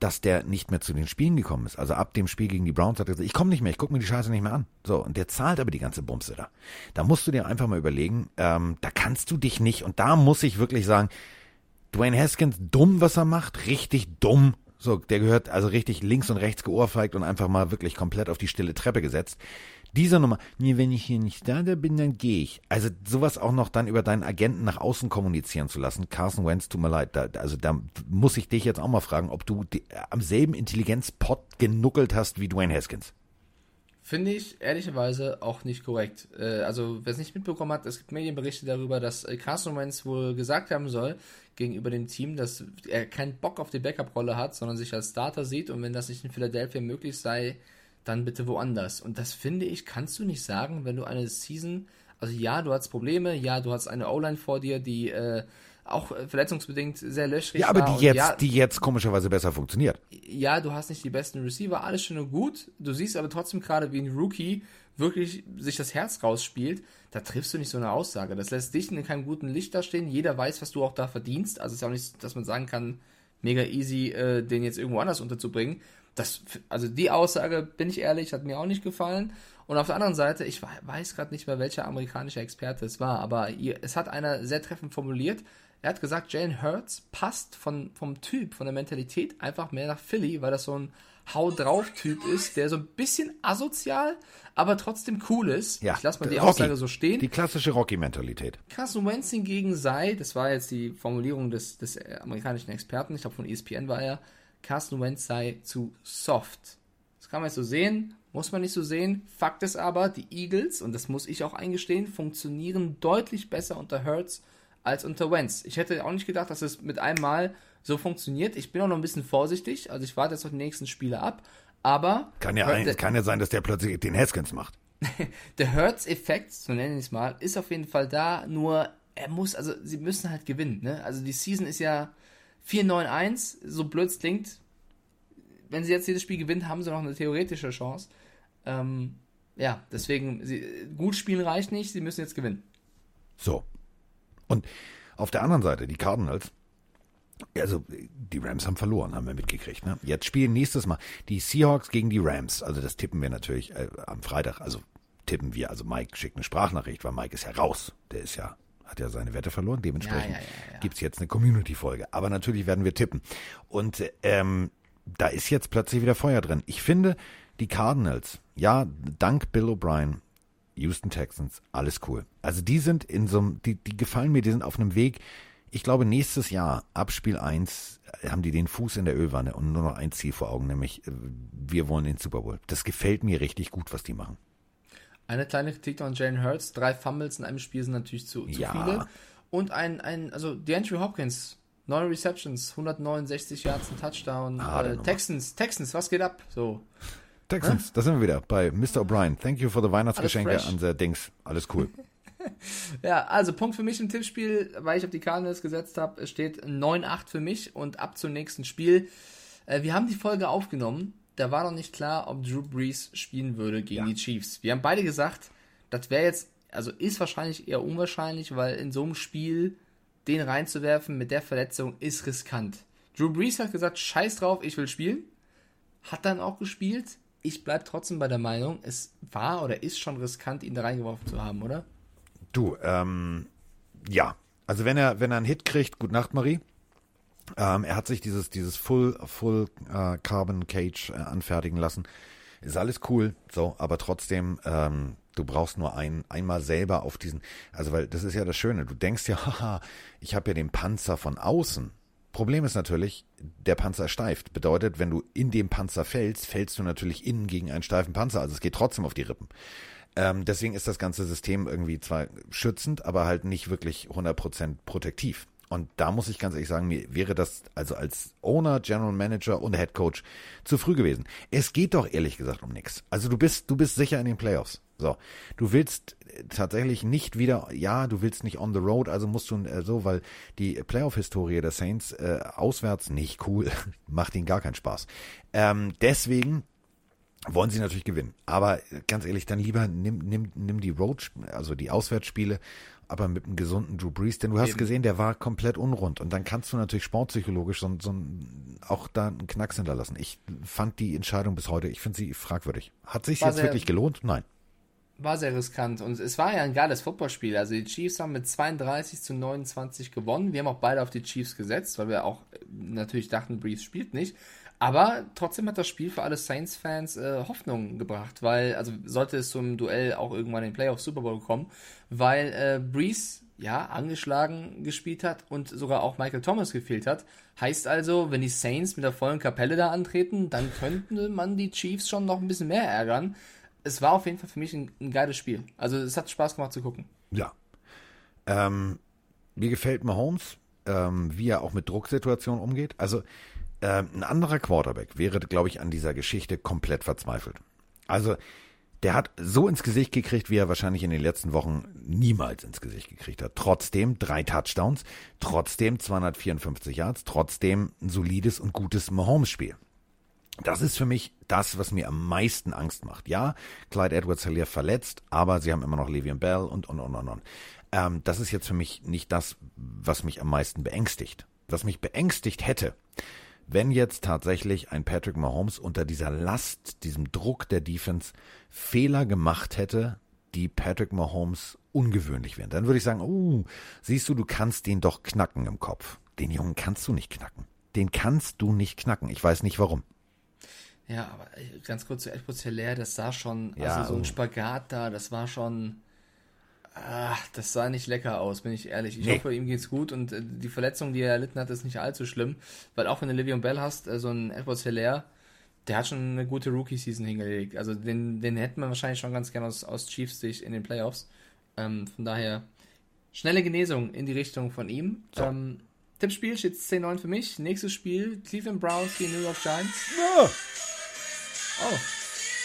dass der nicht mehr zu den Spielen gekommen ist. Also ab dem Spiel gegen die Browns hat er gesagt, ich komme nicht mehr, ich gucke mir die Scheiße nicht mehr an. So, und der zahlt aber die ganze Bumse da. Da musst du dir einfach mal überlegen, ähm, da kannst du dich nicht, und da muss ich wirklich sagen, Dwayne Haskins dumm, was er macht, richtig dumm. So, der gehört also richtig links und rechts geohrfeigt und einfach mal wirklich komplett auf die stille Treppe gesetzt. Dieser Nummer, nee, wenn ich hier nicht da bin, dann gehe ich. Also sowas auch noch dann über deinen Agenten nach außen kommunizieren zu lassen. Carson Wentz, tut mir leid. Da, also da muss ich dich jetzt auch mal fragen, ob du die, am selben Intelligenzpot genuckelt hast wie Dwayne Haskins.
Finde ich ehrlicherweise auch nicht korrekt. Äh, also, wer es nicht mitbekommen hat, es gibt Medienberichte darüber, dass äh, Carson Wentz wohl gesagt haben soll gegenüber dem Team, dass er keinen Bock auf die Backup-Rolle hat, sondern sich als Starter sieht und wenn das nicht in Philadelphia möglich sei, dann bitte woanders. Und das finde ich, kannst du nicht sagen, wenn du eine Season, also ja, du hast Probleme, ja, du hast eine O-Line vor dir, die äh, auch verletzungsbedingt sehr löchrig
Ja, aber die jetzt,
ja,
die jetzt komischerweise besser funktioniert.
ja, du hast nicht die besten Receiver, alles schön und gut. Du siehst aber trotzdem gerade, wie ein Rookie wirklich sich das Herz rausspielt. Da triffst du nicht so eine Aussage. Das lässt dich in keinem guten Licht dastehen. Jeder weiß, was du auch da verdienst. Also es ist ja auch nicht, dass man sagen kann, mega easy, äh, den jetzt irgendwo anders unterzubringen. Das, also die Aussage, bin ich ehrlich, hat mir auch nicht gefallen. Und auf der anderen Seite, ich weiß gerade nicht mehr, welcher amerikanische Experte es war, aber es hat einer sehr treffend formuliert. Er hat gesagt, Jalen Hurts passt von, vom Typ, von der Mentalität einfach mehr nach Philly, weil das so ein Hau drauf Typ ist, der so ein bisschen asozial, aber trotzdem cool ist.
Ja,
ich lasse mal die
Rocky.
Aussage so stehen.
Die klassische Rocky-Mentalität.
Carson Wentz hingegen sei, das war jetzt die Formulierung des, des äh, amerikanischen Experten, ich glaube von ESPN war er, Carson Wentz sei zu soft. Das kann man jetzt so sehen, muss man nicht so sehen. Fakt ist aber, die Eagles, und das muss ich auch eingestehen, funktionieren deutlich besser unter Hurts als unter Wentz. Ich hätte auch nicht gedacht, dass es mit einem Mal so funktioniert. Ich bin auch noch ein bisschen vorsichtig, also ich warte jetzt auf die nächsten Spiele ab, aber
Kann ja, ein, kann ja sein, dass der plötzlich den Haskins macht. *laughs*
der Hurts-Effekt, so nenne ich es mal, ist auf jeden Fall da, nur er muss, also sie müssen halt gewinnen, ne? Also die Season ist ja 4-9-1, so blöd es klingt. Wenn sie jetzt jedes Spiel gewinnen, haben sie noch eine theoretische Chance. Ähm, ja, deswegen, sie, gut spielen reicht nicht, sie müssen jetzt gewinnen.
So. Und auf der anderen Seite, die Cardinals, also die Rams haben verloren, haben wir mitgekriegt. Ne? Jetzt spielen nächstes Mal die Seahawks gegen die Rams. Also das tippen wir natürlich äh, am Freitag. Also tippen wir. Also Mike schickt eine Sprachnachricht, weil Mike ist ja raus. Der ist ja, hat ja seine Wette verloren. Dementsprechend
Ja, ja, ja,
gibt's jetzt eine Community-Folge. Aber natürlich werden wir tippen. Und ähm, da ist jetzt plötzlich wieder Feuer drin. Ich finde, die Cardinals, ja, dank Bill O'Brien, Houston Texans, alles cool. Also die sind in so einem, die, die gefallen mir, die sind auf einem Weg. Ich glaube, nächstes Jahr, ab Spiel 1, haben die den Fuß in der Ölwanne und nur noch ein Ziel vor Augen, nämlich äh, wir wollen den Super Bowl. Das gefällt mir richtig gut, was die machen.
Eine kleine Kritik an Jalen Hurts. Drei Fumbles in einem Spiel sind natürlich zu, zu
Ja.
viele. Und ein, ein, also DeAndre Hopkins, neun Receptions, 169 Yards, ein Touchdown.
Ah,
äh. Texans, Texans, was geht ab? So.
Texans, da sind wir wieder bei Mr. O'Brien. Thank you for the Weihnachtsgeschenke an der Dings. Alles cool. *laughs*
Ja, also Punkt für mich im Tippspiel, weil ich auf die Cardinals gesetzt habe, es steht 9-8 für mich und ab zum nächsten Spiel. Äh, wir haben die Folge aufgenommen, da war noch nicht klar, ob Drew Brees spielen würde gegen
Ja.
die Chiefs. Wir haben beide gesagt, das wäre jetzt, also ist wahrscheinlich eher unwahrscheinlich, weil in so einem Spiel den reinzuwerfen mit der Verletzung ist riskant. Drew Brees hat gesagt, scheiß drauf, ich will spielen. Hat dann auch gespielt. Ich bleib trotzdem bei der Meinung, es war oder ist schon riskant, ihn da reingeworfen zu haben, oder?
Du, ähm, ja. Also wenn er, wenn er einen Hit kriegt, gut Nacht, Marie. Ähm, er hat sich dieses, dieses Full, Full äh, Carbon Cage äh, anfertigen lassen. Ist alles cool, so, aber trotzdem, ähm, du brauchst nur ein, einmal selber auf diesen, also weil das ist ja das Schöne, du denkst ja, *laughs* haha, ich habe ja den Panzer von außen. Problem ist natürlich, der Panzer steift. Bedeutet, wenn du in dem Panzer fällst, fällst du natürlich innen gegen einen steifen Panzer. Also es geht trotzdem auf die Rippen. Ähm, deswegen ist das ganze System irgendwie zwar schützend, aber halt nicht wirklich 100% protektiv. Und da muss ich ganz ehrlich sagen, mir wäre das also als Owner, General Manager und Head Coach zu früh gewesen. Es geht doch ehrlich gesagt um nichts. Also du bist, du bist sicher in den Playoffs. So, du willst äh, tatsächlich nicht wieder, ja, du willst nicht on the road, also musst du äh, so, weil die Playoff-Historie der Saints äh, auswärts nicht cool, *laughs* macht ihnen gar keinen Spaß. Ähm, deswegen wollen sie natürlich gewinnen. Aber ganz ehrlich, dann lieber nimm, nimm, nimm die Road, also die Auswärtsspiele, aber mit einem gesunden Drew Brees, denn du hast
Eben.
gesehen, der war komplett unrund. Und dann kannst du natürlich sportpsychologisch so, so auch da einen Knacks hinterlassen. Ich fand die Entscheidung bis heute, ich finde sie fragwürdig. Hat sich
War
jetzt
sehr-
wirklich gelohnt? Nein.
War sehr riskant und es war ja ein geiles Footballspiel. Also die Chiefs haben mit 32 zu 29 gewonnen. Wir haben auch beide auf die Chiefs gesetzt, weil wir auch äh, natürlich dachten, Brees spielt nicht. Aber trotzdem hat das Spiel für alle Saints-Fans äh, Hoffnung gebracht, weil, also sollte es zum Duell auch irgendwann in den Playoffs Super Bowl kommen, weil äh, Brees ja angeschlagen gespielt hat und sogar auch Michael Thomas gefehlt hat. Heißt also, wenn die Saints mit der vollen Kapelle da antreten, dann könnte man die Chiefs schon noch ein bisschen mehr ärgern. Es war auf jeden Fall für mich ein, ein geiles Spiel. Also es hat Spaß gemacht zu gucken.
Ja. Ähm, mir gefällt Mahomes, ähm, wie er auch mit Drucksituationen umgeht. Also ein anderer Quarterback wäre, glaube ich, an dieser Geschichte komplett verzweifelt. Also der hat so ins Gesicht gekriegt, wie er wahrscheinlich in den letzten Wochen niemals ins Gesicht gekriegt hat. Trotzdem drei Touchdowns, trotzdem 254 Yards, trotzdem ein solides und gutes Mahomes-Spiel. Das ist für mich das, was mir am meisten Angst macht. Ja, Clyde Edwards-Helaire verletzt, aber sie haben immer noch Le'Veon Bell und und und und und. Ähm, das ist jetzt für mich nicht das, was mich am meisten beängstigt. Was mich beängstigt hätte, wenn jetzt tatsächlich ein Patrick Mahomes unter dieser Last, diesem Druck der Defense Fehler gemacht hätte, die Patrick Mahomes ungewöhnlich wären. Dann würde ich sagen, oh, siehst du, du kannst den doch knacken im Kopf. Den Jungen kannst du nicht knacken. Den kannst du nicht knacken. Ich weiß nicht warum.
Ja, aber äh, ganz kurz zu Edwards Hilaire, das sah schon,
Ja,
also so ein
oh.
Spagat da, das war schon, ach, das sah nicht lecker aus, bin ich ehrlich. Ich
Nee.
hoffe, ihm geht's gut und äh, die Verletzung, die er erlitten hat, ist nicht allzu schlimm, weil auch wenn du Livion Bell hast, äh, so ein Edwards Hilaire, der hat schon eine gute Rookie-Season hingelegt. Also den, den hätten wir wahrscheinlich schon ganz gerne aus, aus Chiefs Sicht in den Playoffs. Ähm, von daher, schnelle Genesung in die Richtung von ihm.
So.
Ähm, Tippspiel steht 10-9 für mich. Nächstes Spiel, Cleveland Browns gegen New York Giants. Oh.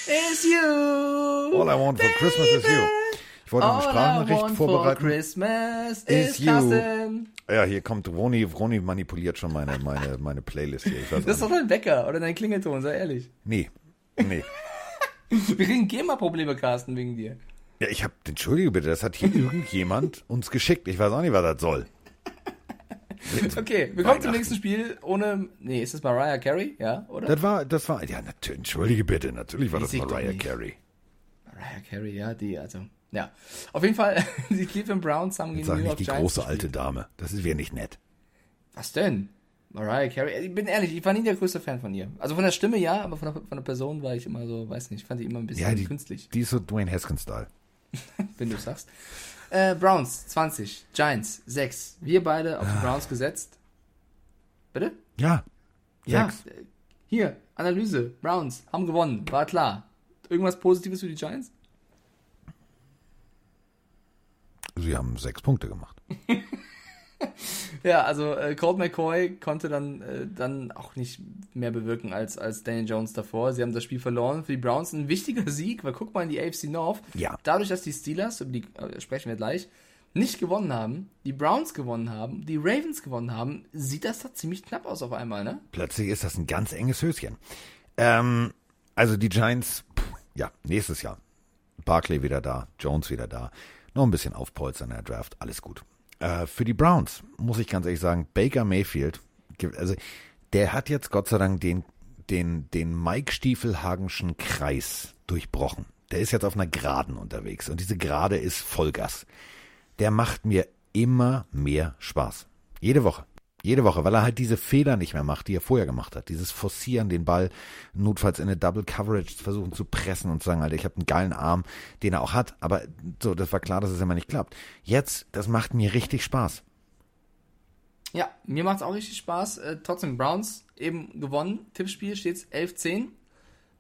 It's you.
All I want for Christmas is you. Ich wollte eine
All I
Sprachnachricht vorbereiten.
Christmas
Is you.
Carsten.
Ja, hier kommt Roni. Roni manipuliert schon meine, meine, meine Playlist hier. *laughs*
Das ist doch dein Wecker oder dein Klingelton, sei ehrlich.
Nee. Nee. *laughs*
Wir kriegen GEMA-Probleme, Carsten, wegen dir.
Ja, ich hab, entschuldige bitte, das hat hier *laughs* irgendjemand uns geschickt. Ich weiß auch nicht, was das soll.
Okay, wir kommen zum nächsten Spiel ohne. Nee, ist das Mariah Carey? Ja, oder?
Das war, das war, ja, natürlich, entschuldige bitte, natürlich war das Mariah. Carey.
Mariah Carey, ja, die, also. Ja. Auf jeden Fall, *laughs* die Cleveland Browns haben gegen
Sag
New
nicht
York
die
Giants.
große
gespielt.
alte Dame. Das ist wäre nicht nett.
Was denn? Mariah Carey. Ich bin ehrlich, ich war nie der größte Fan von ihr. Also von der Stimme ja, aber von der, von der Person war ich immer so, weiß nicht, fand die immer ein bisschen
Ja, die,
künstlich,
die ist so Dwayne Haskins-Style. *laughs*
wenn du sagst. Äh, Browns 20, Giants 6. Wir beide auf
Ah.
die Browns gesetzt. Bitte?
Ja.
Ja.
Sechs.
äh, Hier, Analyse. Browns haben gewonnen, war klar. Irgendwas Positives für die Giants?
Sie haben sechs Punkte gemacht. *laughs*
Ja, also äh, Colt McCoy konnte dann, äh, dann auch nicht mehr bewirken als, als Daniel Jones davor. Sie haben das Spiel verloren. Für die Browns ein wichtiger Sieg, weil guck mal in die AFC North.
Ja.
Dadurch, dass die Steelers, über die äh, sprechen wir gleich, nicht gewonnen haben, die Browns gewonnen haben, die Ravens gewonnen haben, sieht das da ziemlich knapp aus auf einmal, ne?
Plötzlich ist das ein ganz enges Höschen. Ähm, also die Giants, pff, ja, nächstes Jahr. Barkley wieder da, Jones wieder da. Noch ein bisschen aufpolstern in der Draft, alles gut. Äh, für die Browns muss ich ganz ehrlich sagen, Baker Mayfield, also der hat jetzt Gott sei Dank den, den, den Mike Stiefelhagenschen Kreis durchbrochen. Der ist jetzt auf einer Geraden unterwegs und diese Gerade ist Vollgas. Der macht mir immer mehr Spaß. Jede Woche. Jede Woche, weil er halt diese Fehler nicht mehr macht, die er vorher gemacht hat. Dieses Forcieren, den Ball notfalls in eine Double Coverage versuchen zu pressen und zu sagen, Alter, ich habe einen geilen Arm, den er auch hat. Aber so, das war klar, dass es immer nicht klappt. Jetzt, das macht mir richtig Spaß.
Ja, mir macht's auch richtig Spaß. Äh, trotzdem Browns eben gewonnen. Tippspiel steht's 11-10.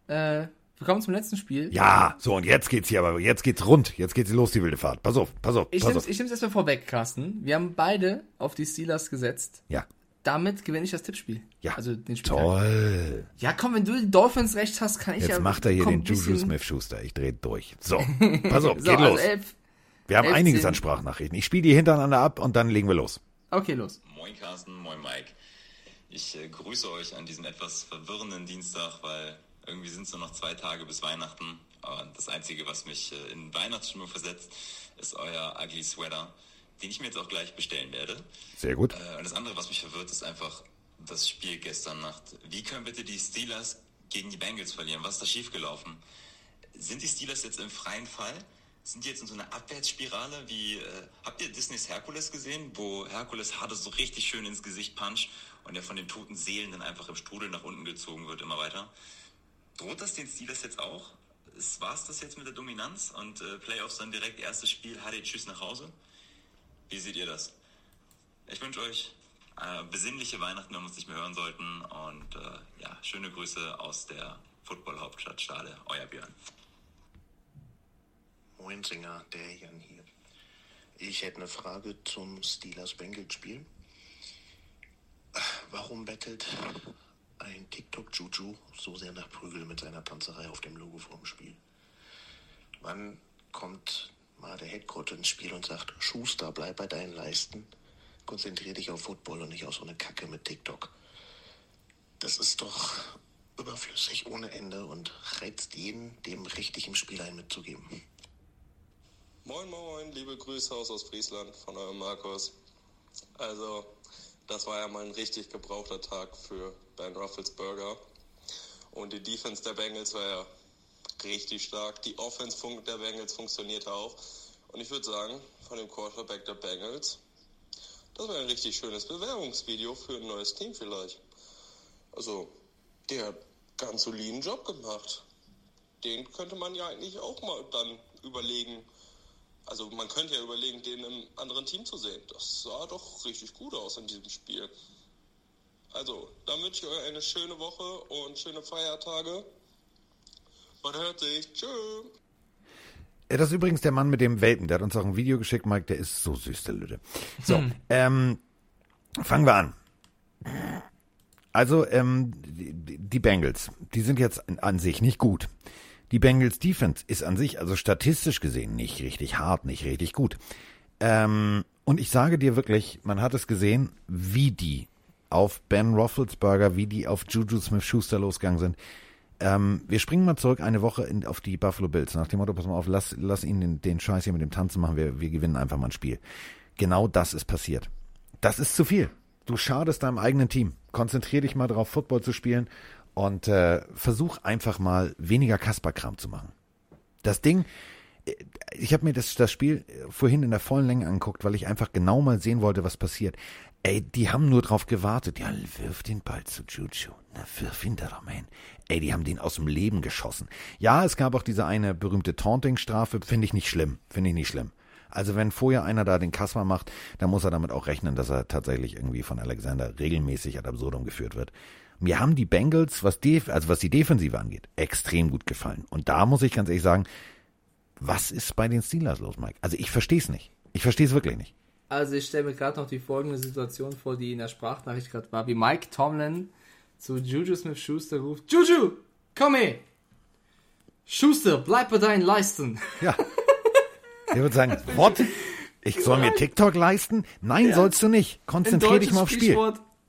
Äh, wir kommen zum letzten Spiel.
Ja, so und jetzt geht's hier, aber jetzt geht's rund. Jetzt geht's los, die wilde Fahrt. Pass auf, pass auf,
Ich
pass
nehm's,
auf.
ich nehm's erstmal vorweg, Carsten. Wir haben beide auf die Steelers gesetzt.
Ja,
Damit gewinne ich das Tippspiel.
ja.
Also den Spiel.
Toll.
Ja, komm, wenn du die Dolphins recht hast, kann ich ja.
Jetzt macht er hier
komm,
den Juju
bisschen-
Smith-Schuster. Ich dreh durch. So, *laughs* pass auf,
So,
geht
also
los.
elf.
Wir haben
11,
einiges
10.
an Sprachnachrichten. Ich spiele die hintereinander ab und dann legen wir los.
Okay, los.
Moin Carsten, moin Mike. Ich äh, grüße euch an diesem etwas verwirrenden Dienstag, weil Irgendwie sind es nur noch zwei Tage bis Weihnachten. Und das Einzige, was mich äh, in Weihnachtsstimmung versetzt, ist euer Ugly Sweater, den ich mir jetzt auch gleich bestellen werde.
Sehr gut.
Äh, und das andere, was mich verwirrt, ist einfach das Spiel gestern Nacht. Wie können bitte die Steelers gegen die Bengals verlieren? Was ist da schiefgelaufen? Sind die Steelers jetzt im freien Fall? Sind die jetzt in so einer Abwärtsspirale? Wie äh, habt ihr Disneys Herkules gesehen, wo Herkules Hades so richtig schön ins Gesicht puncht und er von den toten Seelen dann einfach im Strudel nach unten gezogen wird, immer weiter? Droht das den Steelers jetzt auch? War es das jetzt mit der Dominanz und äh, Playoffs dann direkt erstes Spiel, HD Tschüss nach Hause? Wie seht ihr das? Ich wünsche euch äh, besinnliche Weihnachten, wenn wir uns nicht mehr hören sollten. Und äh, ja, schöne Grüße aus der Football-Hauptstadt Stade. Euer Björn.
Moin Singer, der Jan hier. Ich hätte eine Frage zum Steelers-Bengals-Spiel. Warum bettelt ein TikTok-Juju so sehr nach Prügel mit seiner Tanzerei auf dem Logo vorm Spiel? Wann kommt mal der Headcoach ins Spiel und sagt, Schuster, bleib bei deinen Leisten, konzentrier dich auf Football und nicht auf so eine Kacke mit TikTok. Das ist doch überflüssig ohne Ende und reizt jeden, dem richtig im Spiel ein mitzugeben.
Moin Moin, liebe Grüße aus Ostfriesland von eurem Markus. Also, das war ja mal ein richtig gebrauchter Tag für Ben Rufflesberger. Und die Defense der Bengals war ja richtig stark. Die Offense der Bengals funktionierte auch. Und ich würde sagen, von dem Quarterback der Bengals, das wäre ein richtig schönes Bewerbungsvideo für ein neues Team vielleicht. Also, der hat ganz soliden Job gemacht. Den könnte man ja eigentlich auch mal dann überlegen. Also man könnte ja überlegen, den im anderen Team zu sehen. Das sah doch richtig gut aus in diesem Spiel. Also, dann wünsche ich euch eine schöne Woche und schöne Feiertage. Man hört sich. Tschö.
Das ist übrigens der Mann mit dem Welpen. Der hat uns auch ein Video geschickt, Mike. Der ist so süß, der Lüde. So, hm. ähm, fangen wir an. Also, ähm, die, die Bengals, die sind jetzt an sich nicht gut. Die Bengals Defense ist an sich, also statistisch gesehen, nicht richtig hart, nicht richtig gut. Ähm, und ich sage dir wirklich, man hat es gesehen, wie die auf Ben Roethlisberger, wie die auf Juju Smith-Schuster losgegangen sind. Ähm, wir springen mal zurück eine Woche in, auf die Buffalo Bills. Nach dem Motto, pass mal auf, lass, lass ihn den, den Scheiß hier mit dem Tanzen machen, wir, wir gewinnen einfach mal ein Spiel. Genau das ist passiert. Das ist zu viel. Du schadest deinem eigenen Team. Konzentrier dich mal darauf, Football zu spielen und äh, versuch einfach mal weniger Kasperkram zu machen. Das Ding, äh, ich habe mir das, das Spiel vorhin in der vollen Länge angeguckt, weil ich einfach genau mal sehen wollte, was passiert. Ey, die haben nur drauf gewartet. Ja, wirf den Ball zu Juju. Na, wirf ihn da doch mal hin. Ey, die haben den aus dem Leben geschossen. Ja, es gab auch diese eine berühmte Taunting-Strafe. Finde ich nicht schlimm. Finde ich nicht schlimm. Also wenn vorher einer da den Kasper macht, dann muss er damit auch rechnen, dass er tatsächlich irgendwie von Alexander regelmäßig ad absurdum geführt wird. Mir haben die Bengals, was die, also was die Defensive angeht, extrem gut gefallen. Und da muss ich ganz ehrlich sagen, was ist bei den Steelers los, Mike? Also ich verstehe es nicht. Ich verstehe es wirklich nicht.
Also ich stelle mir gerade noch die folgende Situation vor, die in der Sprachnachricht gerade war, wie Mike Tomlin zu Juju Smith-Schuster ruft, Juju, komm her! Schuster, bleib bei deinen Leisten.
Ja. Der würde sagen, *laughs* what? Ich soll mir TikTok leisten? Nein, ja. sollst du nicht. Konzentrier dich mal aufs Spiel.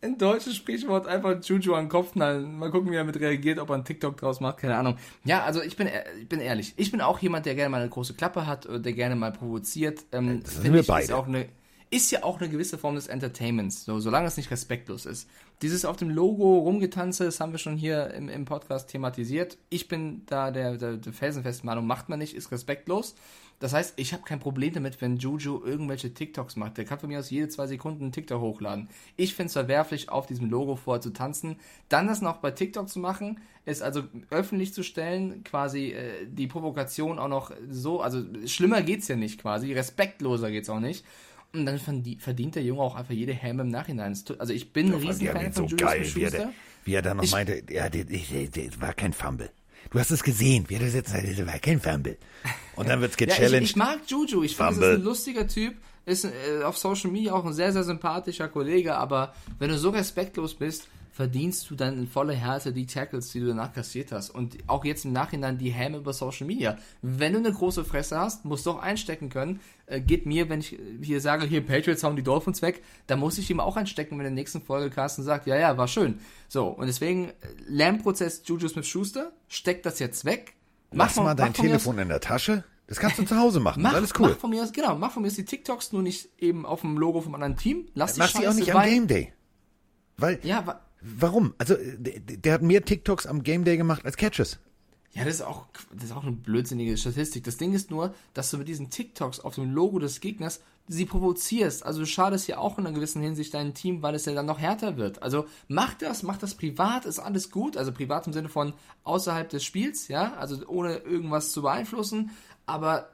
Ein deutsches Sprichwort einfach Juju an den Kopf knallen. Mal gucken, wie er mit reagiert, ob er einen TikTok draus macht, keine Ahnung. Ja, also ich bin, ich bin ehrlich. Ich bin auch jemand, der gerne mal eine große Klappe hat, der gerne mal provoziert. Ähm,
das sind wir beide.
Ist auch eine, ist ja auch eine gewisse Form des Entertainments, so, solange es nicht respektlos ist. Dieses auf dem Logo rumgetanze, das haben wir schon hier im, im Podcast thematisiert. Ich bin da der, der, der felsenfesten Meinung, macht man nicht, ist respektlos. Das heißt, ich habe kein Problem damit, wenn Juju irgendwelche TikToks macht. Der kann von mir aus jede zwei Sekunden einen TikTok hochladen. Ich finde es verwerflich, auf diesem Logo vorher zu tanzen. Dann das noch bei TikTok zu machen, ist also öffentlich zu stellen, quasi äh, die Provokation auch noch so, also schlimmer geht's ja nicht quasi, respektloser geht's auch nicht. Und dann verdient der Junge auch einfach jede Häme im Nachhinein. Also ich bin ein Riesenfan von
so Julius geil, wie er, wie er dann noch ich, meinte, ja, das war kein Fumble. Du hast es gesehen, wie er da sitzt, das war kein Fumble. Und dann wird's gechallenged. *laughs*
Ja, ich, ich, mag Juju, ich finde, er ist ein lustiger Typ, ist äh, auf Social Media auch ein sehr, sehr sympathischer Kollege, aber wenn du so respektlos bist, verdienst du dann in voller Härte die Tackles, die du danach kassiert hast. Und auch jetzt im Nachhinein die Häme über Social Media. Wenn du eine große Fresse hast, musst du auch einstecken können. Äh, geht mir, wenn ich hier sage, hier Patriots hauen die Dolphins weg, dann muss ich ihm auch einstecken, wenn in der nächsten Folge Carsten sagt, ja, ja, war schön. So, und deswegen, äh, Lernprozess Juju Smith-Schuster, steck das jetzt weg.
Mach mal dein Telefon in der Tasche. Das kannst du zu Hause *laughs* machen. Mach, Alles cool.
Mach von mir aus, genau, mach von mir aus die TikToks nur nicht eben auf dem Logo vom anderen Team. Lass die
Mach sie auch nicht am Game Day. Weil,
ja,
warum? Also, der, der, hat mehr TikToks am Game Day gemacht als Catches.
Ja, das ist auch, das ist auch eine blödsinnige Statistik. Das Ding ist nur, dass du mit diesen TikToks auf dem Logo des Gegners sie provozierst. Also du schadest ja auch in einer gewissen Hinsicht deinem Team, weil es ja dann noch härter wird. Also mach das, mach das privat, ist alles gut. Also privat im Sinne von außerhalb des Spiels, ja, also ohne irgendwas zu beeinflussen. Aber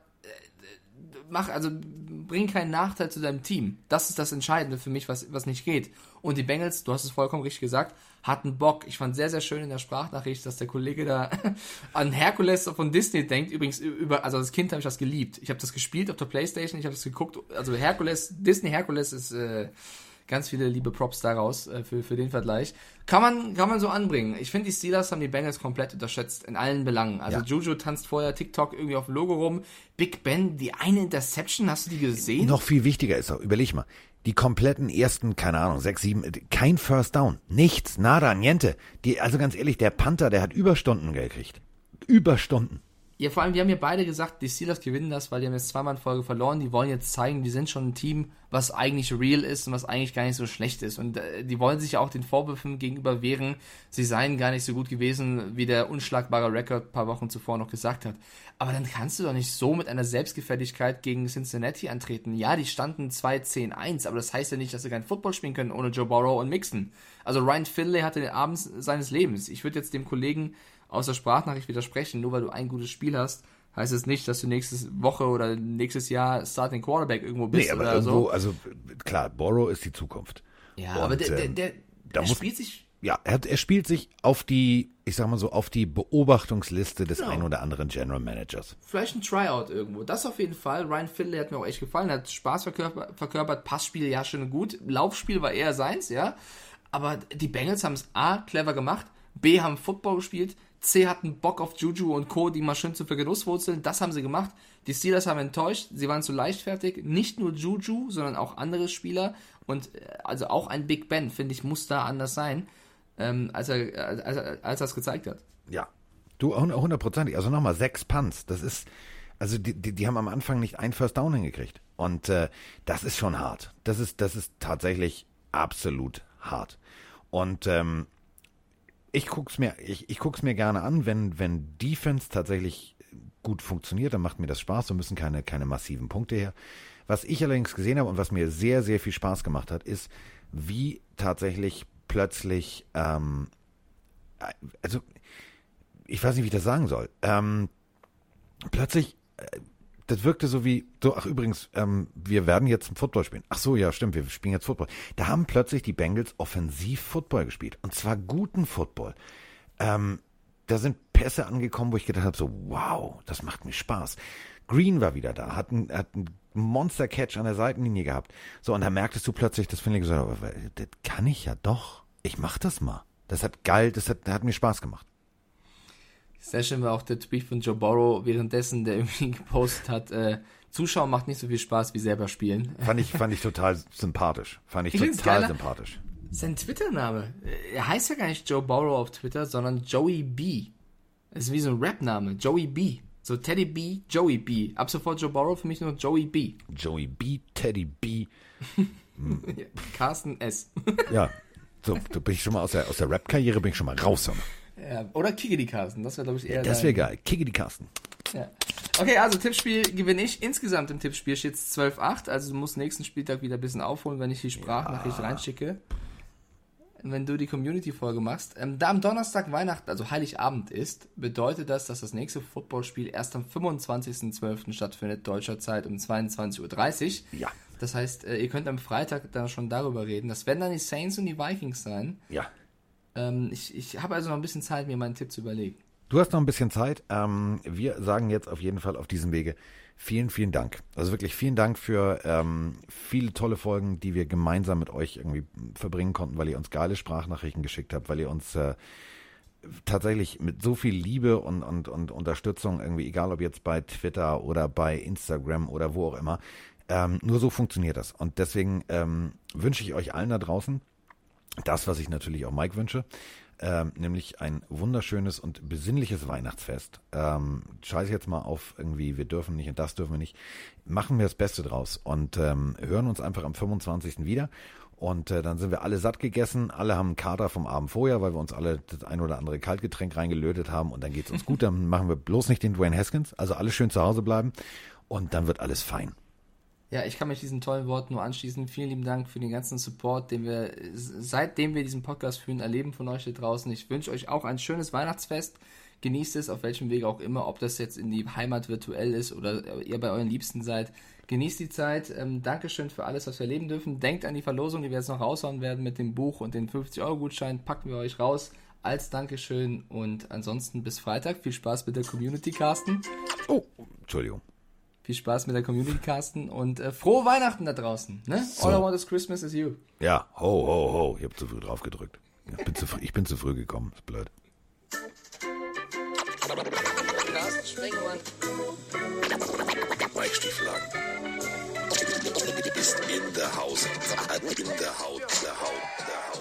mach, also bring keinen Nachteil zu deinem Team. Das ist das Entscheidende für mich, was, was nicht geht. Und die Bengals, du hast es vollkommen richtig gesagt, hatten Bock. Ich fand sehr, sehr schön in der Sprachnachricht, dass der Kollege da *laughs* an Herkules von Disney denkt. Übrigens, über, also als Kind habe ich das geliebt. Ich habe das gespielt auf der Playstation, ich habe das geguckt. Also Herkules, Disney Herkules ist äh, ganz viele liebe Props daraus äh, für, für den Vergleich. Kann man, kann man so anbringen. Ich finde, die Steelers haben die Bengals komplett unterschätzt in allen Belangen. Also ja. Juju tanzt vorher TikTok irgendwie auf dem Logo rum. Big Ben, die eine Interception, hast du die gesehen?
Noch viel wichtiger ist auch, überleg mal. Die kompletten ersten, keine Ahnung, sechs, sieben, kein First Down. Nichts, nada, niente. Die, also ganz ehrlich, der Panther, der hat Überstunden gekriegt. Überstunden.
Ja, vor allem, wir haben ja beide gesagt, die Steelers gewinnen das, weil die haben jetzt zweimal in Folge verloren. Die wollen jetzt zeigen, die sind schon ein Team, was eigentlich real ist und was eigentlich gar nicht so schlecht ist. Und äh, die wollen sich auch den Vorwürfen gegenüber wehren, sie seien gar nicht so gut gewesen, wie der unschlagbare Rekord paar Wochen zuvor noch gesagt hat. Aber dann kannst du doch nicht so mit einer Selbstgefälligkeit gegen Cincinnati antreten. Ja, die standen 2-10-1, aber das heißt ja nicht, dass sie kein Football spielen können ohne Joe Burrow und Mixon. Also Ryan Finlay hatte den Abend seines Lebens. Ich würde jetzt dem Kollegen aus der Sprachnachricht widersprechen. Nur weil du ein gutes Spiel hast, heißt es nicht, dass du nächste Woche oder nächstes Jahr Starting Quarterback irgendwo bist nee, aber oder irgendwo, so.
Also klar, Borrow ist die Zukunft.
Ja, Und, aber der, der, der, der muss, spielt sich.
Ja, er, er, spielt sich auf die, ich sag mal so, auf die Beobachtungsliste des genau. ein oder anderen General Managers.
Vielleicht ein Tryout irgendwo. Das auf jeden Fall. Ryan Finley hat mir auch echt gefallen. Hat Spaß verkörpert, verkörpert Passspiel ja schon gut. Laufspiel war eher seins, ja. Aber die Bengals haben es A, clever gemacht, B, haben Football gespielt, C hatten Bock auf Juju und Co., die mal schön zu vergenusswurzeln. Das haben sie gemacht. Die Steelers haben enttäuscht. Sie waren zu leichtfertig. Nicht nur Juju, sondern auch andere Spieler. Und äh, also auch ein Big Ben, finde ich, muss da anders sein, ähm, als, er, als, als er es gezeigt hat.
Ja, du hundertprozentig. Also nochmal, sechs Punts. Das ist, also die, die, die haben am Anfang nicht ein First Down hingekriegt. Und äh, das ist schon hart. Das ist, das ist tatsächlich absolut hart. Und ähm, ich guck's mir, ich, ich guck's mir gerne an, wenn, wenn Defense tatsächlich gut funktioniert, dann macht mir das Spaß, so müssen keine, keine massiven Punkte her. Was ich allerdings gesehen habe und was mir sehr, sehr viel Spaß gemacht hat, ist, wie tatsächlich plötzlich, ähm, also, ich weiß nicht, wie ich das sagen soll, ähm, plötzlich äh, das wirkte so wie, so, ach übrigens, ähm, wir werden jetzt Football spielen. Ach so, ja, stimmt, wir spielen jetzt Football. Da haben plötzlich die Bengals offensiv Football gespielt. Und zwar guten Football. Ähm, da sind Pässe angekommen, wo ich gedacht habe, so, wow, das macht mir Spaß. Green war wieder da, hat einen, hat einen Monster-Catch an der Seitenlinie gehabt. So, und da merktest du plötzlich, das finde ich aber das kann ich ja doch. Ich mach das mal. Das hat geil, das hat, das hat mir Spaß gemacht.
Sehr schön war auch der Tweet von Joe Borrow währenddessen, der *laughs* irgendwie gepostet hat, äh, Zuschauer macht nicht so viel Spaß wie selber spielen.
Fand ich, fand ich total *laughs* sympathisch. Fand ich, ich total sympathisch.
Sein Twitter-Name. Er heißt ja gar nicht Joe Borrow auf Twitter, sondern Joey B. Das ist wie so ein Rap-Name. Joey B. So Teddy B, Joey B. Ab sofort Joe Borrow für mich nur Joey B.
Joey B, Teddy B. *laughs*
Carsten S.
ja, so, da bin ich schon mal aus der, aus der Rap-Karriere bin ich schon mal raus. Oder?
Ja, oder Kickedy Carsten, das wäre glaube ich eher.
Das wäre geil, Kickedy Carsten.
Ja. Okay, also Tippspiel gewinne ich. Insgesamt im Tippspiel steht es 12-8, also du musst nächsten Spieltag wieder ein bisschen aufholen, wenn ich die Sprachnachricht ja. reinschicke. Wenn du die Community-Folge machst. Ähm, da am Donnerstag Weihnachten, also Heiligabend ist, bedeutet das, dass das nächste Footballspiel erst am 25.12. stattfindet, deutscher Zeit um 22.30 Uhr.
Ja.
Das heißt, äh, ihr könnt am Freitag da schon darüber reden. Das werden dann die Saints und die Vikings sein.
Ja.
Ähm, ich ich habe also noch ein bisschen Zeit, mir meinen Tipp zu überlegen.
Du hast noch ein bisschen Zeit. Ähm, wir sagen jetzt auf jeden Fall auf diesem Wege vielen, vielen Dank. Also wirklich vielen Dank für ähm, viele tolle Folgen, die wir gemeinsam mit euch irgendwie verbringen konnten, weil ihr uns geile Sprachnachrichten geschickt habt, weil ihr uns äh, tatsächlich mit so viel Liebe und, und, und Unterstützung irgendwie, egal ob jetzt bei Twitter oder bei Instagram oder wo auch immer, ähm, nur so funktioniert das. Und deswegen ähm, wünsche ich euch allen da draußen das, was ich natürlich auch Mike wünsche ähm, nämlich ein wunderschönes und besinnliches Weihnachtsfest. Ähm, scheiß jetzt mal auf irgendwie, wir dürfen nicht und das dürfen wir nicht. Machen wir das Beste draus und ähm, hören uns einfach am 25. wieder. Und äh, dann sind wir alle satt gegessen, alle haben einen Kater vom Abend vorher, weil wir uns alle das ein oder andere Kaltgetränk reingelötet haben und dann geht's uns *laughs* gut. Dann machen wir bloß nicht den Dwayne Haskins, also alle schön zu Hause bleiben und dann wird alles fein.
Ja, ich kann mich diesen tollen Worten nur anschließen. Vielen lieben Dank für den ganzen Support, den wir seitdem wir diesen Podcast führen, erleben von euch da draußen. Ich wünsche euch auch ein schönes Weihnachtsfest. Genießt es, auf welchem Weg auch immer, ob das jetzt in die Heimat virtuell ist oder ihr bei euren Liebsten seid. Genießt die Zeit. Ähm, Dankeschön für alles, was wir erleben dürfen. Denkt an die Verlosung, die wir jetzt noch raushauen werden mit dem Buch und den 50-Euro-Gutschein. Packen wir euch raus als Dankeschön. Und ansonsten bis Freitag. Viel Spaß mit der Community, Carsten.
Oh, Entschuldigung.
Viel Spaß mit der Community Casten und äh, frohe Weihnachten da draußen. Ne? So. All I want is Christmas is you.
Ja, ho, ho, ho. Ich habe zu früh drauf gedrückt. Ich bin zu, ich bin zu früh gekommen. Ist blöd. Carsten Sprengemann. Mike Stieflagen. Ist in der Haus. In der Haut. Der Haut. Der